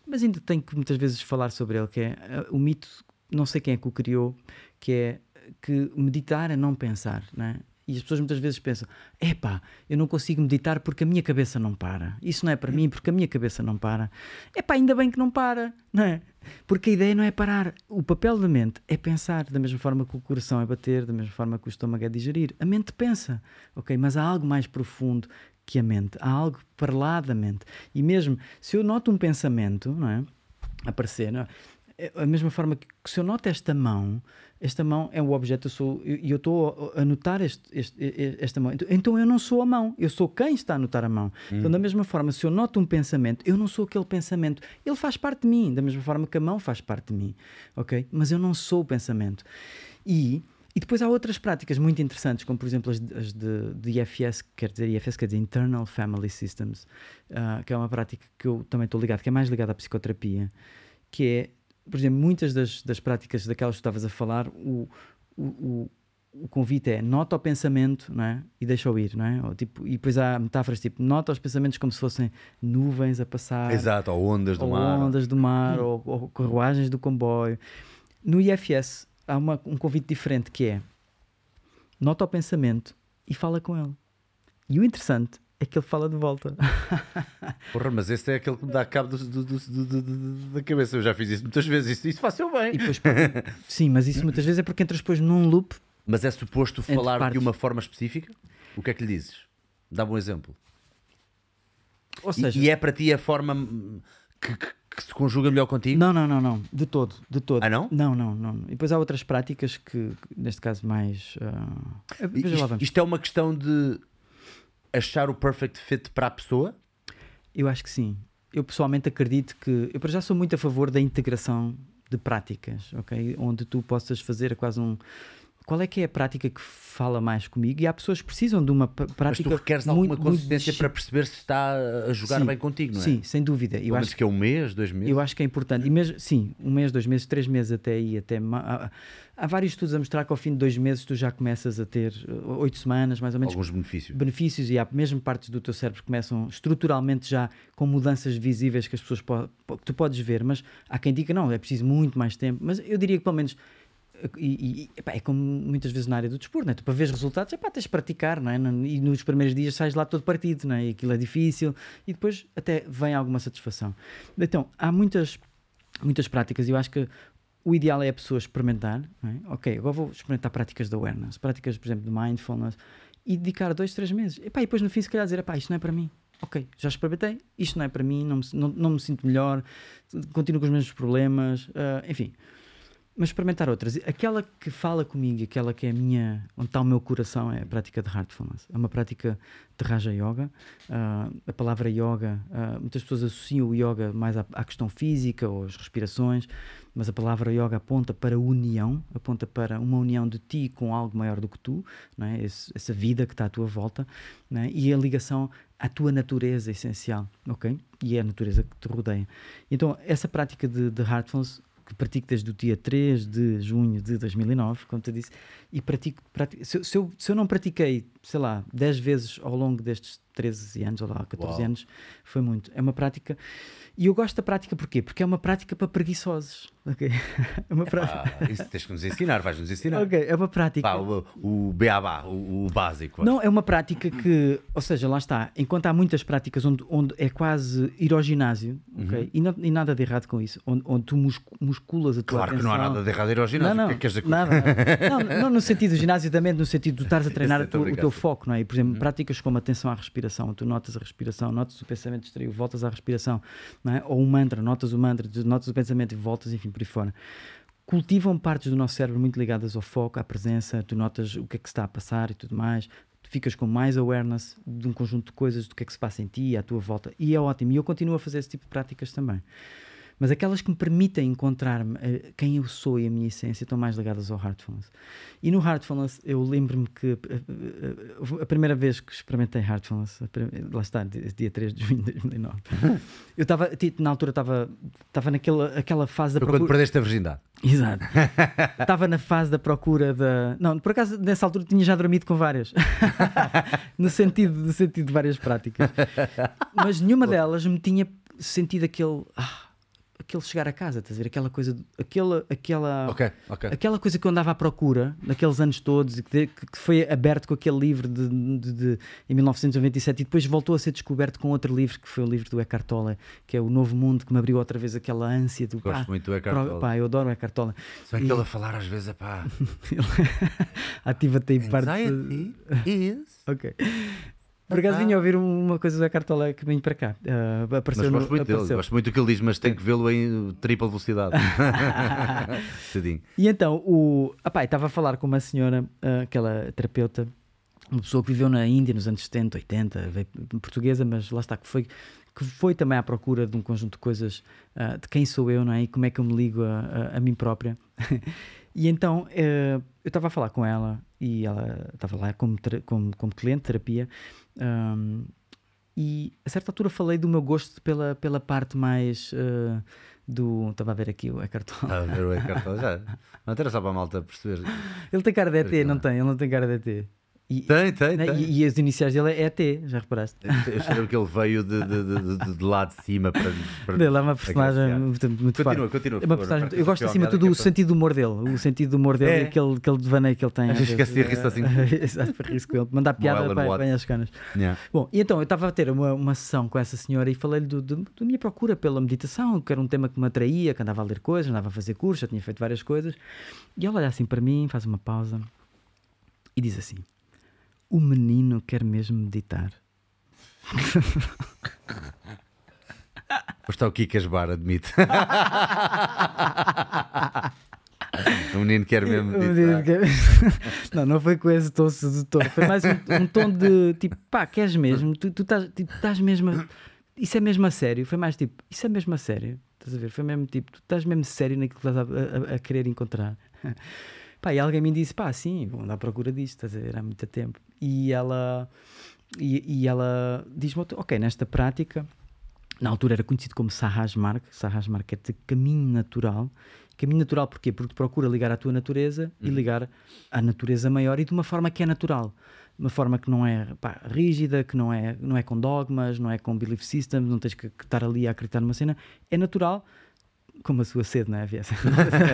mas ainda tenho que muitas vezes falar sobre ele, que é uh, o mito, não sei quem é que o criou, que é que meditar é não pensar, não é? E as pessoas muitas vezes pensam: epá, eu não consigo meditar porque a minha cabeça não para. Isso não é para mim porque a minha cabeça não para. Epá, ainda bem que não para, não é? Porque a ideia não é parar. O papel da mente é pensar, da mesma forma que o coração é bater, da mesma forma que o estômago é digerir. A mente pensa, ok? Mas há algo mais profundo que a mente. Há algo para lá da mente. E mesmo se eu noto um pensamento, não é? Aparecer, não é? É a mesma forma que, que se eu noto esta mão, esta mão é o objeto, eu sou, e eu estou a notar este, este- esta mão. Então, então eu não sou a mão, eu sou quem está a notar a mão. Então, da mesma forma, se eu noto um pensamento, eu não sou aquele pensamento. Ele faz parte de mim, da mesma forma que a mão faz parte de mim, ok? Mas eu não sou o pensamento. E, e depois há outras práticas muito interessantes, como por exemplo as, de- as de, de IFS, que quer dizer IFS, quer dizer Internal Family Systems, ah, que é uma prática que eu também estou ligado, que é mais ligada à psicoterapia, que é, por exemplo, muitas das, das práticas daquelas que estavas a falar, o, o, o, o convite é nota o pensamento não é? e deixa-o ir, não é? Ou, tipo, e depois há metáforas tipo nota os pensamentos como se fossem nuvens a passar, Exato, ou ondas do ou mar. ondas do mar, ou, ou carruagens do comboio. No IFS há uma- um convite diferente que é nota o pensamento e fala com ele. E o interessante é que ele fala de volta. *laughs* Porra, mas esse é aquele que me dá cabo do- do- do- da cabeça. Eu já fiz isso muitas vezes. Isso, isso faço eu bem. E depois, sim, mas isso muitas vezes é porque entras depois num loop Mas é suposto falar de partes. uma forma específica? O que é que lhe dizes? Dá-me um exemplo. Ou E- seja, e, é para ti a forma que, que- que se conjuga melhor contigo? Não, não, não, não. De todo, de todo. Ah, não? Não, não, não. E depois há outras práticas que, neste caso, mais. lá, Isto, isto é uma questão de achar o perfect fit para a pessoa? Eu acho que sim. Eu pessoalmente acredito que. Eu para já sou muito a favor da integração de práticas, ok? Onde tu possas fazer quase um. Qual é que é a prática que fala mais comigo? E há pessoas que precisam de uma p- Mas prática. tu requeres muito, alguma muito consistência para perceber se está a jogar Sim, bem contigo, não é? Sim, sem dúvida. Eu Pelo acho que é um mês, dois meses. Eu acho que é importante. E mesmo, sim, um mês, dois meses, três meses até aí, até há, há vários estudos a mostrar que ao fim de dois meses tu já começas a ter uh, oito semanas, mais ou menos, Alguns benefícios. benefícios e há mesmo partes do teu cérebro que começam estruturalmente já com mudanças visíveis que as pessoas que tu podes ver, mas há quem diga não, é preciso muito mais tempo. Mas eu diria que pelo menos e, e, epá, é como muitas vezes na área do desporto, né? tu para ver os resultados, epá, tens de praticar, não é? E nos primeiros dias sais lá todo partido, não é? E aquilo é difícil e depois até vem alguma satisfação. Então, há muitas, muitas práticas e eu acho que o ideal é a pessoa experimentar, é? ok, agora vou experimentar práticas de awareness, práticas, por exemplo, de mindfulness e dedicar dois, três meses. Epá, e depois no fim, se calhar, dizer, epá, isto não é para mim. Ok, já experimentei, isto não é para mim, não me, não, não me sinto melhor, continuo com os mesmos problemas, ah, enfim mas experimentar outras. Aquela que fala comigo, aquela que é a minha, onde está o meu coração, é a prática de Heartfulness. É uma prática de Raja Yoga. Ah, a palavra yoga, ah, muitas pessoas associam o yoga mais à, à questão física ou às respirações, mas a palavra yoga aponta para união, aponta para uma união de ti com algo maior do que tu, é? Esse- essa vida que está à tua volta, é? e a ligação à tua natureza essencial, ok? E é a natureza que te rodeia. Então, essa prática de, de Heartfulness que pratico desde o dia 3 de junho de 2009, como te disse, e pratico, pratico se, se eu, se eu não pratiquei, sei lá, 10 vezes ao longo destes 13 anos, ou lá, 14 Uau. anos, foi muito. É uma prática, e eu gosto da prática porquê? Porque é uma prática para preguiçosos? *laughs* É uma prática, Ah, isso tens que nos ensinar, vais-nos ensinar. ok, é uma prática... Pá, o, o beabá, o, o básico. Não, é uma prática que, ou seja, lá está, enquanto há muitas práticas onde, onde é quase ir ao ginásio? Uhum. E, não- e nada de errado com isso, onde, onde tu muscu- musculas a tua Claro que não há atenção. nada de errado ir ao ginásio. Não, O não, que é que nada, não, não no sentido ginasiamente, no sentido de *laughs* estares a treinar tua- a o teu foco, não é? E, por exemplo, práticas como atenção à respiração, tu notas a respiração, notas o pensamento distraído, voltas à respiração, não é? Ou um mantra, notas o mantra, notas o pensamento e voltas, enfim, por aí fora. Cultivam partes do nosso cérebro muito ligadas ao foco, à presença, tu notas o que é que está a passar e tudo mais. Tu ficas com mais awareness de um conjunto de coisas, do que é que se passa em ti, à tua volta, e é ótimo. E eu continuo a fazer esse tipo de práticas também. Mas aquelas que me permitem encontrar-me eh, quem eu sou e a minha essência estão mais ligadas ao Heartfulness. E no Heartfulness, eu lembro-me que eh, eh, a primeira vez que experimentei Heartfulness, a prim- lá está, di- dia 3 de junho de 2009, *laughs* eu estava, na altura, estava estava naquela aquela fase da Foi quando procura. perdeste a virgindade. Exato. *laughs* Estava na fase da procura da. Não, por acaso, nessa altura tinha já dormido com várias. *laughs* no, sentido, no sentido de várias práticas. Mas nenhuma delas me tinha sentido aquele. ah, aquele chegar a casa, estás a ver? Aquela coisa. Aquela. aquela Ok, ok. Aquela coisa que eu andava à procura naqueles anos todos e que, que foi aberto com aquele livro de, de- de- em 1997 e depois voltou a ser descoberto com outro livro que foi o livro do Eckhart Tolle, que é o Novo Mundo, que me abriu outra vez aquela ânsia do Gosto pá, muito do Eckhart Tolle. Pá, eu adoro o Eckhart Tolle. Se bem que ele a falar às vezes é pá. *laughs* *laughs* Ativa-te em parte. Anxiety is. *laughs* Ok. Por acaso vinha a ouvir uma coisa do Eckhart Tolle que vim para cá. Ah, Mas apareceu no, gosto muito dele, apareceu. gosto muito do que ele diz, mas tenho que vê-lo em tripla velocidade. *laughs* Tadinho. E então, o apá, estava a falar com uma senhora, ah, aquela terapeuta, uma pessoa que viveu na Índia nos anos 70, 80, veio portuguesa, mas lá está, que foi, que foi também à procura de um conjunto de coisas ah, de quem sou eu, não é? E como é que eu me ligo a, a, a mim própria. *laughs* e então, eh, eu estava a falar com ela e ela estava lá como, como, como cliente de terapia. Ahm, e a certa altura falei do meu gosto pela, pela parte mais eh, do. Estava a ver aqui o Eckhart Tolle. Está a ver o Eckhart Tolle já. *laughs* Não era só para a malta perceber. Ele tem cara de ET, não Não. tem? Ele não tem cara de ET. E, Tem, tem, né, tem. e, e as iniciais dele é ET, já reparaste? Eu cheiro que ele veio de, de, de, de, de lá de cima para. para Ele é uma personagem muito, muito Continua, forte. continua. É uma personagem, a parte eu gosto acima de tudo que o para- sentido do humor dele, o sentido do humor dele É. e aquele, aquele devaneio que ele tem. *laughs* Às vezes esquece de rir-se assim. *laughs* Exato, para rir-se com ele, mandar piada para, bem às canas. Yeah. Bom, e então eu estava a ter uma, uma sessão com essa senhora e falei-lhe do- do- da minha procura pela meditação, que era um tema que me atraía, que andava a ler coisas, andava a fazer cursos, já tinha feito várias coisas. E ela olha assim para mim, faz uma pausa e diz assim: O menino quer mesmo meditar. Depois está o Kikas Bar, admite. *laughs* o menino quer mesmo meditar. quer- não, não foi com esse tom sedutor, foi mais um, um tom de tipo, pá, queres mesmo? Tu, tu estás, tipo, estás mesmo. a- Isso é mesmo a sério? Foi mais tipo, isso é mesmo a sério? Estás a ver? Foi mesmo tipo, tu estás mesmo sério naquilo que estás a, a- a querer encontrar. Pá, e alguém me disse, pá, sim, vou andar à procura disto, estás a ver? Há muito tempo. E ela, e, e ela diz-me, ok, nesta prática, na altura era conhecido como Sahaj Mark, Sahaj Mark é de caminho natural. Caminho natural porquê? Porque procura ligar à tua natureza e ligar à natureza maior e de uma forma que é natural. Uma forma que não é pá, rígida, que não é, não é com dogmas, não é com belief systems, não tens que, que estar ali a acreditar numa cena. É natural, como a sua sede, não é? Viessa?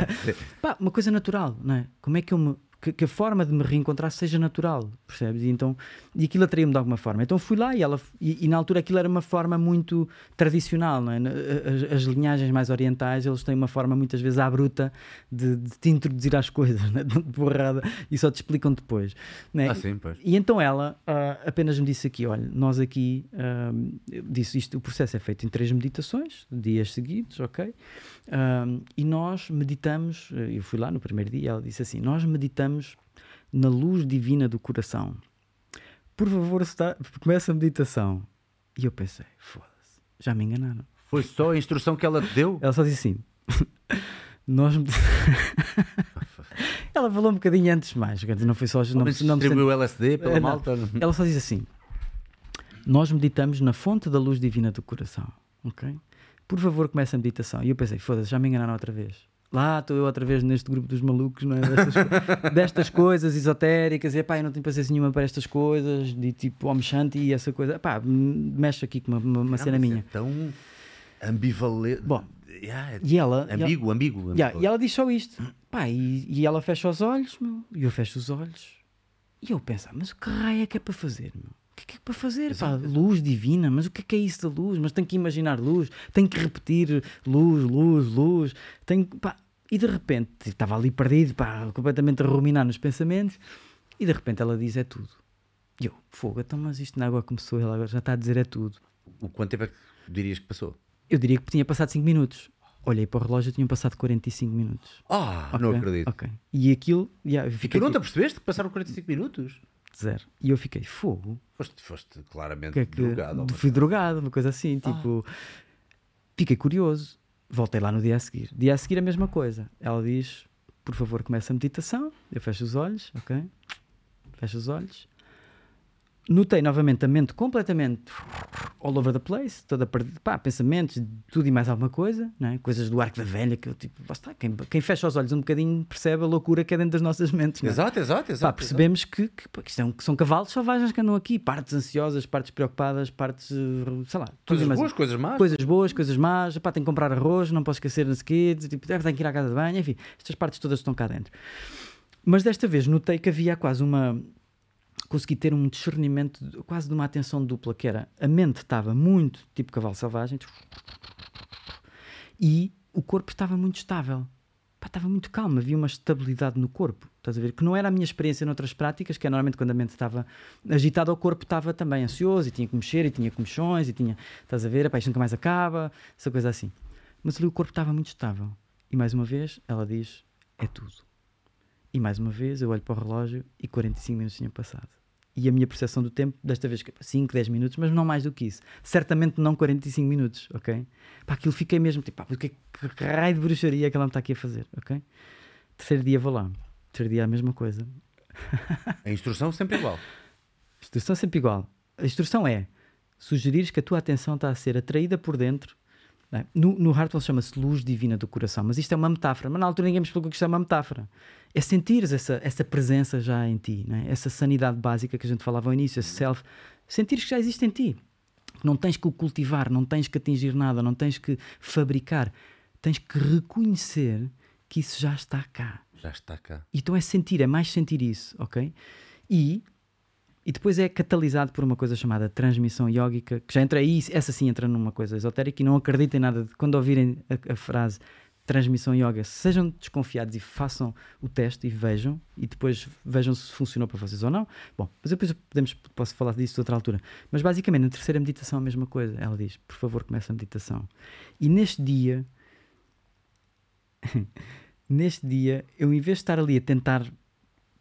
*laughs* Uma coisa natural, não é? Como é que eu me. Que, que a forma de me reencontrar seja natural, percebes? E, então, e aquilo atraía-me de alguma forma. Então fui lá e, ela, e, e na altura aquilo era uma forma muito tradicional, não é? As, as linhagens mais orientais, eles têm uma forma muitas vezes à bruta de, de te introduzir às coisas, *laughs* né? de borrada, e só te explicam depois. não é? Ah, sim, pois. E então ela ah, apenas me disse aqui: olha, nós aqui, eu disse isto, o processo é feito em três meditações, dias seguidos, ok? Ah, e nós meditamos, eu fui lá no primeiro dia, ela disse assim: nós meditamos na luz divina do coração. Por favor, está, começa a meditação. E eu pensei: foda-se, já me enganaram. Foi só a instrução que ela te deu? *laughs* Ela só disse assim: *laughs* nós. *laughs* ela falou um bocadinho antes mais, não foi só. Não, não distribuiu LSD pela Eh, não. malta? ela só diz assim: Nós meditamos na fonte da luz divina do coração. Ok? Por favor, comece a meditação. E eu pensei: foda-se, já me enganaram outra vez. Lá estou eu outra vez neste grupo dos malucos, não é? destas, *laughs* destas coisas esotéricas. E pá, eu não tenho paciência nenhuma para estas coisas, de tipo Om Shanti e essa coisa. Pá, mexe aqui com uma, uma- uma cena mas minha. É tão ambivalente. Bom, Yeah, é E ela. e ela- ambíguo, ambíguo. Yeah, e ela diz só isto. Pá, e, e ela fecha os olhos, meu, e eu fecho os olhos. E eu penso, ah, mas o que raio é que é para fazer, meu? O que é que é para fazer? Pá, luz divina, mas o que é que é isso da luz? Mas tenho que imaginar luz, tenho que repetir luz, luz, luz. Tenho, pá, e de repente, estava ali perdido, pá, completamente a ruminar nos pensamentos, e de repente ela diz: é tudo. E eu, fogo, então, mas isto na água começou, ela agora já está a dizer é tudo. O quanto tempo é que dirias que passou? Eu diria que tinha passado 5 minutos. Olhei para o relógio e tinham passado 45 minutos. Ah, não Ok, acredito. Ok. E aquilo, yeah, E tu não te tipo, apercebeste que passaram 45 minutos? Zero. E eu fiquei, fogo. Foste, foste claramente Que é que... drogado. Fui drogado, uma coisa assim. Tipo, fiquei curioso. Voltei lá no dia a seguir. Dia a seguir, a mesma coisa. Ela diz: por favor, começa a meditação. Eu fecho os olhos, ok? Fecho os olhos. Notei novamente a mente completamente all over the place, toda perdida, pá, pensamentos, tudo e mais alguma coisa, é? coisas do arco da velha que eu tipo, está, quem, quem fecha os olhos um bocadinho percebe a loucura que é dentro das nossas mentes. não é? Exato, exato, Pá, exato. percebemos que, que, pá, que isto é que são cavalos selvagens que andam aqui, partes ansiosas, partes preocupadas, partes, sei lá, Coisas boas, coisas más. coisas boas, coisas más, pá, tenho que comprar arroz, não posso esquecer o quê, tipo, "Ah, tenho que ir à casa de banho, enfim, estas partes todas estão cá dentro. Mas desta vez notei que havia quase uma. Consegui ter um discernimento, quase de uma atenção dupla, que era a mente estava muito tipo cavalo selvagem e o corpo estava muito estável. Pá, estava muito calmo, havia uma estabilidade no corpo. Estás a ver? Que não era a minha experiência noutras práticas, que é normalmente quando a mente estava agitada, o corpo estava também ansioso e tinha que mexer e tinha comichões e tinha, estás a ver? Epá, isto nunca mais acaba, essa coisa assim. Mas ali o corpo estava muito estável. E mais uma vez, ela diz: é tudo. E mais uma vez, eu olho para o relógio e 45 minutos tinham passado. E a minha percepção do tempo, desta vez, 5, 10 minutos, mas não mais do que isso. Certamente não 45 minutos, ok? Pá, aquilo fiquei mesmo tipo, pá, que, é que raio de bruxaria é que ela me está aqui a fazer, ok? Terceiro dia vou lá. Terceiro dia a mesma coisa. A instrução sempre igual. A instrução sempre igual. A instrução é sugerires que a tua atenção está a ser atraída por dentro É? No, no Hartwell chama-se luz divina do coração, mas isto é uma metáfora. Mas na altura ninguém me explicou que isto é uma metáfora. É sentires essa, essa presença já em ti, é? essa sanidade básica que a gente falava ao início, esse self, sentires que já existe em ti. Não tens que o cultivar, não tens que atingir nada, não tens que fabricar. Tens que reconhecer que isso já está cá. Já está cá. Então é sentir, é mais sentir isso, ok? E, e depois é catalisado por uma coisa chamada transmissão yógica, que já entra aí, essa sim entra numa coisa esotérica e não acreditem nada. De, quando ouvirem a, a frase transmissão yoga, sejam desconfiados e façam o teste e vejam, e depois vejam se funcionou para vocês ou não. Bom, mas depois podemos, posso falar disso de outra altura. Mas basicamente, na terceira meditação, a mesma coisa. Ela diz: por favor, comece a meditação. E neste dia, *laughs* neste dia, eu em vez de estar ali a tentar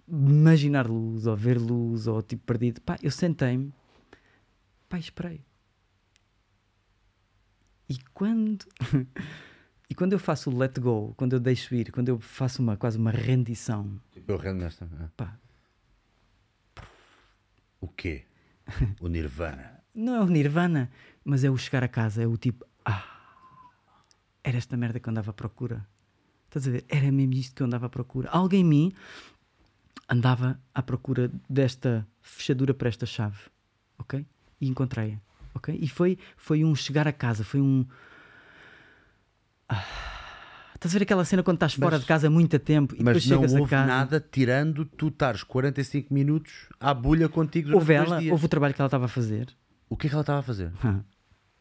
imaginar luz ou ver luz ou tipo perdido, pá, eu sentei-me, pá, esperei. E quando. *laughs* E quando eu faço o let go, quando eu deixo ir, quando eu faço uma quase uma rendição. Tipo, eu rendo nesta. Ah. Pá. O quê? O Nirvana. *laughs* Não é o Nirvana, mas é o chegar a casa, é o tipo, ah, era esta merda que eu andava à procura. Estás a ver? Era mesmo isto que eu andava à procura. Alguém em mim andava à procura desta fechadura para esta chave, ok? E encontrei-a, ok? E foi, foi um chegar a casa, foi um ah, estás a ver aquela cena quando estás fora de casa há muito tempo e mas depois chegas não houve a casa. nada tirando tu estares 45 minutos à bulha contigo durante Houve ela, houve o trabalho que ela estava a fazer. O que é que ela estava a fazer? Ah,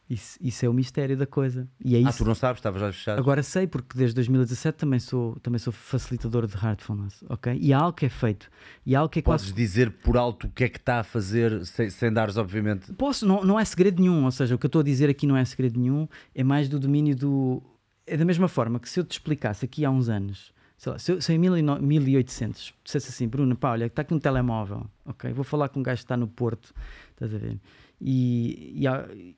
Isso, isso é o mistério da coisa. E é Ah, isso. tu não sabes, estavas já fechado. Agora sei, porque desde 2017 também sou, também sou facilitador de Heartfulness, ok? E há algo que é feito. E há algo que é Podes quase. dizer por alto o que é que está a fazer sem, sem dares, obviamente. Posso, não, não é segredo nenhum, ou seja, o que eu estou a dizer aqui não é segredo nenhum, é mais do domínio do. É da mesma forma que se eu te explicasse aqui há uns anos, sei lá, se, eu, se em 19- 1800 dissesse assim, Bruno, pá, olha, está aqui um telemóvel, ok? Vou falar com um gajo que está no Porto, estás a ver? E, e,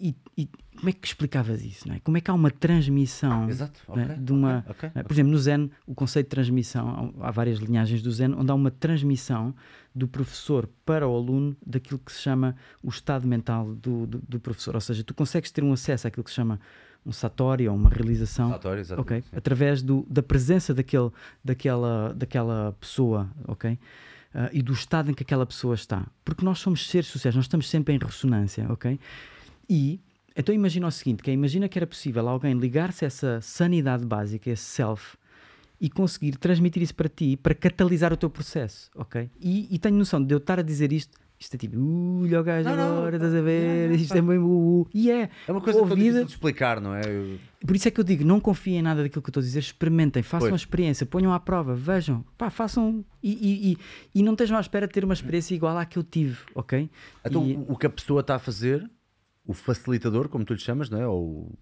e- e como é que explicavas isso, não é? Como é que há uma transmissão Exato, é? ok, de uma. ok, ok. não é? Por exemplo, no Zen, o conceito de transmissão, há várias linhagens do Zen, onde há uma transmissão do professor para o aluno daquilo que se chama o estado mental do, do, do professor. Ou seja, tu consegues ter um acesso àquilo que se chama um satori ou uma realização Satori, exatamente, ok? sim. através do, da presença daquele, daquela, daquela pessoa ok? Ah, e do estado em que aquela pessoa está. Porque nós somos seres sociais, nós estamos sempre em ressonância. ok? E então imagina o seguinte: que é, imagina que era possível alguém ligar-se a essa sanidade básica, esse self, e conseguir transmitir isso para ti, para catalisar o teu processo, ok? E, e tenho noção de eu estar a dizer isto, isto é tipo, uh, olha o gajo agora, estás a ver, isto é bem uh, uh. E é, É uma coisa ouvida- difícil de explicar, não é? Eu- por isso é que eu digo, não confiem em nada daquilo que eu estou a dizer, experimentem, façam Pois. a experiência, ponham à prova, vejam, pá, façam e, e, e, e não estejam à espera de ter uma experiência igual à que eu tive, ok? Então, E- o que a pessoa está a fazer, o facilitador, como tu lhe chamas, não é? Ou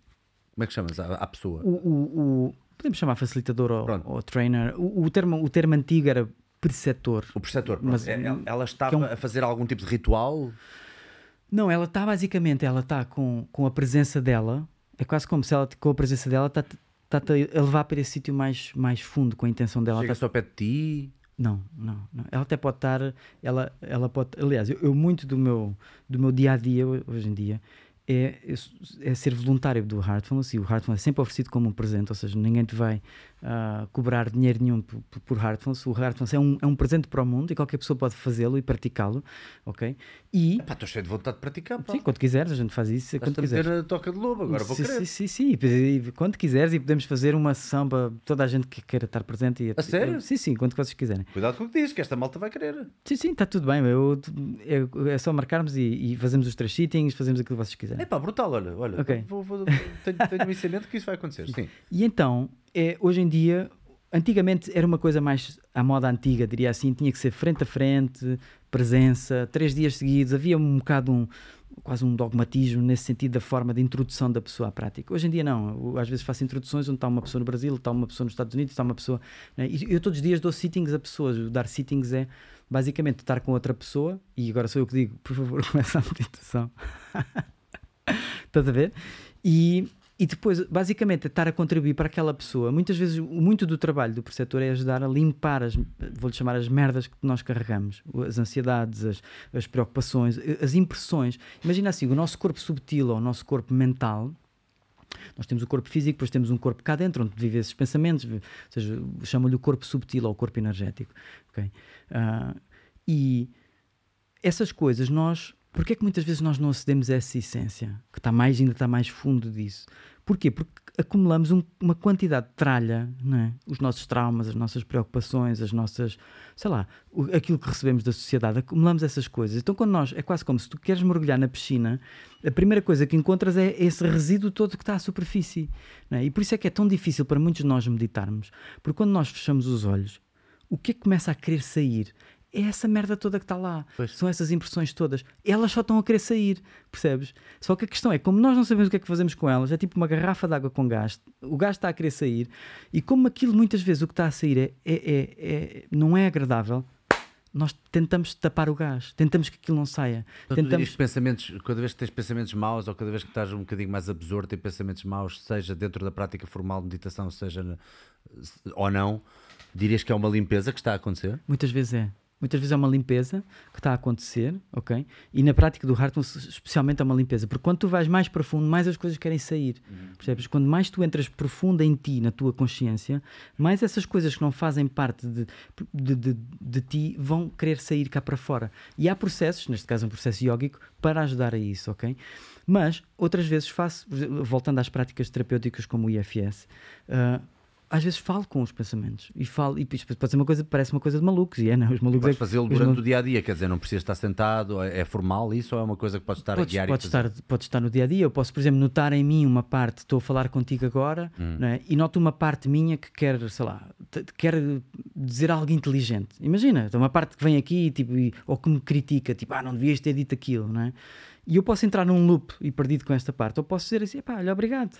como é que chamas à, à pessoa? o, o- o- podemos chamar facilitador ou, ou trainer, o, termo, o termo antigo era preceptor. O preceptor. Mas- É- ela, ela estava é um- a fazer algum tipo de ritual? Não, ela está basicamente, ela está com, com a presença dela, é quase como se ela com a presença dela está está a levar para esse sítio mais, mais fundo com a intenção dela. Chega tá- só ao pé de ti? Não, não, não. Ela até pode estar, ela, ela pode, aliás, eu, eu muito do meu, do meu dia a dia hoje em dia é, é ser voluntário do Heartfulness e o Heartfulness é sempre oferecido como um presente, ou seja, ninguém te vai ah, cobrar dinheiro nenhum por, por-. O Heartfulness é um, é um presente para o mundo e qualquer pessoa pode fazê-lo e praticá-lo, ok? E, Pá, estou cheio de vontade de praticar. Pá. sim, quando quiseres, a gente faz isso quando Estás-te a quiseres. a toca de lobo, agora vou sim, querer. sim, sim, sim. Quando quiseres e podemos fazer uma sessão para toda a gente que queira estar presente. E, A sério? Sim, sim, quando vocês quiserem. Cuidado com o que dizes, que esta malta vai querer. Sim, sim, está tudo bem. Eu, é, é só marcarmos e, e fazemos os três sittings, fazemos aquilo que vocês quiserem. É pá, brutal, olha, olha. Ok. Vou, vou- tenho, tenho mente que isso vai acontecer, sim. E então, é, hoje em dia, antigamente era uma coisa mais à moda antiga, diria assim, tinha que ser frente a frente, presença, três dias seguidos, havia um bocado um quase um dogmatismo nesse sentido da forma de introdução da pessoa à prática. Hoje em dia não, eu, às vezes faço introduções onde está uma pessoa no Brasil, está uma pessoa nos Estados Unidos, está uma pessoa... né? E eu todos os dias dou sittings a pessoas, o dar sittings é basicamente estar com outra pessoa, e agora sou eu que digo, por favor, *laughs* começa a meditação. *laughs* Estás a ver? E, e depois, basicamente, estar a contribuir para aquela pessoa. Muitas vezes, muito do trabalho do preceptor é ajudar a limpar as, vou-lhe chamar as merdas que nós carregamos, as ansiedades, as, as preocupações, as impressões. Imagina assim, o nosso corpo subtil ou o nosso corpo mental Nós temos o corpo físico, depois temos um corpo cá dentro, onde vivem esses pensamentos, ou seja, chamam-lhe o corpo subtil ou o corpo energético. Okay? Uh, e essas coisas nós. Porquê é que muitas vezes nós não acedemos a essa essência? Que está mais, ainda está mais fundo disso. Porquê? Porque acumulamos um, uma quantidade de tralha, é? os nossos traumas, as nossas preocupações, as nossas, sei lá, o, aquilo que recebemos da sociedade, acumulamos essas coisas. Então, quando nós, é quase como se tu queres mergulhar na piscina, a primeira coisa que encontras é esse resíduo todo que está à superfície. É? E por isso é que é tão difícil para muitos de nós meditarmos, porque quando nós fechamos os olhos, o que é que começa a querer sair? É essa merda toda que está lá. Pois. São essas impressões todas. Elas só estão a querer sair, percebes? Só que a questão é, como nós não sabemos o que é que fazemos com elas, é tipo uma garrafa de água com gás, o gás está a querer sair, e como aquilo muitas vezes o que está a sair é, é, é, é não é agradável, nós tentamos tapar o gás, tentamos que aquilo não saia. Então, tentamos... pensamentos, cada vez que tens pensamentos maus ou cada vez que estás um bocadinho mais absorto em pensamentos maus, seja dentro da prática formal de meditação, seja ou não, dirias que é uma limpeza que está a acontecer? Muitas vezes é. Muitas vezes é uma limpeza que está a acontecer, ok? E na prática do Hartman, especialmente é uma limpeza, porque quando tu vais mais profundo, mais as coisas querem sair, uhum. percebes? Quando mais tu entras profundo em ti, na tua consciência, mais essas coisas que não fazem parte de, de, de, de ti vão querer sair cá para fora. E há processos, neste caso um processo yógico, para ajudar a isso, ok? Mas outras vezes faço, voltando às práticas terapêuticas como o IFS, uh, às vezes falo com os pensamentos e falo, e pode ser uma coisa, parece uma coisa de malucos, e é, não, os malucos Podes é, fazê-lo durante mal... o dia a dia, quer dizer, não precisa estar sentado, é, é formal isso ou é uma coisa que pode estar podes, a guiar pode estar, pode estar no dia a dia. Eu posso, por exemplo, notar em mim uma parte, estou a falar contigo agora, hum. né, e noto uma parte minha que quer, sei lá, quer dizer algo inteligente. Imagina, uma parte que vem aqui tipo, e, ou que me critica, tipo, ah, não devias ter dito aquilo, não é? E eu posso entrar num loop e perdido com esta parte, ou posso dizer assim, pá, olha, obrigado.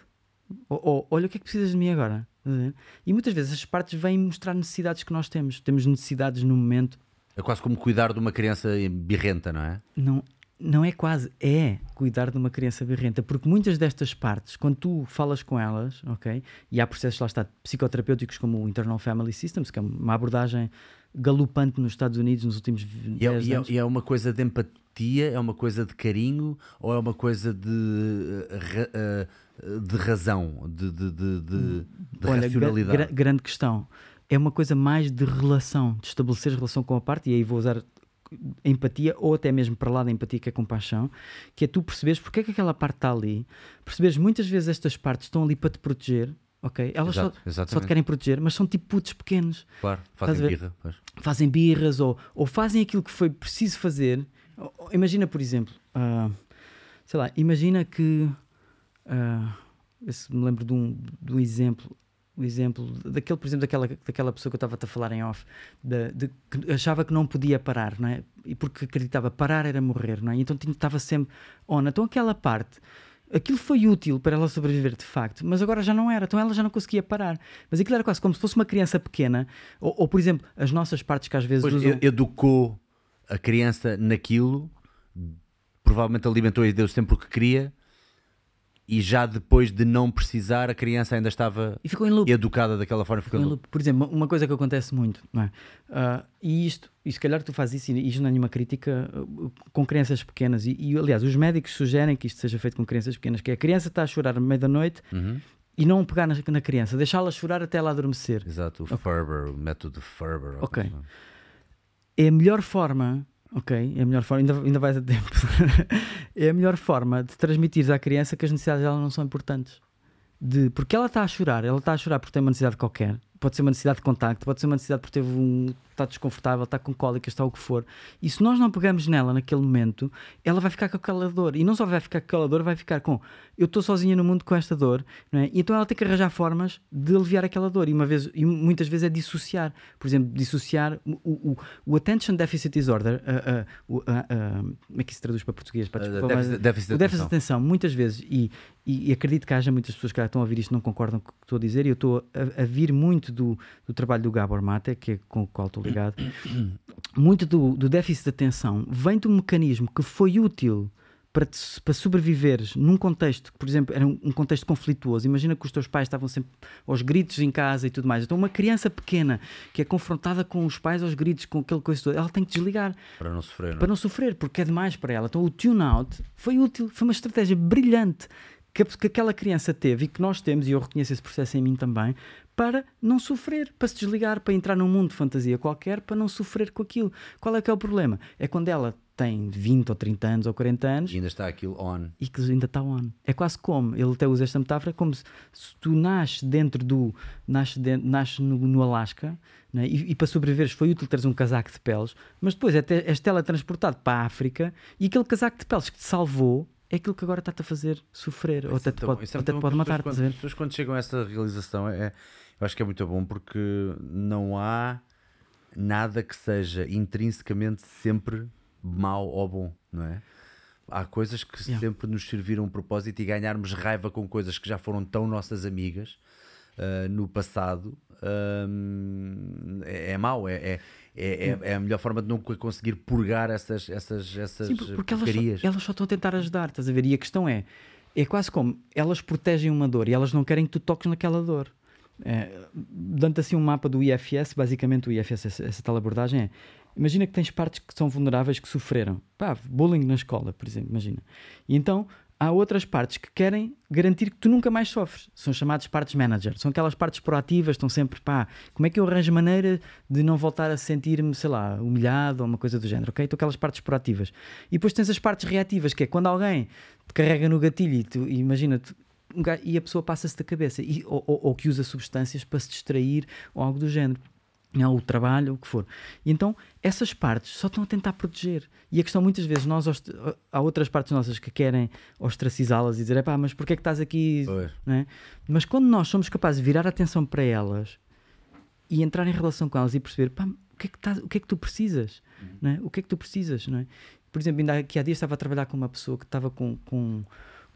Ou, ou, olha o que é que precisas de mim agora. E muitas vezes as partes vêm mostrar necessidades que nós temos. Temos necessidades no momento. É quase como cuidar de uma criança birrenta, não é? Não, não é quase, é cuidar de uma criança birrenta, porque muitas destas partes, quando tu falas com elas, ok, e há processos lá está psicoterapêuticos como o Internal Family Systems, que é uma abordagem galopante nos Estados Unidos nos últimos e é, e é, e é uma coisa de empatia, é uma coisa de carinho ou é uma coisa de uh, uh, de razão, de, de, de, de, Olha, racionalidade? Gra grande questão. É uma coisa mais de relação, de estabelecer relação com a parte, e aí vou usar empatia, ou até mesmo para lá da empatia, que é compaixão, que é tu perceberes porque é que aquela parte está ali, perceberes muitas vezes estas partes estão ali para te proteger, ok? Elas Exato, só, só, te querem proteger, mas são tipo putos pequenos. Claro, fazem birra. Pois. Fazem birras ou, ou fazem aquilo que foi preciso fazer. Imagina, por exemplo, uh, sei lá, imagina que Uh, se me lembro de um, de um exemplo um exemplo daquele, por exemplo, daquela, daquela pessoa que eu estava a falar em off, de, de, que achava que não podia parar, não é? E porque acreditava parar era morrer, não é? Então estava sempre on. Então aquela parte, aquilo foi útil para ela sobreviver de facto, mas agora já não era, então ela já não conseguia parar. Mas aquilo era quase como se fosse uma criança pequena, ou, ou por exemplo, as nossas partes que às vezes pois usam... educou a criança naquilo, provavelmente alimentou e deu sempre o que queria e já depois de não precisar, a criança ainda estava educada daquela forma. Ficou ficou Por exemplo, uma coisa que acontece muito, é? Uh, e isto, e se calhar tu fazes isso, e isto não é nenhuma crítica uh, com crianças pequenas, e, e, aliás, os médicos sugerem que isto seja feito com crianças pequenas, que é a criança está a chorar no meio da noite. Uhum. E não pegar na, na criança, deixá-la chorar até ela adormecer. Exato, o okay. Ferber, o método Ferber. Ok. É a melhor forma Ok, é a melhor forma, ainda, ainda vais a tempo. *laughs* é a melhor forma de transmitir à criança que as necessidades dela não são importantes. De, porque ela está a chorar, ela está a chorar porque tem uma necessidade qualquer, pode ser uma necessidade de contacto, pode ser uma necessidade porque teve um, está desconfortável, está com cólicas, está o que for. E se nós não pegamos nela naquele momento, ela vai ficar com aquela dor. E não só vai ficar com aquela dor, vai ficar com eu estou sozinha no mundo com esta dor, não é? E então ela tem que arranjar formas de aliviar aquela dor. E, uma vez, e muitas vezes é dissociar. Por exemplo, dissociar o, o, o Attention Deficit Disorder. Uh, uh, uh, como é que se traduz para português? Para, desculpa, déficit, déficit o déficit de atenção, muitas vezes, e, e, e, acredito que haja muitas pessoas que estão a ouvir isto não concordam com o que estou a dizer, e eu estou a, a vir muito do, do trabalho do Gabor Mate, que é com o qual estou ligado, muito do, do déficit de atenção vem de um mecanismo que foi útil para, te, para sobreviveres num contexto que, por exemplo, era um, um, contexto conflituoso. Imagina que os teus pais estavam sempre aos gritos em casa e tudo mais. Então, uma criança pequena que é confrontada com os pais aos gritos, com aquele coisa toda, ela tem que desligar. Para não sofrer. Não? Para não sofrer, porque é demais para ela. Então, o tune-out foi útil, foi uma estratégia brilhante que, que aquela criança teve e que nós temos, e eu reconheço esse processo em mim também, para não sofrer, para se desligar, para entrar num mundo de fantasia qualquer, para não sofrer com aquilo. Qual é que é o problema? É quando ela tem 20 ou 30 anos ou 40 anos E ainda está aquilo on. e que ainda está on. É quase como, ele até usa esta metáfora, como se, se tu nasces dentro do. nasces, nasces no, no Alasca né, e, e para sobreviveres foi útil teres um casaco de peles, mas depois é te, és teletransportado para a África e aquele casaco de peles que te salvou é aquilo que agora está-te a fazer sofrer ou até te Então, pode, é até pode matar. As pessoas, quando, as pessoas quando chegam a essa realização, é, eu acho que é muito bom porque não há nada que seja intrinsecamente sempre mau ou bom, não é? Há coisas que Yeah. sempre nos serviram um propósito e ganharmos raiva com coisas que já foram tão nossas amigas ah, no passado é, é mau, é, é, é, é- é a melhor forma de não conseguir purgar essas, essas, essas Sim, por- porque elas só, elas só estão a tentar ajudar, estás a ver? E a questão é: é quase como elas protegem uma dor e elas não querem que tu toques naquela dor. É, Dando assim um mapa do IFS, basicamente o IFS, essa, essa tal abordagem é: imagina que tens partes que são vulneráveis que sofreram, pá, bullying na escola, por exemplo, imagina. E então há outras partes que querem garantir que tu nunca mais sofres. São chamadas partes manager. São aquelas partes proativas, estão sempre, pá, como é que eu arranjo maneira de não voltar a sentir-me, sei lá, humilhado ou uma coisa do género, ok? Então aquelas partes proativas. E depois tens as partes reativas, que é quando alguém te carrega no gatilho e, tu, imagina tu- e a pessoa passa-se da cabeça, e, ou, ou- ou que usa substâncias para se distrair ou algo do género. Não, o trabalho, o que for. E então, essas partes só estão a tentar proteger. E a questão, muitas vezes, nós, há outras partes nossas que querem ostracizá-las e dizer, pá, mas porquê é que estás aqui? É? Mas quando nós somos capazes de virar a atenção para elas e entrar em relação com elas e perceber, pá, o que é que, estás- o que, é que tu precisas? Não é? O que é que tu precisas? Não é? Por exemplo, ainda aqui há dias estava a trabalhar com uma pessoa que estava com, com,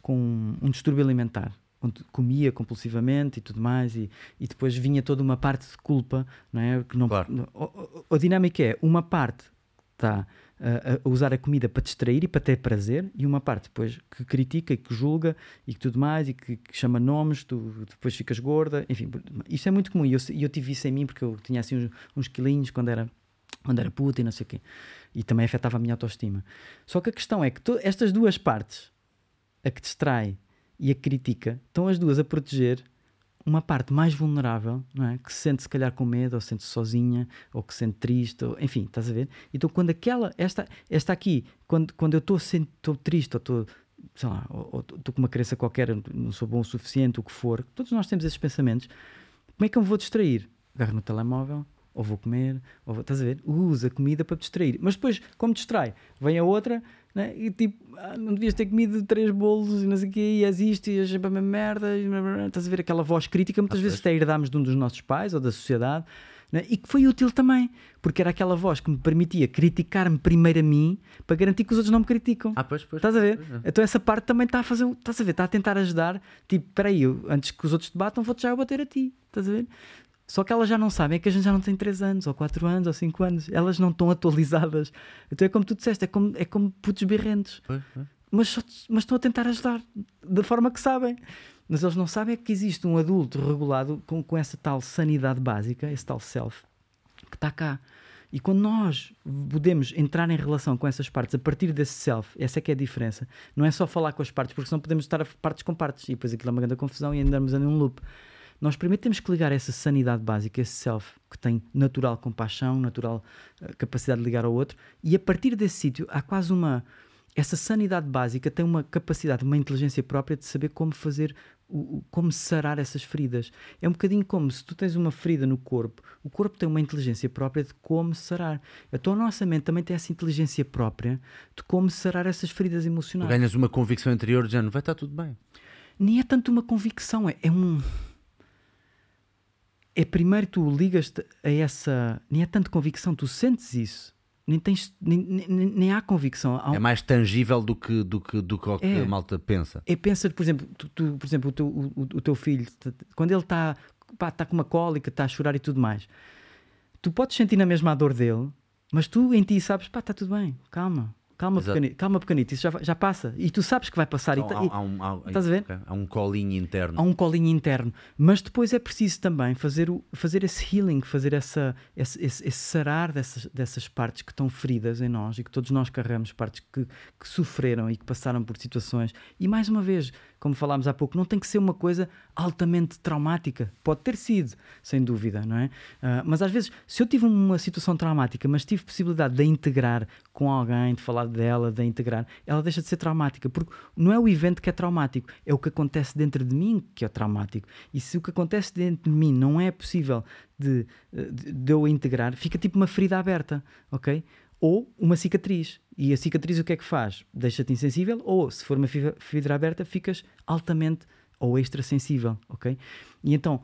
com um distúrbio alimentar. onde Comia compulsivamente e tudo mais, e, e depois vinha toda uma parte de culpa, não é? Que não, Claro. a, a- a dinâmica é uma parte está a, a usar a comida para distrair e para ter prazer, e uma parte depois que critica e que julga e que tudo mais, e que, que chama nomes, tu depois ficas gorda, enfim, isso é muito comum. E eu, eu tive isso em mim porque eu tinha assim uns, uns quilinhos quando era, quando era puta e não sei o quê, e também afetava a minha autoestima. Só que a questão é que estas duas partes, a que distrai e a que critica, estão as duas a proteger uma parte mais vulnerável, não é? Que se sente se calhar com medo, ou se sente sozinha, ou que se sente triste, ou, enfim, estás a ver? Então quando aquela, esta, esta aqui, quando, quando eu estou triste, ou estou, sei lá, ou ou estou com uma crença qualquer, não sou bom o suficiente, o que for, todos nós temos esses pensamentos, como é que eu me vou distrair? Agarro no telemóvel, ou vou comer, ou vou, estás a ver? Usa comida para me distrair. Mas depois, como distrai, vem a outra, né? e tipo, ah, não devias ter comido três bolos e não sei o quê, e és isto, e és a merda, e estás a ver aquela voz crítica, muitas Ah, vezes até herdámos de um dos nossos pais ou da sociedade, né? e que foi útil também, porque era aquela voz que me permitia criticar-me primeiro a mim, para garantir que os outros não me criticam. Ah, pois, pois. Estás a ver? pois é. Então essa parte também está a fazer, estás a ver, está a tentar ajudar, tipo, peraí, eu, antes que os outros te batam, vou-te já bater a ti, estás a ver? Só que elas já não sabem, é que a gente já não tem 3 anos, ou 4 anos, ou 5 anos, elas não estão atualizadas. Então é como tu disseste, é como, é como putos birrentos, mas, só- mas estão a tentar ajudar, da forma que sabem. Mas eles não sabem é que existe um adulto regulado com, com essa tal sanidade básica, esse tal self, que está cá. E quando nós podemos entrar em relação com essas partes a partir desse self, essa é que é a diferença. Não é só falar com as partes, porque senão podemos estar a partes com partes e depois aquilo é uma grande confusão e andamos em um loop. Nós primeiro temos que ligar essa sanidade básica, esse self, que tem natural compaixão, natural eh, capacidade de ligar ao outro, e a partir desse sítio há quase uma. Essa sanidade básica tem uma capacidade, uma inteligência própria de saber como fazer, como sarar essas feridas. É um bocadinho como se tu tens uma ferida no corpo, o corpo tem uma inteligência própria de como sarar. Então a nossa mente também tem essa inteligência própria de como sarar essas feridas Tu emocionais. ganhas uma convicção interior de género, vai estar tudo bem. Nem é tanto uma convicção, é, é um. É primeiro tu ligas-te a essa. Nem é tanto convicção, tu sentes isso. Nem, tens, nem, nem, nem há convicção. Há um- É mais tangível do que, do que, do que o que É. a malta pensa. é pensa, por exemplo, tu, tu- por exemplo o, teu, o, o- teu filho, quando ele está tá com uma cólica, está a chorar e tudo mais, tu podes sentir na mesma a dor dele, mas tu em ti sabes, pá, está tudo bem, calma, calma, Exato. pequenito, calma, pequenito, isso já, já passa. E tu sabes que vai passar. e Há, há- um, há- Estás a ver? ok, há um colinho interno. há um colinho interno. Mas depois é preciso também fazer, o, fazer esse healing, fazer essa, esse, esse, esse sarar dessas, dessas partes que estão feridas em nós e que todos nós carregamos, partes que, que sofreram e que passaram por situações. E mais uma vez, como falámos há pouco, não tem que ser uma coisa altamente traumática. Pode ter sido, sem dúvida, não é? Ah, mas às vezes, se eu tive uma situação traumática, mas tive possibilidade de a integrar com alguém, de falar dela, de a integrar, ela deixa de ser traumática, porque não é o evento que é traumático, é o que acontece dentro de mim que é traumático. E se o que acontece dentro de mim não é possível de, de, de eu integrar, fica tipo uma ferida aberta, ok? Ou uma cicatriz. E a cicatriz o que é que faz? Deixa-te insensível, ou se for uma fi- ferida aberta, ficas altamente ou extra sensível, ok? E então,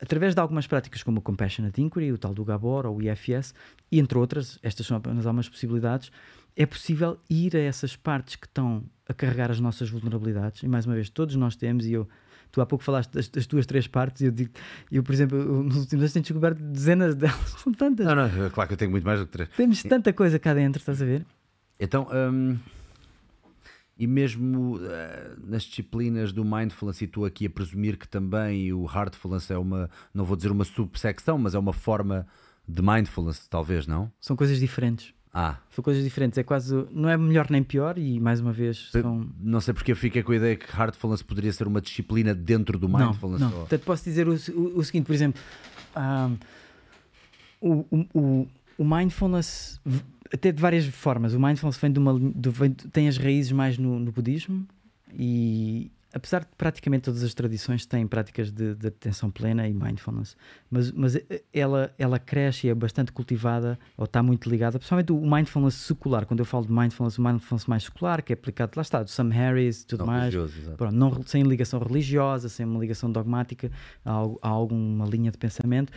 através de algumas práticas como o Compassionate Inquiry, o tal do Gabor ou o IFS, e entre outras, estas são apenas algumas possibilidades, é possível ir a essas partes que estão a carregar as nossas vulnerabilidades, e mais uma vez, todos nós temos, e eu, tu há pouco falaste das, das tuas três partes, e eu digo, eu, por exemplo, nos últimos anos tenho descoberto dezenas delas, *laughs* são tantas, Não, não, é claro que eu tenho muito mais do que três. temos tanta coisa cá dentro, estás a ver? Então, hum, e mesmo eh, nas disciplinas do mindfulness, e estou aqui a presumir que também o heartfulness é uma, não vou dizer uma subsecção, mas é uma forma de mindfulness, talvez, não? São coisas diferentes. Ah, São coisas diferentes, é quase, não é melhor nem pior, e mais uma vez, são... não sei porque eu fiquei com a ideia que heartfulness poderia ser uma disciplina dentro do Não, mindfulness. não. ou- Portanto, posso dizer o, o- o seguinte, por exemplo, ahm, o, o, o- o mindfulness, até de várias formas, o mindfulness vem de uma, do- vem- tem as raízes mais no, no budismo e apesar de praticamente todas as tradições têm práticas de, de atenção plena e mindfulness, mas, mas eh, ela, ela cresce e é bastante cultivada ou está muito ligada, principalmente o mindfulness secular, quando eu falo de mindfulness, o mindfulness mais secular, que é aplicado, lá está, do Sam Harris e tudo não mais. Pronto, não, sem ligação religiosa, sem uma ligação dogmática a, a alguma linha de pensamento.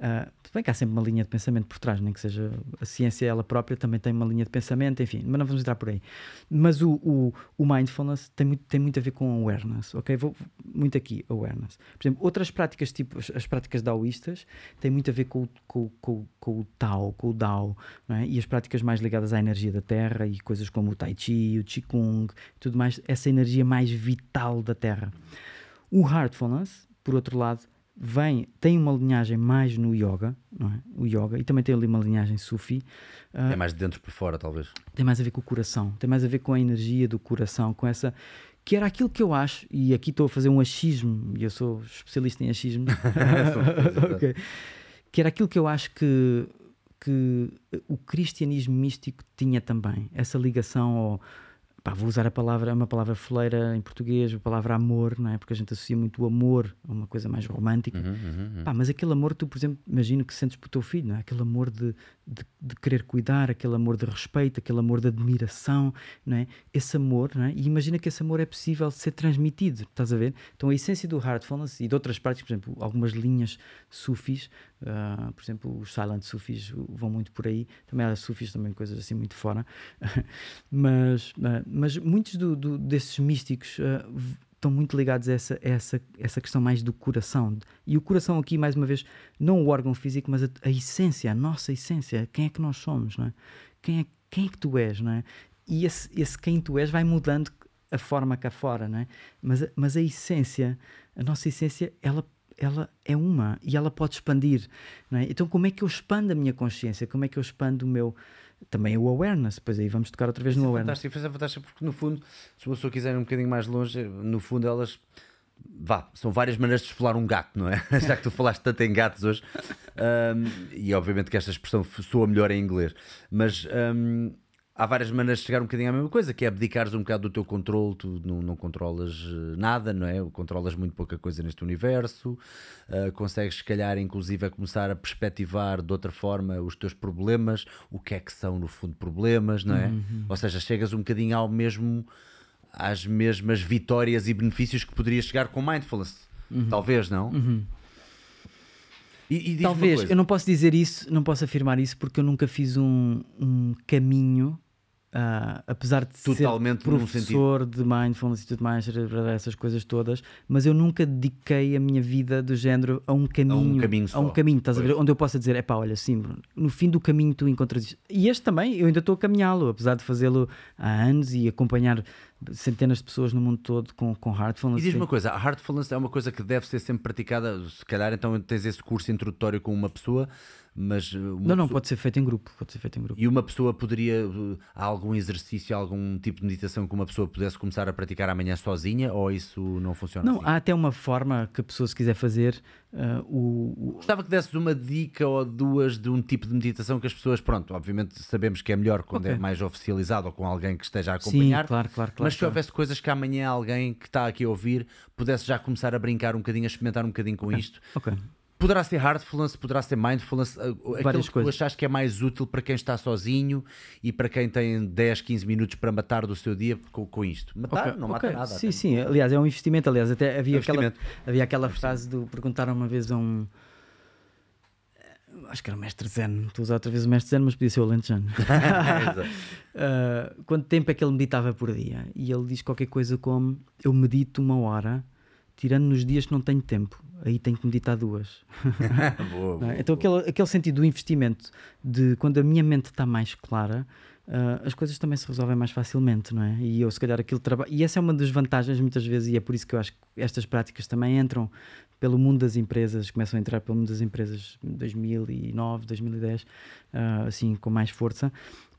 Ah, tudo bem que há sempre uma linha de pensamento por trás, nem que seja a ciência ela própria também tem uma linha de pensamento, enfim, mas não vamos entrar por aí. Mas o, o, o mindfulness tem muito, tem muito a ver com awareness, ok? Vou muito aqui, awareness. Por exemplo, outras práticas, tipo as, as práticas daoístas, têm muito a ver com, com, com, com o Tao, com o Dao, é? e as práticas mais ligadas à energia da Terra e coisas como o Tai Chi, o Qigong, tudo mais, essa energia mais vital da Terra. O Heartfulness, por outro lado, vem, tem uma linhagem mais no yoga, não é? O yoga, e também tem ali uma linhagem sufi, ah, É mais de dentro para fora, talvez. tem mais a ver com o coração, tem mais a ver com a energia do coração, com essa que era aquilo que eu acho, e aqui estou a fazer um achismo, e eu sou especialista em achismo, *laughs* *laughs* Ok. que era aquilo que eu acho que, que o cristianismo místico tinha também, essa ligação ao. Pá, vou usar a palavra, uma palavra foleira em português, a palavra amor, não é? Porque a gente associa muito o amor a uma coisa mais romântica. Uhum, uhum, uhum. Pá, mas aquele amor, tu, por exemplo, imagino que sentes para o teu filho, não é? aquele amor de, de, de querer cuidar, aquele amor de respeito, aquele amor de admiração, não é? esse amor, não é? e imagina que esse amor é possível ser transmitido, estás a ver? Então a essência do heartfulness e de outras partes, por exemplo, algumas linhas sufis, ah, por exemplo, os silent sufis vão muito por aí, também há sufis também coisas assim muito fora, *laughs* mas, ah, mas muitos do- do- desses místicos v- estão muito ligados a essa, a essa, essa questão mais do coração. E o coração aqui, mais uma vez, não o órgão físico, mas a, a essência, a nossa essência, quem é que nós somos, não é? Quem é, quem é que tu és, não é? E esse, esse quem tu és vai mudando a forma cá fora, não é? Mas, mas a essência, a nossa essência, ela ela é uma e ela pode expandir, não é? Então como é que eu expando a minha consciência? Como é que eu expando o meu também o awareness? Pois aí vamos tocar outra vez Isso no é awareness. fantástico, isso é fantástico porque no fundo, se uma pessoa quiser ir um bocadinho mais longe, no fundo elas vá, são várias maneiras de explorar um gato, não é? *laughs* Já que tu falaste tanto em gatos hoje, Ahm, e obviamente que esta expressão soa melhor em inglês, mas ahm, há várias maneiras de chegar um bocadinho à mesma coisa, que é abdicares um bocado do teu controle, tu não, não controlas eh, nada, não é? Controlas muito pouca coisa neste universo, ah, consegues se calhar inclusive a começar a perspectivar de outra forma os teus problemas, o que é que são no fundo problemas, não é? Ou seja, chegas um bocadinho ao mesmo às mesmas vitórias e benefícios que poderias chegar com mindfulness. Talvez, não? E, e uma Talvez, eu não posso dizer isso, não posso afirmar isso porque eu nunca fiz um, um caminho ah, apesar de Totalmente ser professor de mindfulness e tudo mais, essas coisas todas, mas eu nunca dediquei a minha vida do género a um caminho, caminho a um caminho, estás a ver? Onde eu possa dizer, é pá, olha, sim, no fim do caminho tu encontras isto. E este também, eu ainda estou a caminhá-lo, apesar de fazê-lo há anos e acompanhar centenas de pessoas no mundo todo com, com heartfulness. E diz-me uma coisa, a heartfulness é uma coisa que deve ser sempre praticada, se calhar então tens esse curso introdutório com uma pessoa, mas uh, uma Não, não, pessoa- pode ser feito em grupo, pode ser feito em grupo. E uma pessoa poderia, uh, há algum exercício, algum tipo de meditação que uma pessoa pudesse começar a praticar amanhã sozinha ou isso não funciona Não, assim? há até uma forma que a pessoa se quiser fazer ah, o, Gostava que desses uma dica ou duas de um tipo de meditação que as pessoas, pronto, obviamente sabemos que é melhor quando Ok. é mais oficializado ou com alguém que esteja a Sim, acompanhar. claro, claro, claro. mas se claro. houvesse coisas que amanhã alguém que está aqui a ouvir pudesse já começar a brincar um bocadinho, a experimentar um bocadinho com isto, Ok. Poderá ser heartfulness, poderá ser mindfulness, uh, aquilo Várias que tu coisas. achas que é mais útil para quem está sozinho e para quem tem 10, 15 minutos para matar do seu dia com, com isto. Matar Ok, não ok. mata nada. Sim, tem- sim. Aliás, é um investimento. Aliás, até havia É aquela, havia aquela frase do perguntaram uma vez a um. Acho que era o mestre Zen. Estou a usar outra vez o mestre Zen, mas podia ser o Lentejano. Uh, *laughs* *laughs* quanto tempo é que ele meditava por dia? E ele diz qualquer coisa como: Eu medito uma hora, tirando nos dias que não tenho tempo. Aí tenho que meditar duas. *laughs* Boa, é? boa, Então, boa. aquele, aquele sentido do investimento, de quando a minha mente está mais clara, ah, as coisas também se resolvem mais facilmente, não é? E eu, se calhar, aquilo trabalho. E essa é uma das vantagens, muitas vezes, e é por isso que eu acho que estas práticas também entram pelo mundo das empresas, começam a entrar pelo mundo das empresas em 2009, 2010, ah, assim, com mais força,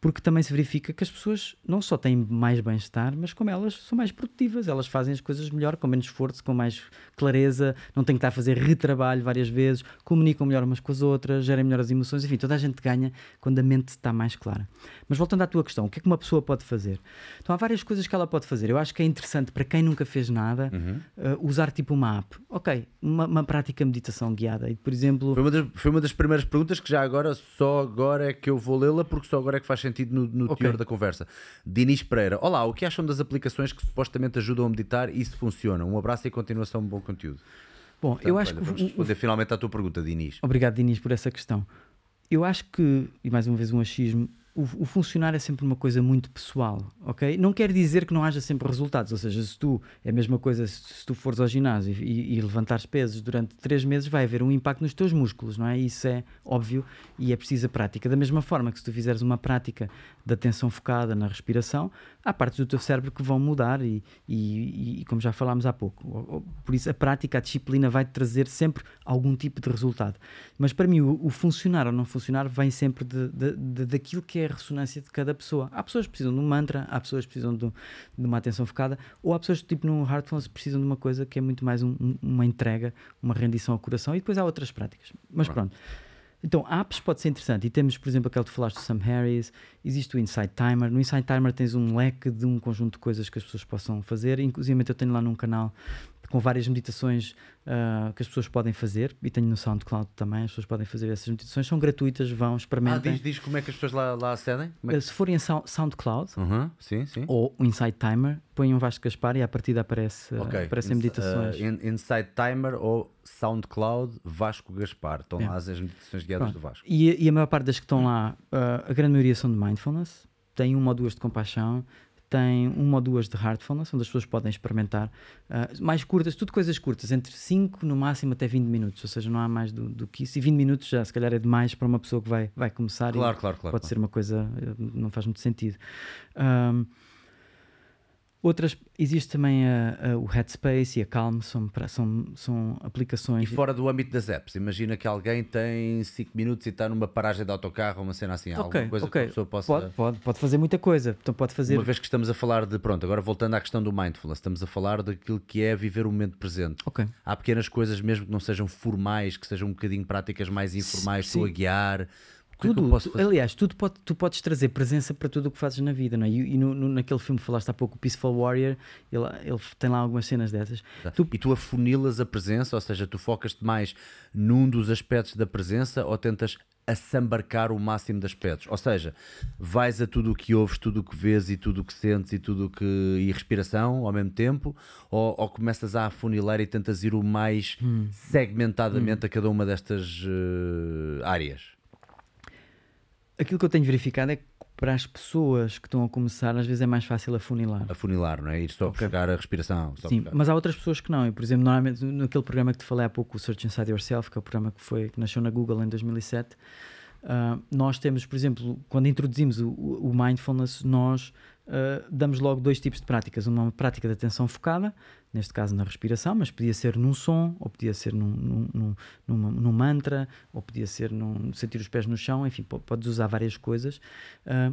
porque também se verifica que as pessoas não só têm mais bem-estar, mas como elas são mais produtivas, elas fazem as coisas melhor, com menos esforço, com mais clareza, não têm que estar a fazer retrabalho várias vezes, comunicam melhor umas com as outras, gerem melhor as emoções, enfim, toda a gente ganha quando a mente está mais clara. Mas voltando à tua questão, o que é que uma pessoa pode fazer? Então há várias coisas que ela pode fazer. Eu acho que é interessante para quem nunca fez nada uh, usar tipo uma app. Ok, uma, uma prática meditação guiada. E, por exemplo, Foi uma, das, foi uma das primeiras perguntas que já agora, só agora é que eu vou lê-la, porque só agora é que faz sentido no, no Ok. teor da conversa. Dinis Pereira, olá, o que acham das aplicações que supostamente ajudam a meditar e se funcionam? Um abraço e continuação de bom conteúdo. bom, Portanto, eu acho olha, que. vamos responder finalmente à tua pergunta, Dinis. Obrigado, Dinis, por essa questão. Eu acho que, e mais uma vez um achismo, o, o funcionar é sempre uma coisa muito pessoal, ok? Não quer dizer que não haja sempre resultados, ou seja, se tu, é a mesma coisa se, se tu fores ao ginásio e, e levantares pesos durante três meses, vai haver um impacto nos teus músculos, não é? Isso é óbvio e é preciso a prática. Da mesma forma que se tu fizeres uma prática de atenção focada na respiração, há partes do teu cérebro que vão mudar e, e- e como já falámos há pouco. Por isso a prática, a disciplina vai trazer sempre algum tipo de resultado. Mas para mim o, o funcionar ou não funcionar vem sempre de, de- de- daquilo que é a ressonância de cada pessoa. Há pessoas que precisam de um mantra, há pessoas que precisam de, de uma atenção focada, ou há pessoas que tipo no Heartfulness precisam de uma coisa que é muito mais um- um- uma entrega, uma rendição ao coração e depois há outras práticas. Mas pronto. Então, apps pode ser interessante. E temos, por exemplo, aquele que tu falaste do Sam Harris, existe o Insight Timer. No Insight Timer tens um leque de um conjunto de coisas que as pessoas possam fazer. Inclusive, eu tenho lá num canal com várias meditações ah, que as pessoas podem fazer. E tenho no SoundCloud também. As pessoas podem fazer essas meditações. São gratuitas, vão, Ah, experimentem. diz, diz como é que as pessoas lá, lá acedem? É Eh, Se forem a Sou- SoundCloud que... Uhum, sim, sim. ou o Insight Timer, ponham Vasco Gaspar e à partida aparece, ah, Ok. aparecem Ins- meditações. uh, In- Insight Timer ou SoundCloud Vasco Gaspar. Estão Yeah. lá as meditações guiadas Pronto. do Vasco. E, e a maior parte das que estão lá, ah, a grande maioria são de mindfulness, tem uma ou duas de compaixão, tem uma ou duas de heartfulness, onde as pessoas podem experimentar. ah, mais curtas, tudo coisas curtas, entre 5 no máximo até 20 minutos, ou seja, não há mais do, do que isso. E 20 minutos já se calhar é demais para uma pessoa que vai, vai começar Claro, claro, claro. pode claro. ser uma coisa, eh, não faz muito sentido. Ahm, outras, existe também a- a- o Headspace e a Calm, são, são, são E aplicações. fora do âmbito das apps, imagina que alguém tem 5 minutos e está numa paragem de autocarro, uma cena assim, alguma coisa que a pessoa possa. Pode, pode, pode fazer muita coisa. Então pode fazer Uma vez que estamos a falar de, pronto, agora voltando à questão do mindfulness, estamos a falar daquilo que é viver o momento presente. Ok. Há pequenas coisas, mesmo que não sejam formais, que sejam um bocadinho práticas mais informais, estou a guiar. É Tudo, tu- aliás, tudo pode, tu podes trazer presença para tudo o que fazes na vida, não é? E, e no, no- naquele filme que falaste há pouco, o Peaceful Warrior, ele, ele tem lá algumas cenas dessas. Tu- E tu afunilas a presença, ou seja, tu focas-te mais num dos aspectos da presença ou tentas assambarcar o máximo de aspectos? Ou seja, vais a tudo o que ouves, tudo o que vês e tudo o que sentes e tudo o que. e respiração ao mesmo tempo? Ou, ou começas a afunilar e tentas ir o mais Hum. segmentadamente a cada uma destas eh, áreas? Aquilo que eu tenho verificado é que para as pessoas que estão a começar, às vezes é mais fácil afunilar. Afunilar, não é? Ir só Ok. buscar a respiração. Sim, buscar- mas há outras pessoas que não. E, por exemplo, normalmente naquele programa que te falei há pouco, o Search Inside Yourself, que é o programa que, foi, que nasceu na Google em 2007, ah, nós temos, por exemplo, quando introduzimos o, o mindfulness, nós ah, damos logo dois tipos de práticas. Uma prática de atenção focada, neste caso na respiração, mas podia ser num som, ou podia ser num, num, num, num mantra, ou podia ser num sentir os pés no chão, enfim, po- podes usar várias coisas. Ah,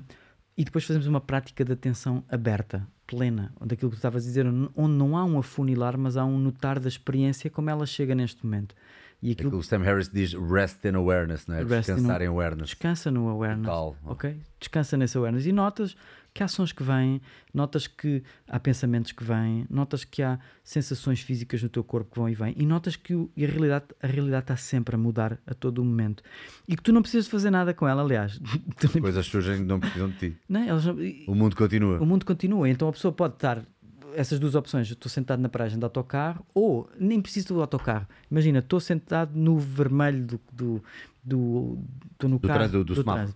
e depois fazemos uma prática de atenção aberta, plena, onde aquilo que tu estavas a dizer, onde não há um afunilar, mas há um notar da experiência como ela chega neste momento. E É aquilo que o Sam Harris diz rest in awareness, não é? Rest in Descansar em awareness. descansa no awareness, Total. ok? Descansa nesse awareness e notas que há sons que vêm, notas que há pensamentos que vêm, notas que há sensações físicas no teu corpo que vão e vêm e notas que o- e a realidade a realidade está sempre a mudar a todo o momento e que tu não precisas fazer nada com ela, aliás, *laughs* nem- Coisas surgem não precisam de ti. não não- O mundo continua. o mundo continua, então a pessoa pode estar essas duas opções, estou sentado na paragem de autocarro ou nem preciso do autocarro. Imagina, estou sentado no vermelho do do do, estou no Do carro trânsito, do semáforo.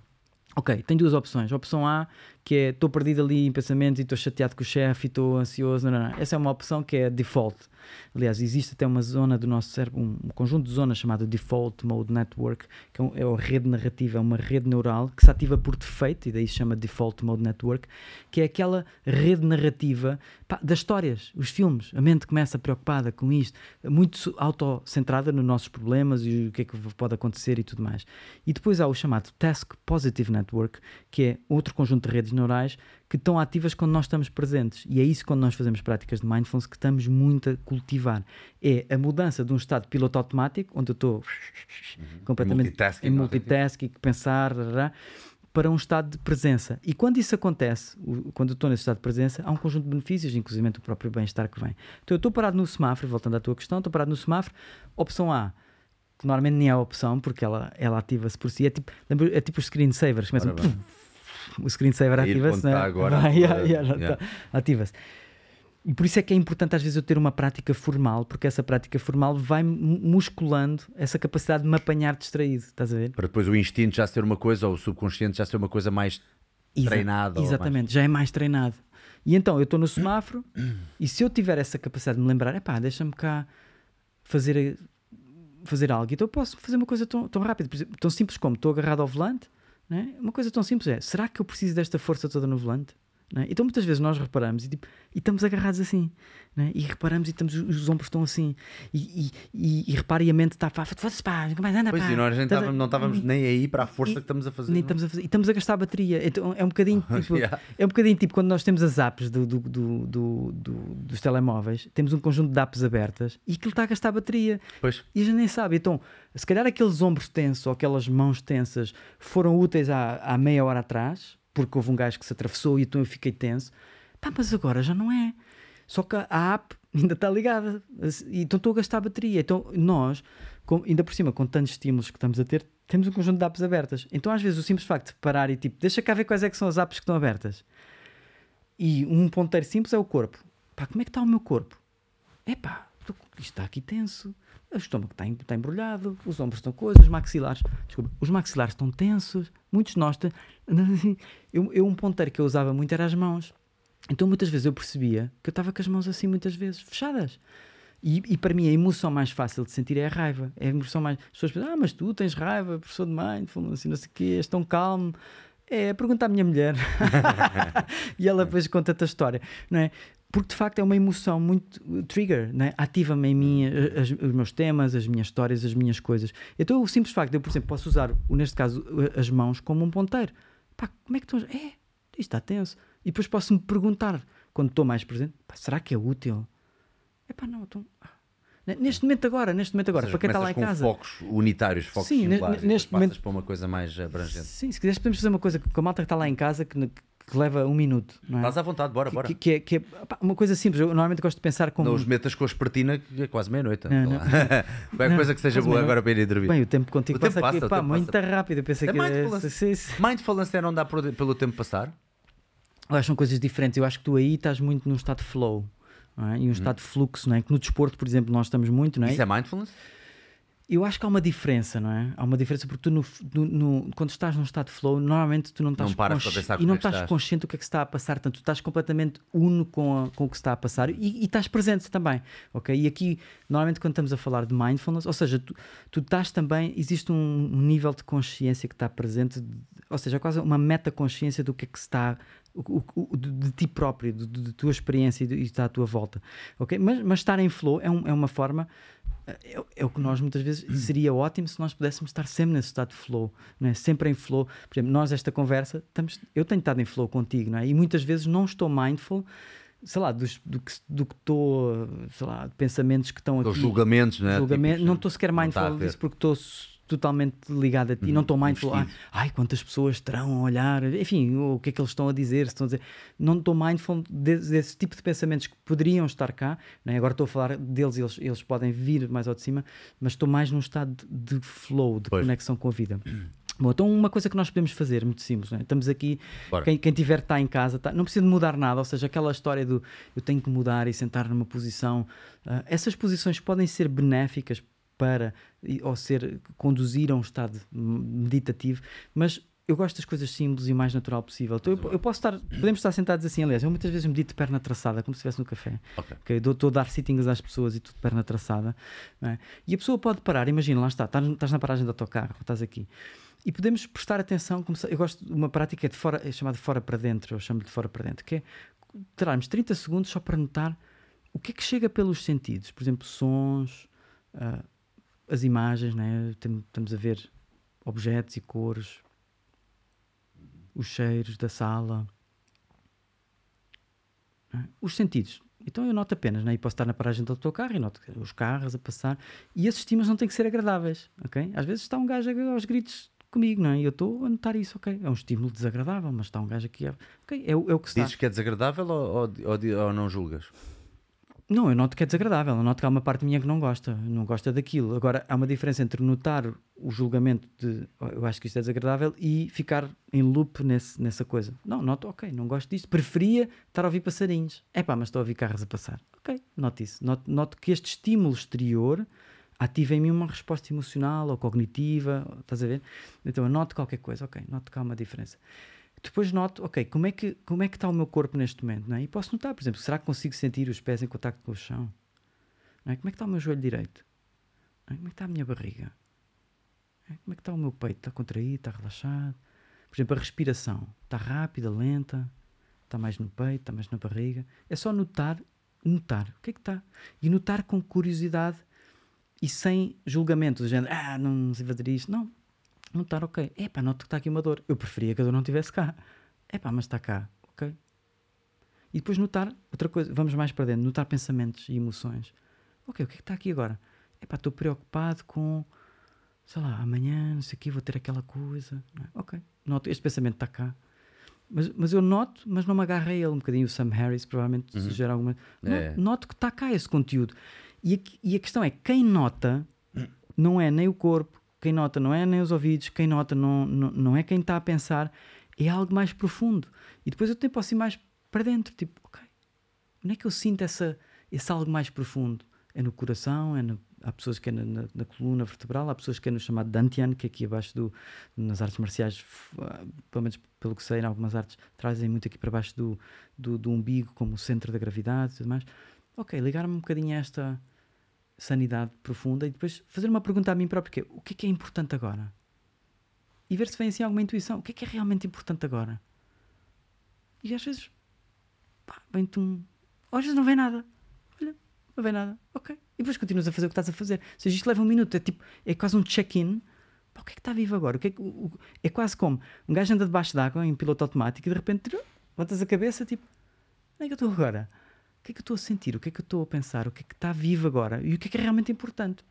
Ok, tem duas opções. A opção A, que é estou perdido ali em pensamentos e estou chateado com o chefe e estou ansioso. Não, não, não. Essa é uma opção que é default. Aliás, existe até uma zona do nosso cérebro, um conjunto de zonas chamado Default Mode Network, que é, é uma rede narrativa, é uma rede neural que se ativa por defeito, e daí se chama Default Mode Network, que é aquela rede narrativa pá, das histórias, os filmes. A mente começa preocupada com isto, muito autocentrada nos nossos problemas e o que é que pode acontecer e tudo mais. E depois há o chamado Task Positive Network, que é outro conjunto de redes neurais que estão ativas quando nós estamos presentes. E é isso quando nós fazemos práticas de mindfulness que estamos muito a cultivar. É a mudança de um estado de piloto automático, onde eu estou completamente Multitasking, em multitasking, pensar, para um estado de presença. E quando isso acontece, quando eu estou nesse estado de presença, há um conjunto de benefícios, inclusive o próprio bem-estar que vem. Então eu estou parado no semáforo, voltando à tua questão, estou parado no semáforo, opção A, que normalmente nem é a opção, porque ela, ela ativa-se por si, é tipo, é tipo os screensavers, começam, bem. O screensaver ativa-se, né? está agora, Vai, yeah, yeah, já yeah. ativa-se. E por isso é que é importante às vezes eu ter uma prática formal, porque essa prática formal vai mu- musculando essa capacidade de me apanhar distraído, estás a ver? Para depois o instinto já ser uma coisa, ou o subconsciente já ser uma coisa mais Exa- treinada. Exatamente, já é mais treinado. E então eu estou no semáforo e se eu tiver essa capacidade de me lembrar, epá, deixa-me cá fazer, fazer algo. Então eu posso fazer uma coisa tão, tão rápida, tão simples como estou agarrado ao volante. Né? Uma coisa tão simples é: será que eu preciso desta força toda no volante? Né? Então muitas vezes nós reparamos e, tipo, e estamos agarrados assim, né? e reparamos e estamos, os ombros estão assim, e, e, e, e repara e a mente está, pá, foda-se, pá, nunca mais anda, Pois, pá. e nós estávamos- não estávamos nem aí para a força que estamos a fazer. nem não? estamos a fazer, e estamos a gastar a bateria. Então é um bocadinho *laughs* tipo, Yeah. é um bocadinho tipo quando nós temos as apps do- do- do- dos telemóveis, temos um conjunto de apps abertas e aquilo está a gastar a bateria Pois, e a gente nem sabe. Então, se calhar aqueles ombros tensos ou aquelas mãos tensas foram úteis há, há meia hora atrás, porque houve um gajo que se atravessou e então eu fiquei tenso. Pá, mas agora já não é. Só que a app ainda está ligada. Então estou a gastar a bateria. Então nós, com- ainda por cima, com tantos estímulos que estamos a ter, temos um conjunto de apps abertas. Então às vezes o simples facto de parar e tipo, deixa cá ver quais é que são as apps que estão abertas. E um ponteiro simples é o corpo. Pá, como é que está o meu corpo? Epá, tô- isto está aqui tenso. O estômago está, está embrulhado, os ombros estão coisas, os maxilares, desculpa, os maxilares estão tensos, muitos de nós. *laughs* Eu, eu, um ponteiro que eu usava muito era as mãos. Então muitas vezes eu percebia que eu estava com as mãos assim, muitas vezes, fechadas. E, e para mim a emoção mais fácil de sentir é a raiva. É a emoção mais. As pessoas pensam, ah, mas tu tens raiva, professor de mindfulness, e não sei o quê, és tão calmo. É, pergunta à minha mulher. *laughs* e ela *laughs* depois conta-te a história, não é? Porque de facto é uma emoção muito uh, trigger, não é? ativa-me em mim uh, as- os meus temas, as minhas histórias, as minhas coisas. Então o simples facto de eu, por exemplo, posso usar, neste caso, as mãos como um ponteiro. Pá, como é que estão? as- É, isto está tenso. E depois posso-me perguntar, quando estou mais presente, pá, será que é útil? É pá, não, então. ah. Neste momento agora, neste momento agora, seja, para quem está lá em começas casa. com focos unitários, focos Sim, singulares, neste momento- para uma coisa mais abrangente. Sim, se quiseres podemos fazer uma coisa com a malta que está lá em casa que, que leva um minuto, não é? Estás à vontade, bora, bora. Que, que é, que é pá, uma coisa simples. Eu normalmente gosto de pensar como. Não os metas com a espertina, que é quase meia-noite. Não, anda não. lá. *laughs* Qualquer Não, coisa que seja boa agora para ir a dormir. Bem, o tempo contigo O tempo passa, aqui, passa, o pá, tempo muito passa. rápido. Pensei É que mindfulness. sim, sim. Mindfulness é não por- pelo tempo passar? Eu acho que são coisas diferentes. Eu acho que tu aí estás muito num estado de flow é? e um estado de fluxo, não é? Que no desporto, por exemplo, nós estamos muito, não é? Isso é mindfulness? Eu acho que há uma diferença, não é? Há uma diferença porque tu, no, no, no, quando estás num estado de flow, normalmente tu não estás Não paras consci- e não é estás estás. consciente do que é que está a passar, tanto tu estás completamente uno com, a- com o que está a passar e, e estás presente também, ok? E aqui, normalmente, quando estamos a falar de mindfulness, ou seja, tu, tu estás também, existe um, um nível de consciência que está presente, de- ou seja, quase uma metaconsciência do que é que se está. o- o- de, de ti próprio, de, de- de tua experiência e do- e está à tua volta, ok? Mas, mas estar em flow é, um- é uma forma é, é o que nós muitas vezes seria ótimo se nós pudéssemos estar sempre nesse estado de flow, não é? sempre em flow. Por exemplo, nós, esta conversa, estamos, eu tenho estado em flow contigo, não é? E muitas vezes não estou mindful, sei lá, dos- do, que do que estou, sei lá, de pensamentos que estão aqui. julgamentos, não é? julgamento, Tipo, não estou sequer mindful disso porque estou totalmente ligado a ti, não estou mindful. Ah, ai, quantas pessoas estarão a olhar, enfim, o que é que eles estão a dizer, estão a dizer. Não estou mindful desse, desse tipo de pensamentos que poderiam estar cá, não é? agora estou a falar deles, eles, eles podem vir mais ao de cima, mas estou mais num estado de, de flow, de Pois. conexão com a vida. Bom, então uma coisa que nós podemos fazer, muito simples, não é? estamos aqui, quem, quem tiver está em casa, tá- não precisa de mudar nada, ou seja, aquela história do eu tenho que mudar e sentar numa posição, ah, essas posições podem ser benéficas para ou ser conduzir a um estado meditativo, mas eu gosto das coisas simples e mais natural possível. Então, eu, eu posso estar, podemos estar sentados assim, aliás, eu muitas vezes medito de perna traçada, como se estivesse no café. Ok. Ok, dou- Estou a dar sittings às pessoas e tudo de perna traçada. é? E a pessoa pode parar, imagina, lá está, estás, estás na paragem do autocarro, estás aqui. E podemos prestar atenção, como se- eu gosto de uma prática de fora, é chamada de fora para dentro, eu chamo de fora para dentro, que é tirarmos 30 segundos só para notar o que é que chega pelos sentidos, por exemplo, sons, ah, as imagens, né? Estamos a ver objetos e cores, os cheiros da sala, não é? os sentidos. Então eu noto apenas, né? e posso estar na paragem do autocarro e noto os carros a passar, e esses estímulos não têm que ser agradáveis, ok? Às vezes está um gajo aos gritos comigo, não é? E eu estou a notar isso, ok? É um estímulo desagradável, mas está um gajo aqui, a- ok? É, é o que se está. Dizes que é desagradável ou, ou- ou não julgas? Não, eu noto que é desagradável, eu noto que há uma parte minha que não gosta, não gosta daquilo. Agora, há uma diferença entre notar o julgamento de "Oh, eu acho que isto é desagradável e ficar em loop nesse, nessa coisa. Não, noto, ok, não gosto disto, preferia estar a ouvir passarinhos. É pá, mas estou a ouvir carros a passar. Ok, noto isso. Noto, noto que este estímulo exterior ativa em mim uma resposta emocional ou cognitiva, estás a ver? Então eu noto qualquer coisa, ok, noto que há uma diferença. Depois noto, ok, como é que, como é que está o meu corpo neste momento? Não é? E posso notar, por exemplo, será que consigo sentir os pés em contacto com o chão? Não é? Como é que está o meu joelho direito? É? Como é que está a minha barriga? É? Como é que está o meu peito? Está contraído? Está relaxado? Por exemplo, a respiração. Está rápida, lenta? Está mais no peito? Está mais na barriga? É só notar, notar. O que é que está? E notar com curiosidade e sem julgamento, do género, ah, não se fazer isto. Não, notar, ok, epá, noto que está aqui uma dor. Eu preferia que a dor não estivesse cá. Epá, mas está cá, ok. E depois notar outra coisa, vamos mais para dentro, notar pensamentos e emoções. Ok, o que é que está aqui agora? Epá, estou preocupado com, sei lá, amanhã, não sei o quê, vou ter aquela coisa. É? Ok, noto, este pensamento está cá. Mas, mas eu noto, mas não me agarro a ele um bocadinho. O Sam Harris provavelmente sugere alguma. É. Noto que está cá esse conteúdo. E a, e a questão é: quem nota não é nem o corpo, quem nota não é nem os ouvidos, quem nota não, não, não é quem está a pensar, é algo mais profundo. E depois eu posso ir mais para dentro, tipo, ok, onde é que eu sinto essa, esse algo mais profundo? É no coração, é no- há pessoas que é na, na- na coluna vertebral, há pessoas que é no chamado Dantian, que é aqui abaixo do, nas artes marciais, ah, pelo menos pelo que sei, em algumas artes, trazem muito aqui para baixo do, do, do umbigo como centro da gravidade e tudo mais. Ok, ligar-me um bocadinho a esta sanidade profunda e depois fazer uma pergunta a mim próprio, que é, o que é que é importante agora? E ver se vem assim alguma intuição. O que é que é realmente importante agora? E às vezes, pá, vem-te um... Às vezes não vem nada. Olha, não vem nada. Ok. E depois continuas a fazer o que estás a fazer. Ou seja, isto leva um minuto. É tipo, é quase um check-in. O que é que está vivo agora? O que é, que- o- é quase como um gajo anda debaixo d'água em piloto automático e de repente levantas a cabeça, tipo, onde é que eu estou agora? O que é que eu estou a sentir? O que é que eu estou a pensar? O que é que está vivo agora? E o que é que é realmente importante?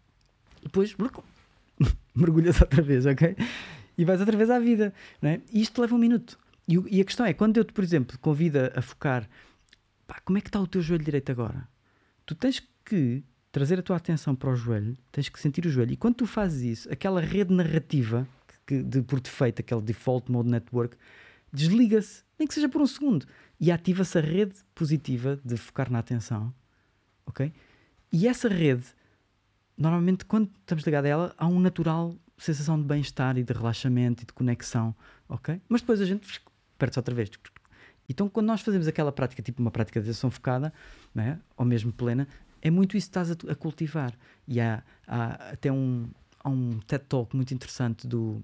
E depois *laughs* mergulhas outra vez, ok? E vais outra vez à vida, não é? E isto leva um minuto. E, e a questão é, quando eu te, por exemplo, convido a focar, pá, como é que está o teu joelho direito agora? Tu tens que trazer a tua atenção para o joelho, tens que sentir o joelho. E quando tu fazes isso, aquela rede narrativa que, de, por defeito, aquele default mode network, desliga-se, nem que seja por um segundo, e ativa-se a rede positiva de focar na atenção, ok? E essa rede normalmente quando estamos ligados a ela, há um natural sensação de bem-estar e de relaxamento e de conexão, ok? Mas depois a gente perde-se outra vez. Então, quando nós fazemos aquela prática, tipo uma prática de atenção focada, né, ou mesmo plena, é muito isso que estás a, a cultivar. E há, há até um, há um TED Talk muito interessante do,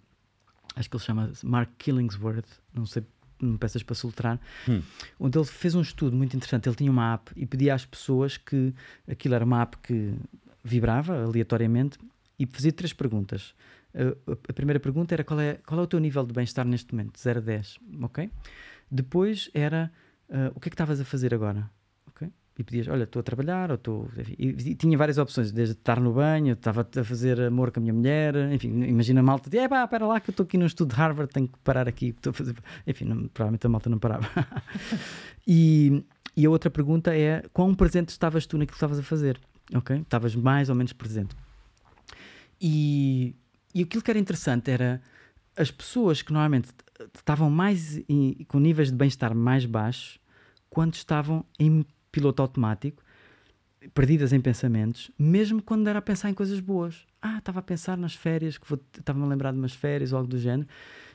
acho que ele chama Mark Killingsworth, não sei, não me peças para soltar, hum. onde ele fez um estudo muito interessante. Ele tinha uma app e pedia às pessoas que aquilo era uma app que vibrava aleatoriamente e fazia três perguntas. A, a primeira pergunta era qual é, qual é o teu nível de bem-estar neste momento, 0 a 10, ok? Depois era uh, o que é que estavas a fazer agora? E pedias, olha, estou a trabalhar, ou estou. E, tinha várias opções, desde estar no banho, estava a fazer amor com a minha mulher, enfim, imagina a malta, é pá, espera lá que eu estou aqui no estudo de Harvard, tenho que parar aqui, estou a fazer. Enfim, não, provavelmente a malta não parava. *laughs* e, e a outra pergunta é: quão presente estavas tu naquilo que estavas a fazer? Ok? Estavas mais ou menos presente. E, e aquilo que era interessante era as pessoas que normalmente estavam mais em, com níveis de bem-estar mais baixos quando estavam em piloto automático, perdidas em pensamentos, mesmo quando era a pensar em coisas boas. Ah, estava a pensar nas férias, que estava-me a lembrar de umas férias ou algo do género.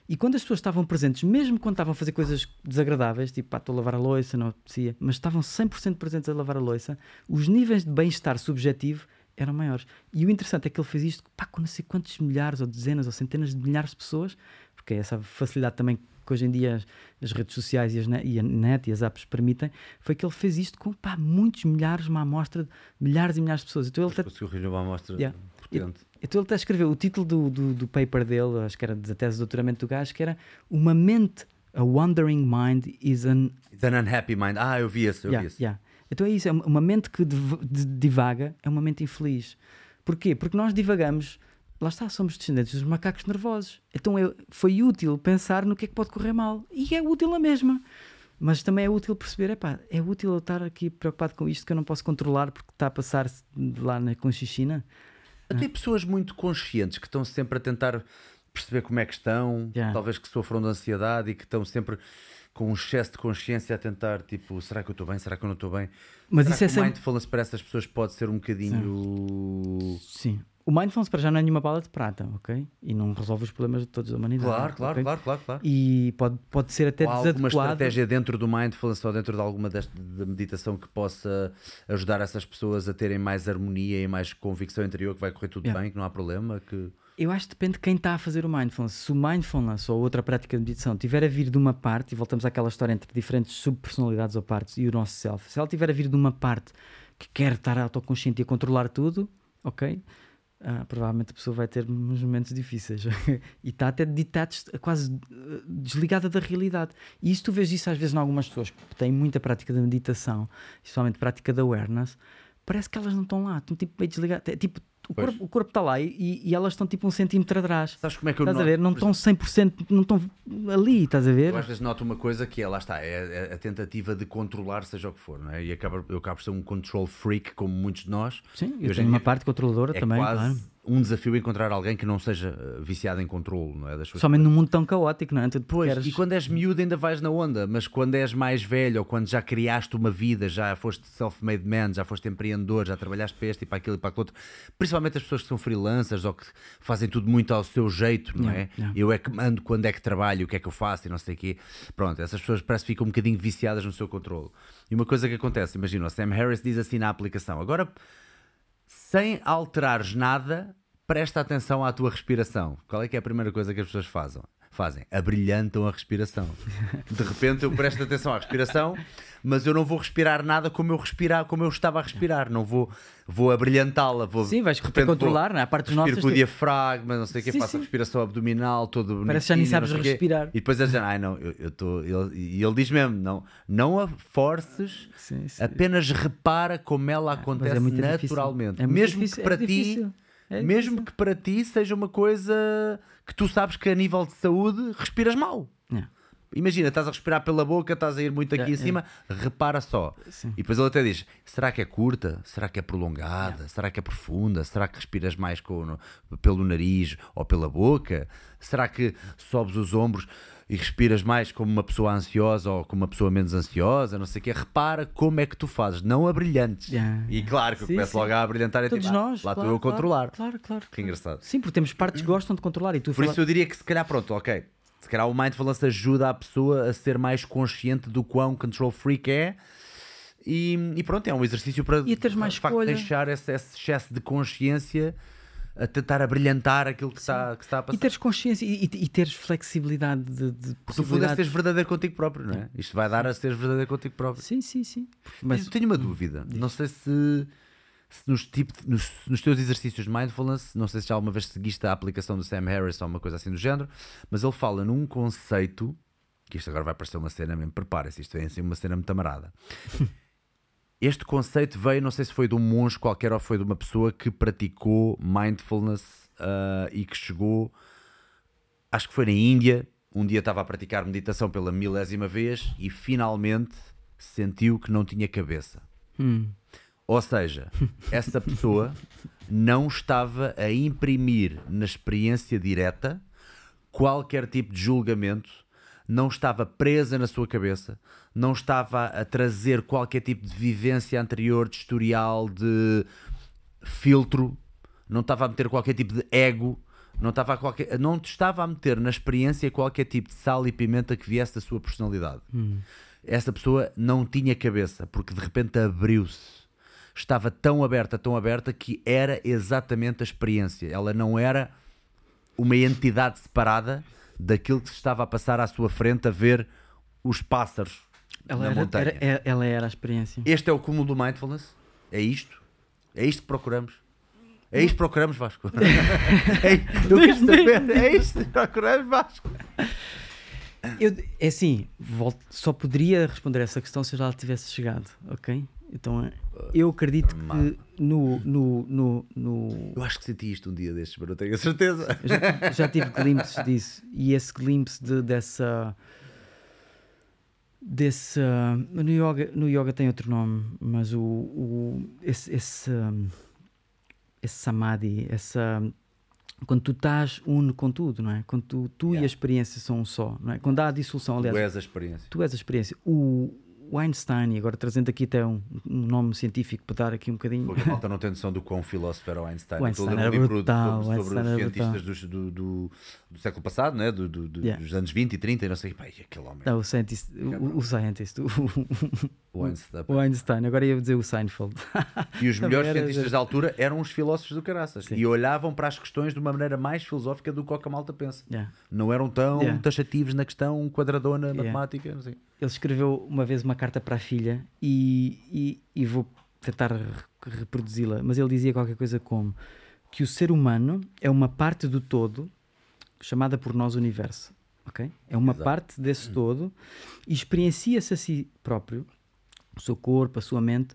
E quando as pessoas estavam presentes, mesmo quando estavam a fazer coisas desagradáveis, tipo, estou a lavar a louça, não apetecia, mas estavam 100% presentes a lavar a louça, os níveis de bem-estar subjetivo eram maiores. E o interessante é que ele fez isto pá, com não sei quantos milhares, ou dezenas, ou centenas de milhares de pessoas, porque é essa facilidade também que hoje em dia as, as redes sociais e, as e, a net e as apps permitem, foi que ele fez isto com pá, muitos milhares, uma amostra de milhares e milhares de pessoas. Então ele até... conseguiu uma amostra yeah. potente. Então ele até escreveu o título do, do, do, paper dele, acho que era da tese de doutoramento do gajo, que era Uma mente, a wandering mind is an... It's an unhappy mind. Ah, eu vi isso, eu yeah, vi isso. Yeah. Então é isso, é uma mente que divaga, é uma mente infeliz. Porquê? Porque nós divagamos, lá está, somos descendentes dos macacos nervosos. Então é, foi útil pensar no que é que pode correr mal. E é útil a mesma. Mas também é útil perceber, epá, é útil eu estar aqui preocupado com isto que eu não posso controlar porque está a passar lá na Conchichina. Até pessoas muito conscientes que estão sempre a tentar perceber como é que estão, yeah. talvez que sofram de ansiedade e que estão sempre com um excesso de consciência a tentar, tipo, será que eu estou bem? Será que eu não estou bem? Mas será isso é que é o mindfulness para essas pessoas pode ser um bocadinho. Sim. Sim. O mindfulness para já não é nenhuma bala de prata, ok? E não resolve os problemas de todos da humanidade. Claro, claro, okay? claro, claro, claro. E pode, pode ser até ou desadequado. alguma estratégia dentro do mindfulness ou dentro de alguma desta, da meditação que possa ajudar essas pessoas a terem mais harmonia e mais convicção interior que vai correr tudo yeah. bem, que não há problema, que eu acho que depende de quem está a fazer o mindfulness. Se o mindfulness ou outra prática de meditação tiver a vir de uma parte, e voltamos àquela história entre diferentes subpersonalidades ou partes e o nosso self, se ela tiver a vir de uma parte que quer estar autoconsciente e a controlar tudo, ok? Uh, provavelmente a pessoa vai ter uns momentos difíceis *laughs* e está até detached, quase uh, desligada da realidade. E isso tu vês isso às vezes em algumas pessoas que têm muita prática de meditação, especialmente prática de awareness, parece que elas não estão lá, estão tipo meio desligadas. É, tipo, o corpo, o corpo está lá e, e, elas estão tipo um centímetro atrás. Sabes como é que eu Estás noto? a ver? Não estão 100%, não estão ali, estás a ver? Eu às vezes noto uma coisa que é, lá está, é, a tentativa de controlar seja o que for, não é? E acaba, eu acabo por ser um control freak, como muitos de nós. Sim, eu tenho uma parte controladora é também, quase, claro um desafio encontrar alguém que não seja eh, viciado em controle, não é? Das Somente num mundo tão caótico, não é? Tu pois, queres... e quando és miúdo ainda vais na onda, mas quando és mais velho ou quando já criaste uma vida, já foste self-made man, já foste empreendedor, já trabalhaste para este e para aquilo e para aquilo outro, principalmente as pessoas que são freelancers ou que fazem tudo muito ao seu jeito, não yeah, é? Yeah. Eu é que mando quando é que trabalho, o que é que eu faço e não sei o quê. Pronto, essas pessoas parece que ficam um bocadinho viciadas no seu controle. E uma coisa que acontece, imagina, o Sam Harris diz assim na aplicação, agora sem alterares nada, presta atenção à tua respiração. Qual é que é a primeira coisa que as pessoas fazem? Fazem, abrilhantam a respiração. *laughs* De repente eu presto atenção à respiração, mas eu não vou respirar nada como eu respirar, como eu estava a respirar. Não vou, vou abrilhantá-la. Vou, sim, vais de controlar, vou, né? a parte dos nossos. com o diafragma, não sei o que, faço sim. a respiração abdominal, todo Parece que já nem sabes respirar. E depois ele diz, ai não, eu estou. E ele diz mesmo, não, não a forces, sim, apenas repara como ela ah, é acontece é naturalmente. É Mesmo difícil, que para é ti é Mesmo que para ti seja uma coisa que tu sabes que a nível de saúde respiras mal. É. Imagina, estás a respirar pela boca, estás a ir muito aqui É, em é. cima, repara só. Sim. E depois ele até diz: será que é curta? Será que é prolongada? Será que é profunda? Será que respiras mais com, pelo nariz ou pela boca? Será que sobes os ombros e respiras mais como uma pessoa ansiosa ou como uma pessoa menos ansiosa? Não sei o quê. Repara como é que tu fazes, não a brilhantes. Yeah, E claro que eu Sim, começo sim. logo a brilhantar e Todos tipo, nós. lá claro, estou eu a claro, controlar. Claro, claro. Que engraçado. Sim, porque temos partes que gostam de controlar e tu Por fala- isso eu diria que se calhar, pronto, ok. Se calhar o mindfulness ajuda a pessoa a ser mais consciente do quão control freak é. E, e pronto, é um exercício para E teres mais de facto, escolha. deixar esse, esse excesso de consciência a tentar abrilhantar aquilo que está, que está a E passar. teres consciência e, e- e teres flexibilidade de, de Porque no fundo é seres verdadeiro contigo próprio, não é? Isto vai dar a seres verdadeiro contigo próprio. Sim, sim, sim. Mas tenho uma dúvida. Não sei se, se nos, tipo, nos, nos teus exercícios de mindfulness, não sei se já alguma vez seguiste a aplicação do Sam Harris ou uma coisa assim do género, mas ele fala num conceito que isto agora vai parecer uma cena mesmo, prepara-se, isto é assim uma cena muito amarada. *laughs* Este conceito veio, não sei se foi de um monge qualquer ou foi de uma pessoa que praticou mindfulness ah, e que chegou, acho que foi na Índia, um dia estava a praticar meditação pela milésima vez e finalmente sentiu que não tinha cabeça. Hum. Ou seja, essa pessoa não estava a imprimir na experiência direta qualquer tipo de julgamento, não estava presa na sua cabeça, não estava a trazer qualquer tipo de vivência anterior, de historial, de filtro, não estava a meter qualquer tipo de ego, não estava a, qualquer, não estava a meter na experiência qualquer tipo de sal e pimenta que viesse da sua personalidade. Essa pessoa não tinha cabeça, porque de repente abriu-se. Estava tão aberta, tão aberta, que era exatamente a experiência. Ela não era uma entidade separada daquilo que se estava a passar à sua frente a ver os pássaros Ela, na era, montanha. era- é- ela era a experiência. Este é o cúmulo do mindfulness? É isto? É isto que procuramos? É isto que procuramos, Vasco? *laughs* é, eu saber, é isto que procuramos, Vasco? Eu, é assim, volto- só poderia responder essa questão se eu já tivesse chegado, ok? Então eh, eu acredito que no, no, no, no, Eu acho que senti isto um dia destes, mas não tenho a certeza. Já, *laughs* já tive glimpses disso e esse glimpse de, dessa desse no yoga no yoga tem outro nome mas o, o esse esse, esse samadhi essa quando tu estás uno com tudo não é quando tu, tu e a Yeah. experiência são um só não é quando há a dissolução aliás Tu és a experiência. tu és a experiência o, o Einstein e agora trazendo aqui até um, um nome científico para dar aqui um bocadinho Porque a malta *laughs* não tem noção do quão filósofo era o Einstein. O Einstein um era livro brutal, sobre, o os cientistas dos- do, do, do século passado, né? do, do- Yeah. dos anos 20 e 30 e não sei. E aquele homem, não, o scientist o, o scientist o, o Einstein. o Einstein agora ia dizer o Seinfeld E os *laughs* melhores era- cientistas da altura eram os filósofos do caraças. Sim. E olhavam para as questões de uma maneira mais filosófica do que a malta pensa. Yeah. Não eram tão Yeah. taxativos na questão quadradona, matemática, não sei. Ele escreveu uma vez uma carta para a filha e, e, e vou tentar re- reproduzi-la, mas ele dizia qualquer coisa como que o ser humano é uma parte do todo chamada por nós universo. ok? É uma Exato. parte desse todo e experiencia-se a si próprio, o seu corpo, a sua mente,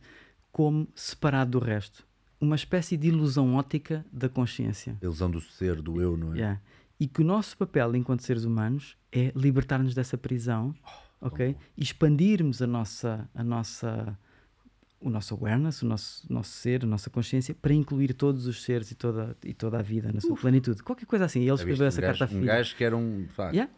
como separado do resto. Uma espécie de ilusão ótica da consciência. A ilusão do ser, do eu, não é? Yeah. E que o nosso papel enquanto seres humanos é libertar-nos dessa prisão, Oh, ok? E expandirmos a nossa, a nossa, o nosso awareness, o nosso, nosso ser, a nossa consciência, para incluir todos os seres e toda, e toda a vida na sua plenitude. Qualquer coisa assim. E ele escreveu essa um gajo, carta à um gajo que era um. pá, Yeah.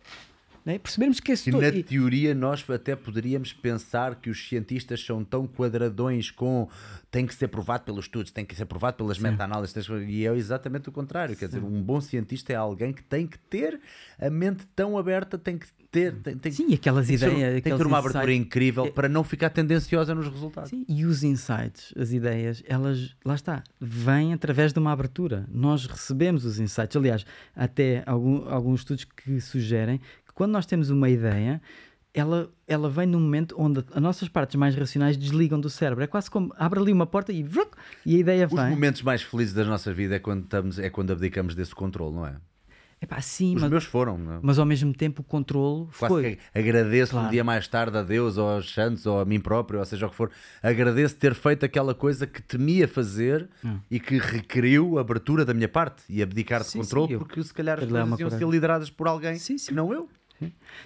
Né? Percebermos que esse todo... na e- teoria nós até poderíamos pensar que os cientistas são tão quadradões com tem que ser provado pelos estudos, tem que ser provado pelas meta-análises e é exatamente o contrário, quer dizer, um bom cientista é alguém que tem que ter a mente tão aberta, tem que ter tem, tem, Sim, aquelas tem que ser- ideias, tem que ter uma abertura insights. incrível É- para não ficar tendenciosa nos resultados. Sim, e os insights, as ideias, elas, lá está, vêm através de uma abertura. Nós recebemos os insights. Aliás, até algum, alguns estudos que sugerem quando nós temos uma ideia, ela, ela vem num momento onde as nossas partes mais racionais desligam do cérebro. É quase como abre ali uma porta e, vruc, e a ideia Os vem. momentos mais felizes das nossas vidas é quando estamos é quando abdicamos desse controle, não é? Epá, sim, Os mas, meus foram, não é? mas ao mesmo tempo o controle Quase foi. que agradeço um Claro. dia mais tarde a Deus ou aos santos ou a mim próprio, ou seja o que for. Agradeço ter feito aquela coisa que temia fazer Hum. e que requeriu a abertura da minha parte e abdicar de Sim, controle, sim, porque se calhar as coisas iam ser lideradas por alguém sim. que não eu.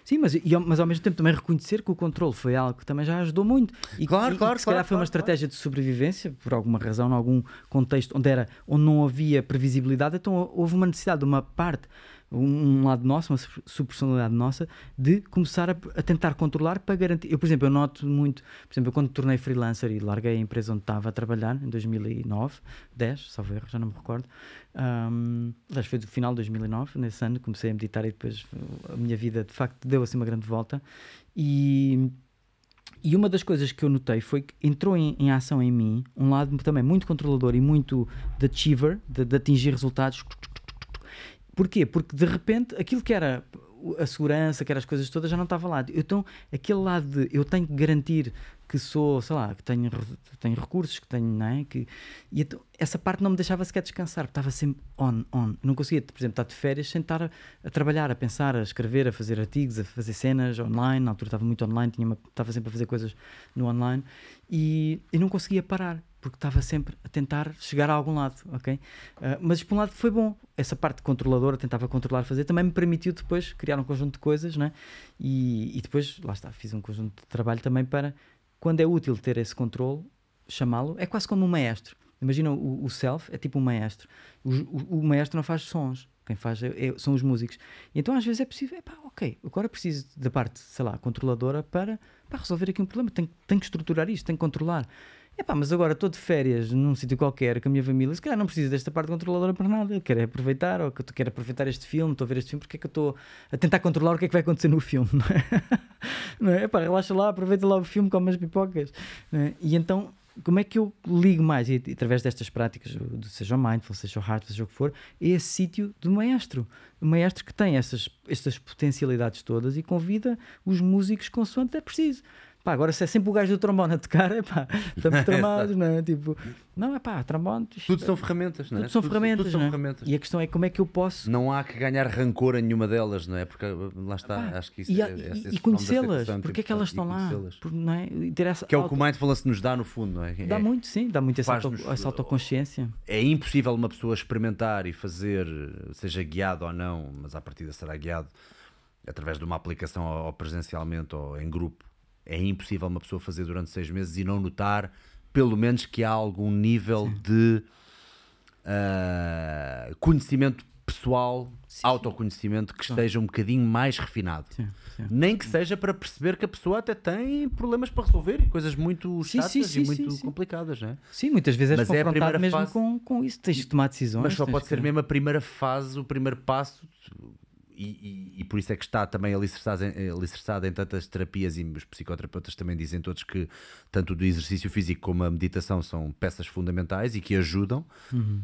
Sim, mas, e, mas ao mesmo tempo também reconhecer que o controle foi algo que também já ajudou muito. E, Claro, e, claro, e que se calhar claro, foi uma claro, estratégia de sobrevivência, por alguma razão, em algum contexto onde, era, onde não havia previsibilidade, então houve uma necessidade de uma parte, um, lado nosso, uma sub- subpersonalidade nossa, de começar a, a tentar controlar para garantir. Eu, por exemplo, eu noto muito, por exemplo, eu quando tornei freelancer e larguei a empresa onde estava a trabalhar, em 2009, 10, salvo erro, já não me recordo. Um, aliás, foi do final de 2009, nesse ano, comecei a meditar e depois a minha vida de facto deu assim uma grande volta. E, e uma das coisas que eu notei foi que entrou em, em ação em mim um lado também muito controlador e muito de achiever, de, de atingir resultados. Porquê? Porque de repente aquilo que era a segurança, que eram as coisas todas, já não estava lá. Então, aquele lado de eu tenho que garantir que sou, sei lá, que tenho, tenho recursos, que tenho, não é? Que, e então, essa parte não me deixava sequer descansar, estava sempre on, on. Não conseguia, por exemplo, estar de férias sem estar a, a trabalhar, a pensar, a escrever, a fazer artigos, a fazer cenas online. Na altura estava muito online, tinha uma- estava sempre a fazer coisas no online e eu não conseguia parar, porque estava sempre a tentar chegar a algum lado, ok? Ah, mas por um lado foi bom, essa parte controladora, tentava controlar, fazer, também me permitiu depois criar um conjunto de coisas, né? E, e depois, lá está, fiz um conjunto de trabalho também para, quando é útil ter esse controle, chamá-lo, é quase como um maestro. Imagina o, o self, é tipo um maestro. O, o- o maestro não faz sons, quem faz é- é- são os músicos. E então às vezes é possível, ok, agora preciso da parte, sei lá, controladora para, para resolver aqui um problema, tenho, tenho que estruturar isto, tenho que controlar. Epá, mas agora estou de férias num sítio qualquer com a minha família, se calhar não preciso desta parte controladora para nada, eu quero aproveitar, ou que eu quero aproveitar este filme, estou a ver este filme, porque é que eu estou a tentar controlar o que é que vai acontecer no filme, *laughs* não é? Não é? Epá, relaxa lá, aproveita lá o filme, come as pipocas. é? E então, como é que eu ligo mais, e, através destas práticas, seja o mindful, seja o heart, seja o que for, é esse sítio do maestro. O maestro que tem essas, estas potencialidades todas e convida os músicos consoante é preciso. Pá, agora se é sempre o gajo do trombone a *laughs* tocar, é pá, estamos *laughs* tramados, não é? Tipo, não, é pá, trombone. isto- Tudo são ferramentas, não é? tudo são ferramentas, Tudo são é? ferramentas. E a questão é como é que eu posso Não há que ganhar rancor a nenhuma delas, não é? Porque lá está, acho que isso e, é, e- esse- e da conhecê-las, porque é que elas estão e lá? Por- não é? E ter essa Que é o que o mindfulness nos dá no fundo, não é? Dá é, muito, sim, dá muito essa, auto, essa autoconsciência. é impossível uma pessoa experimentar e fazer, seja guiado ou não, mas à partida será guiado através de uma aplicação ou presencialmente ou em grupo. É impossível uma pessoa fazer durante seis meses e não notar, pelo menos, que há algum nível de ah, conhecimento pessoal, autoconhecimento que esteja um bocadinho mais refinado. Sim, sim. Nem que seja para perceber que a pessoa até tem problemas para resolver coisas muito Sim, chatas sim, sim, e muito sim, sim. complicadas, não é? Sim, muitas vezes Mas é confrontado primeira mesmo fase. com, com isso. Tens de tomar decisões. Mas só pode que- ser mesmo a primeira fase, o primeiro passo, e, e- por isso é que está também alicerçado em, alicerçado em tantas terapias, e os psicoterapeutas também dizem todos que tanto do exercício físico como a meditação são peças fundamentais e que ajudam. Uhum.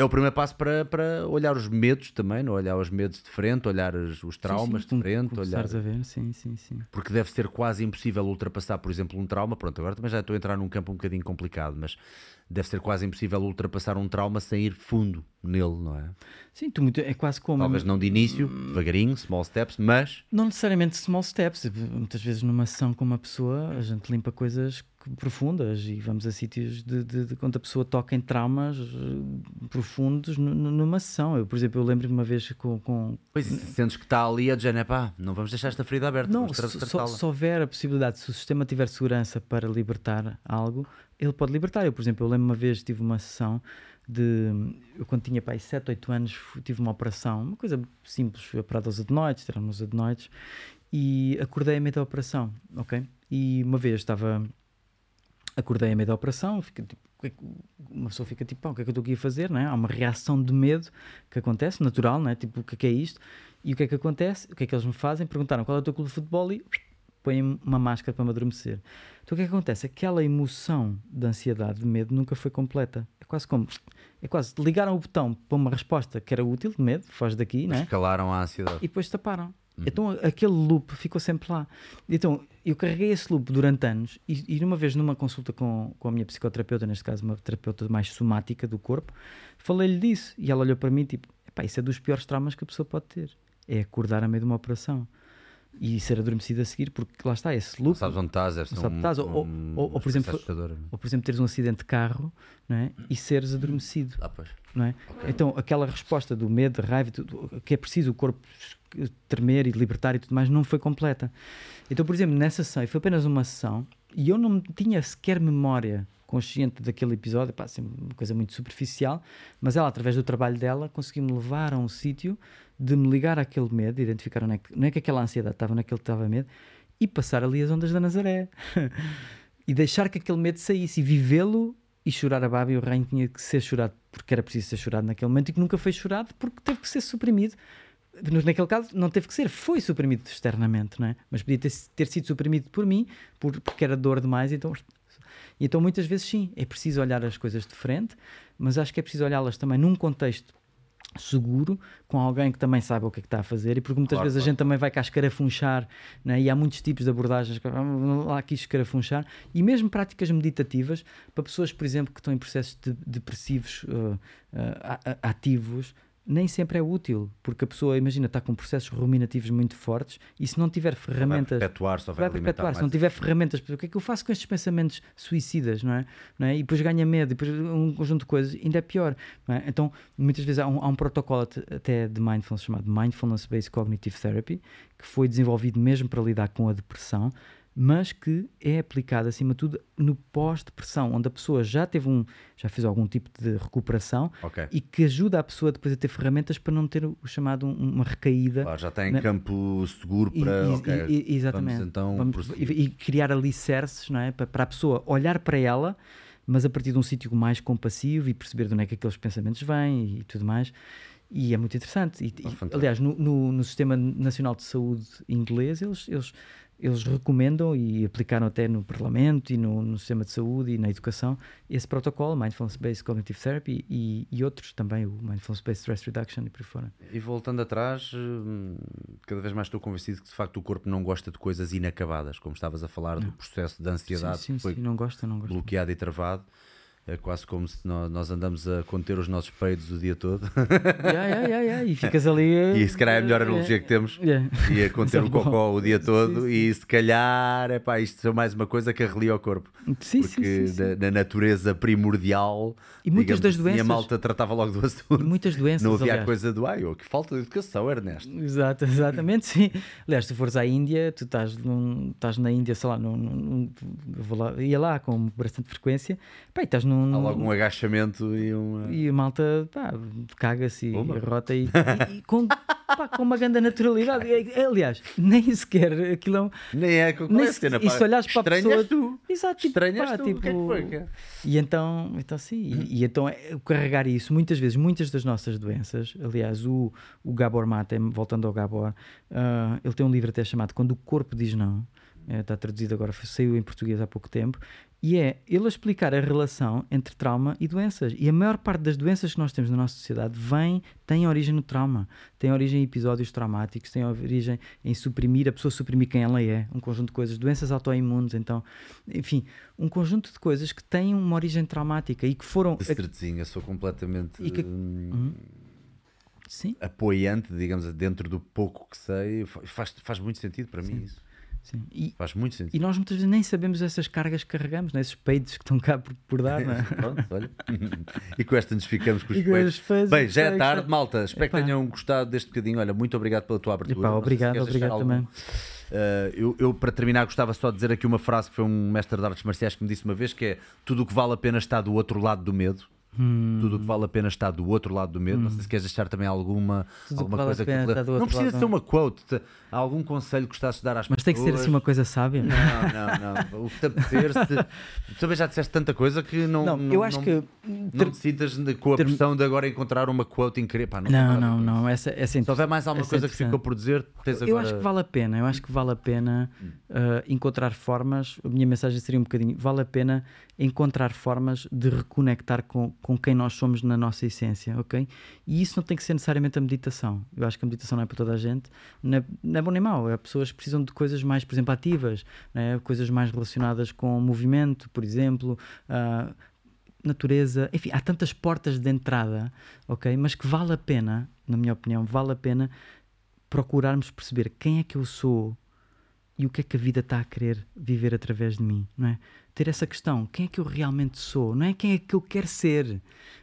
É o primeiro passo para, para olhar os medos também, não? olhar os medos de frente, olhar os, os traumas Sim, sim, de frente, olhar a ver, sim, sim, sim. porque deve ser quase impossível ultrapassar, por exemplo, um trauma. Pronto, agora também já estou a entrar num campo um bocadinho complicado, mas deve ser quase impossível ultrapassar um trauma sem ir fundo nele, não é? Sim, tu muito, é quase como. Talvez não de início, devagarinho, small steps, mas Não necessariamente small steps. Muitas vezes numa sessão com uma pessoa a gente limpa coisas profundas e vamos a sítios de, de, de quando a pessoa toca em traumas eh, profundos nu- nu- numa sessão. Eu, por exemplo, eu lembro-me uma vez com. com pois, se sentes que está ali a dizer, "É pá, não vamos deixar esta ferida aberta, não, se, só, tratá-la." se houver a possibilidade, se o sistema tiver segurança para libertar algo, ele pode libertar. Eu, por exemplo, eu lembro uma vez tive uma sessão de. Eu, quando tinha pai 7, 8 anos, tive uma operação, uma coisa simples, fui operado aos adenoides, tiraram os adenoides e acordei a meio da operação, ok? E uma vez estava. Acordei a meio da operação, fica, tipo, é uma pessoa fica tipo, "Pá, o que é que eu estou aqui a fazer? Não é? Há uma reação de medo que acontece, natural, não é? Tipo, o que é que é isto? E o que é que acontece? O que é que eles me fazem? Perguntaram qual é o teu clube de futebol e põem uma máscara para me adormecer. Então o que é que acontece? Aquela emoção de ansiedade, de medo, nunca foi completa. É quase como. É quase. Ligaram o botão para uma resposta que era útil, de medo, foge daqui, não é? Escalaram a ansiedade. e depois taparam. Então aquele loop ficou sempre lá. Então eu carreguei esse loop durante anos e, e uma vez numa consulta com, com a minha psicoterapeuta, neste caso uma terapeuta mais somática do corpo, falei-lhe disso e ela olhou para mim tipo, isso é dos piores traumas que a pessoa pode ter. É acordar a meio de uma operação. e ser adormecido a seguir, porque lá está, esse loop. Não sabes onde estás, deve ser um, estás, ou- um- ou- ou, por exemplo, assustadora. Ou, por exemplo, teres um acidente de carro não é? e seres adormecido. Ah, pois. Não é? Então, aquela resposta do medo, da raiva, que é preciso o corpo tremer e libertar e tudo mais, não foi completa. Então, por exemplo, nessa sessão, e foi apenas uma sessão, e eu não tinha sequer memória consciente daquele episódio, pá, assim, uma coisa muito superficial, mas ela, através do trabalho dela, conseguiu-me levar a um sítio de me ligar àquele medo, identificar onde é que, não é que aquela ansiedade estava, onde é que ele estava medo, e passar ali as ondas da Nazaré. *laughs* e deixar que aquele medo saísse e vivê-lo e chorar a baba e o reino tinha que ser chorado porque era preciso ser chorado naquele momento e que nunca foi chorado porque teve que ser suprimido. Naquele caso, não teve que ser, foi suprimido externamente, não é? Mas podia ter, ter sido suprimido por mim, por, porque era dor demais. Então, então, muitas vezes, sim, é preciso olhar as coisas de frente, mas acho que é preciso olhá-las também num contexto seguro, com alguém que também saiba o que é que está a fazer, e porque muitas Claro, vezes a claro. gente também vai cá escarafunchar, né? e há muitos tipos de abordagens que vamos lá aqui escarafunchar, e mesmo práticas meditativas para pessoas, por exemplo, que estão em processos de- depressivos uh, uh, a- a- ativos, nem sempre é útil, porque a pessoa, imagina, está com processos ruminativos muito fortes, e se não tiver Vai ferramentas perpetuar, só vai, vai perpetuar. Se não tiver ferramentas, o que é que eu faço com estes pensamentos suicidas, não é? Não é? E depois ganha medo, e depois um conjunto de coisas, ainda é pior. é? Então, muitas vezes há um, há um protocolo at- até de mindfulness chamado Mindfulness Based Cognitive Therapy, que foi desenvolvido mesmo para lidar com a depressão, mas que é aplicado acima de tudo no pós-depressão, onde a pessoa já teve um, já fez algum tipo de recuperação Ok. e que ajuda a pessoa depois a ter ferramentas para não ter o chamado um- uma recaída Claro, já está em Né? campo seguro e- para. e- ok, e- e- exatamente. Vamos então Vamos- e, e criar alicerces não é? para, para a pessoa olhar para ela, mas a partir de um sítio mais compassivo e perceber de onde é que aqueles pensamentos vêm e tudo mais. E é muito interessante. E, e, fantástico. aliás, no, no, no Sistema Nacional de Saúde inglês, eles, eles, eles recomendam e aplicaram até no Parlamento e no, no Sistema de Saúde e na educação esse protocolo, Mindfulness Based Cognitive Therapy, e, e outros também, o Mindfulness Based Stress Reduction e por fora. E voltando atrás, hum, cada vez mais estou convencido que de facto o corpo não gosta de coisas inacabadas, como estavas a falar do processo de ansiedade sim, sim, que foi sim, não gosta, não gosta. bloqueado e travado. É quase como se nó- nós andamos a conter os nossos peidos o dia todo. *laughs* Yeah, yeah, yeah, yeah, E ficas ali. eh, *laughs* e se calhar é a melhor analogia que temos. Yeah. E a conter *laughs* o cocó o dia todo. Sim, E se calhar, é pá, isto é mais uma coisa que arrelia o corpo. Sim, sim, Porque sim, sim. Na, na natureza primordial. E muitas digamos das doenças- a malta tratava logo do assunto. E muitas doenças. Não havia a aliás. coisa do ai, oh, que falta de educação, Ernesto. Exato, exatamente, sim. Aliás, se fores à Índia, tu estás, num, estás na Índia, sei lá, num, num- lá, ia lá com bastante frequência, pá, e estás num. Há logo um agachamento e um. E a malta, pá, caga-se e rota e, *laughs* e- e com, pá, com uma grande naturalidade. E, Aliás, nem sequer aquilo é um. Nem é com Nem a se- cena, e pá. se olhares para a Estranhas pessoa- tu. Exato, tipo, Estranhas pá, tu. tipo, que é que foi? que- E então, então sim, e, e então é, carregar isso, muitas vezes, muitas das nossas doenças, aliás, o, o Gabor Mate, voltando ao Gabor, ah, ele tem um livro até chamado Quando o Corpo Diz Não, está traduzido agora, saiu em português há pouco tempo, e é ele a explicar a relação entre trauma e doenças. E a maior parte das doenças que nós temos na nossa sociedade vem, tem origem no trauma, tem origem em episódios traumáticos, tem origem em suprimir, a pessoa suprimir quem ela é, um conjunto de coisas, doenças autoimunes, então, enfim, um conjunto de coisas que têm uma origem traumática e que foram. De certezinha, sou completamente que- hum, Sim, apoiante, digamos, dentro do pouco que sei. Fa- Faz, faz muito sentido para mim isso. Sim. E, Faz muito sentido. e nós muitas vezes nem sabemos essas cargas que carregamos, né? esses peidos que estão cá por, por dar, *laughs* não é? Pronto, olha. e com esta nos ficamos com os peitos. os peitos, Bem, já é peitos, tarde, pá. malta. Espero que Epá. tenham gostado deste bocadinho. Olha, muito obrigado pela tua abertura. Epá, sei se obrigado, obrigado algum- também. Uh, eu, eu, para terminar, gostava só de dizer aqui uma frase que foi um mestre de artes marciais que me disse uma vez: que é tudo o que vale a pena está do outro lado do medo. Hum. Tudo o que vale a pena está do outro lado do medo. Não sei se queres deixar também alguma, Tudo alguma vale a coisa que. Não precisa ser uma quote, te- algum conselho que gostasses de dar às Mas tem que ser pessoas. assim uma coisa sábia. Não, não, não. O que te apetecer, se... *laughs* tu também já disseste tanta coisa que não. Não, eu acho não- que. Não te sintas de- com a ter- pressão de agora encontrar uma quote incrível. Pá, não, Não, a não, não. Essa, essa isso. Se houver mais alguma é coisa que ficou por dizer, tens Eu agora. acho que vale a pena, eu acho que vale a pena Hum. uh, encontrar formas. A minha mensagem seria um bocadinho: vale a pena encontrar formas de reconectar com, com quem nós somos na nossa essência, ok? E isso não tem que ser necessariamente a meditação. Eu acho que a meditação não é para toda a gente, não é, não é bom nem mau. É pessoas que precisam de coisas mais, por exemplo, ativas, né? coisas mais relacionadas com movimento, por exemplo. uh, natureza, enfim, há tantas portas de entrada, ok? Mas que vale a pena, na minha opinião, vale a pena procurarmos perceber quem é que eu sou e o que é que a vida está a querer viver através de mim, não é? Ter essa questão, quem é que eu realmente sou? Não é quem é que eu quero ser,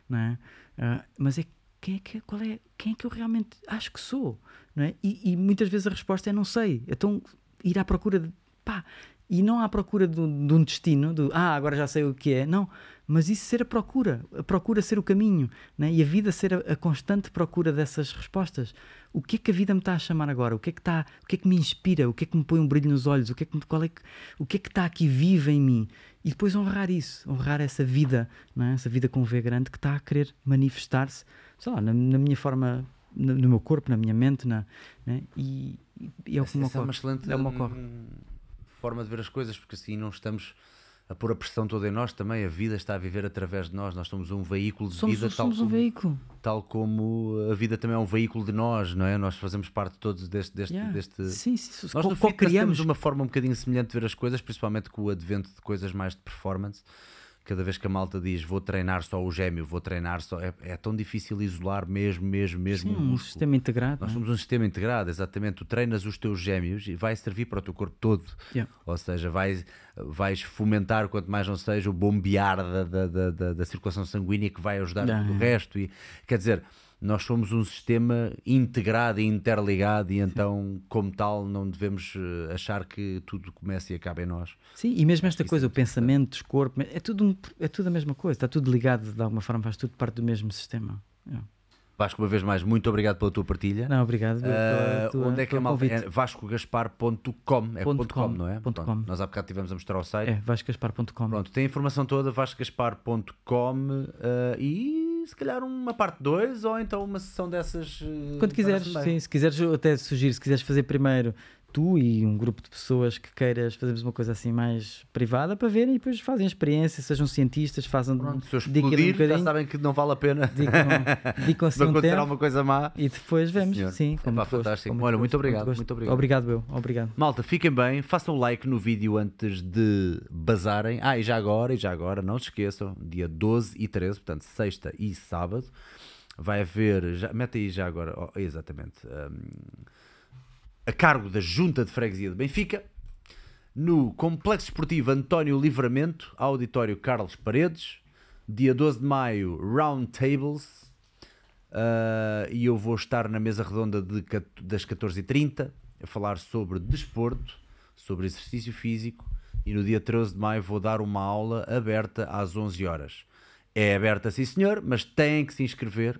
não é? Uh, mas é quem é que qual é quem é que eu realmente acho que sou, não é? E, e muitas vezes a resposta é não sei. Então ir à procura de pá, e não à procura de, um destino, do ah, agora já sei o que é, não, mas isso ser a procura, a procura ser o caminho, né? e a vida ser a, a, constante procura dessas respostas. O que é que a vida me está a chamar agora? O que é que está, o que é que me inspira? O que é que me põe um brilho nos olhos? O que é que, qual é que, o que é que está aqui vivo em mim? E depois honrar isso, honrar essa vida, é? essa vida com V grande que está a querer manifestar-se, sei lá, na, na minha forma no, no, meu corpo, na minha mente, na, né? e, e é o que me ocorre. É uma excelente é uma forma de ver as coisas, porque assim não estamos a pôr a pressão toda em nós também. A vida está a viver através de nós. Nós somos um veículo de somos, vida. Somos tal um como, veículo. Tal como a vida também é um veículo de nós, não é? Nós fazemos parte todos deste. deste, yeah. deste... Sim, sim. Nós, no fim, criamos uma forma um bocadinho semelhante de ver as coisas, principalmente com o advento de coisas mais de performance cada vez que a malta diz vou treinar só o gêmeo, vou treinar só. É, é tão difícil isolar mesmo, mesmo, mesmo. Sim, um sistema integrado. Nós é? somos um sistema integrado, exatamente. Tu treinas os teus gêmeos e vai servir para o teu corpo todo. Yeah. Ou seja, vais, vais fomentar, quanto mais não seja, o bombear da, da, da, da, da circulação sanguínea que vai ajudar yeah. o resto. E, quer dizer nós somos um sistema integrado e interligado e então, como tal, não devemos eh, achar que tudo começa e acaba em nós. Sim, e mesmo esta Isso coisa, é o pensamento, o corpo, é tudo, um, é tudo a mesma coisa, está tudo ligado de alguma forma, faz tudo parte do mesmo sistema. É. Vasco, uma vez mais, muito obrigado pela tua partilha. Não, obrigado. Uh, tua, onde é que é mal é vascogaspar.com, é ponto .com, não é? Ponto .com. Nós há bocado tivemos a mostrar o site. É, vascogaspar.com. Pronto, tem a informação toda, vascogaspar.com uh, e se calhar uma parte 2 ou então uma sessão dessas. Eh, Quando quiseres, sim, se quiseres, eu até sugiro, se quiseres fazer primeiro tu e um grupo de pessoas que queiras fazermos uma coisa assim mais privada para verem e depois fazem experiência, sejam cientistas, façam Pronto, se eu explodir, um já sabem que não vale a pena dedicam assim um acontecer alguma coisa má e depois vemos, sim, sim é pá, fantástico. Como Olha, muito obrigado, muito, muito, obrigado. Obrigado eu, obrigado. Malta, fiquem bem, façam like no vídeo antes de bazarem. Ah, e já agora, e já agora, não se esqueçam, dia 12 e 13, portanto, sexta e sábado, vai haver, já, mete aí já agora, oh, exatamente. Um, a cargo da Junta de Freguesia de Benfica, no Complexo Esportivo António Livramento, Auditório Carlos Paredes, dia 12 de maio, Round Tables, uh, e eu vou estar na mesa redonda de, das 14h30 a falar sobre desporto, sobre exercício físico, e no dia 13 de maio vou dar uma aula aberta às 11 horas. É aberta, sim senhor, mas tem que se inscrever,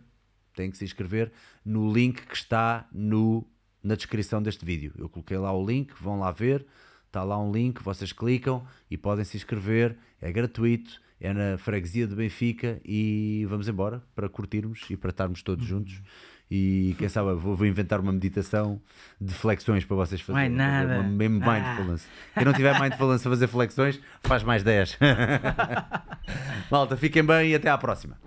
tem que se inscrever no link que está no na descrição deste vídeo. Eu coloquei lá o link, vão lá ver, está lá um link, vocês clicam e podem se inscrever, é gratuito, é na freguesia de Benfica e vamos embora para curtirmos e para estarmos todos uhum. juntos. E quem sabe vou, vou, inventar uma meditação de flexões para vocês fazerem. Não é nada. Uma, mesmo ah. mindfulness. Quem não tiver mindfulness a fazer flexões, faz mais 10. *laughs* Malta, fiquem bem e até à próxima.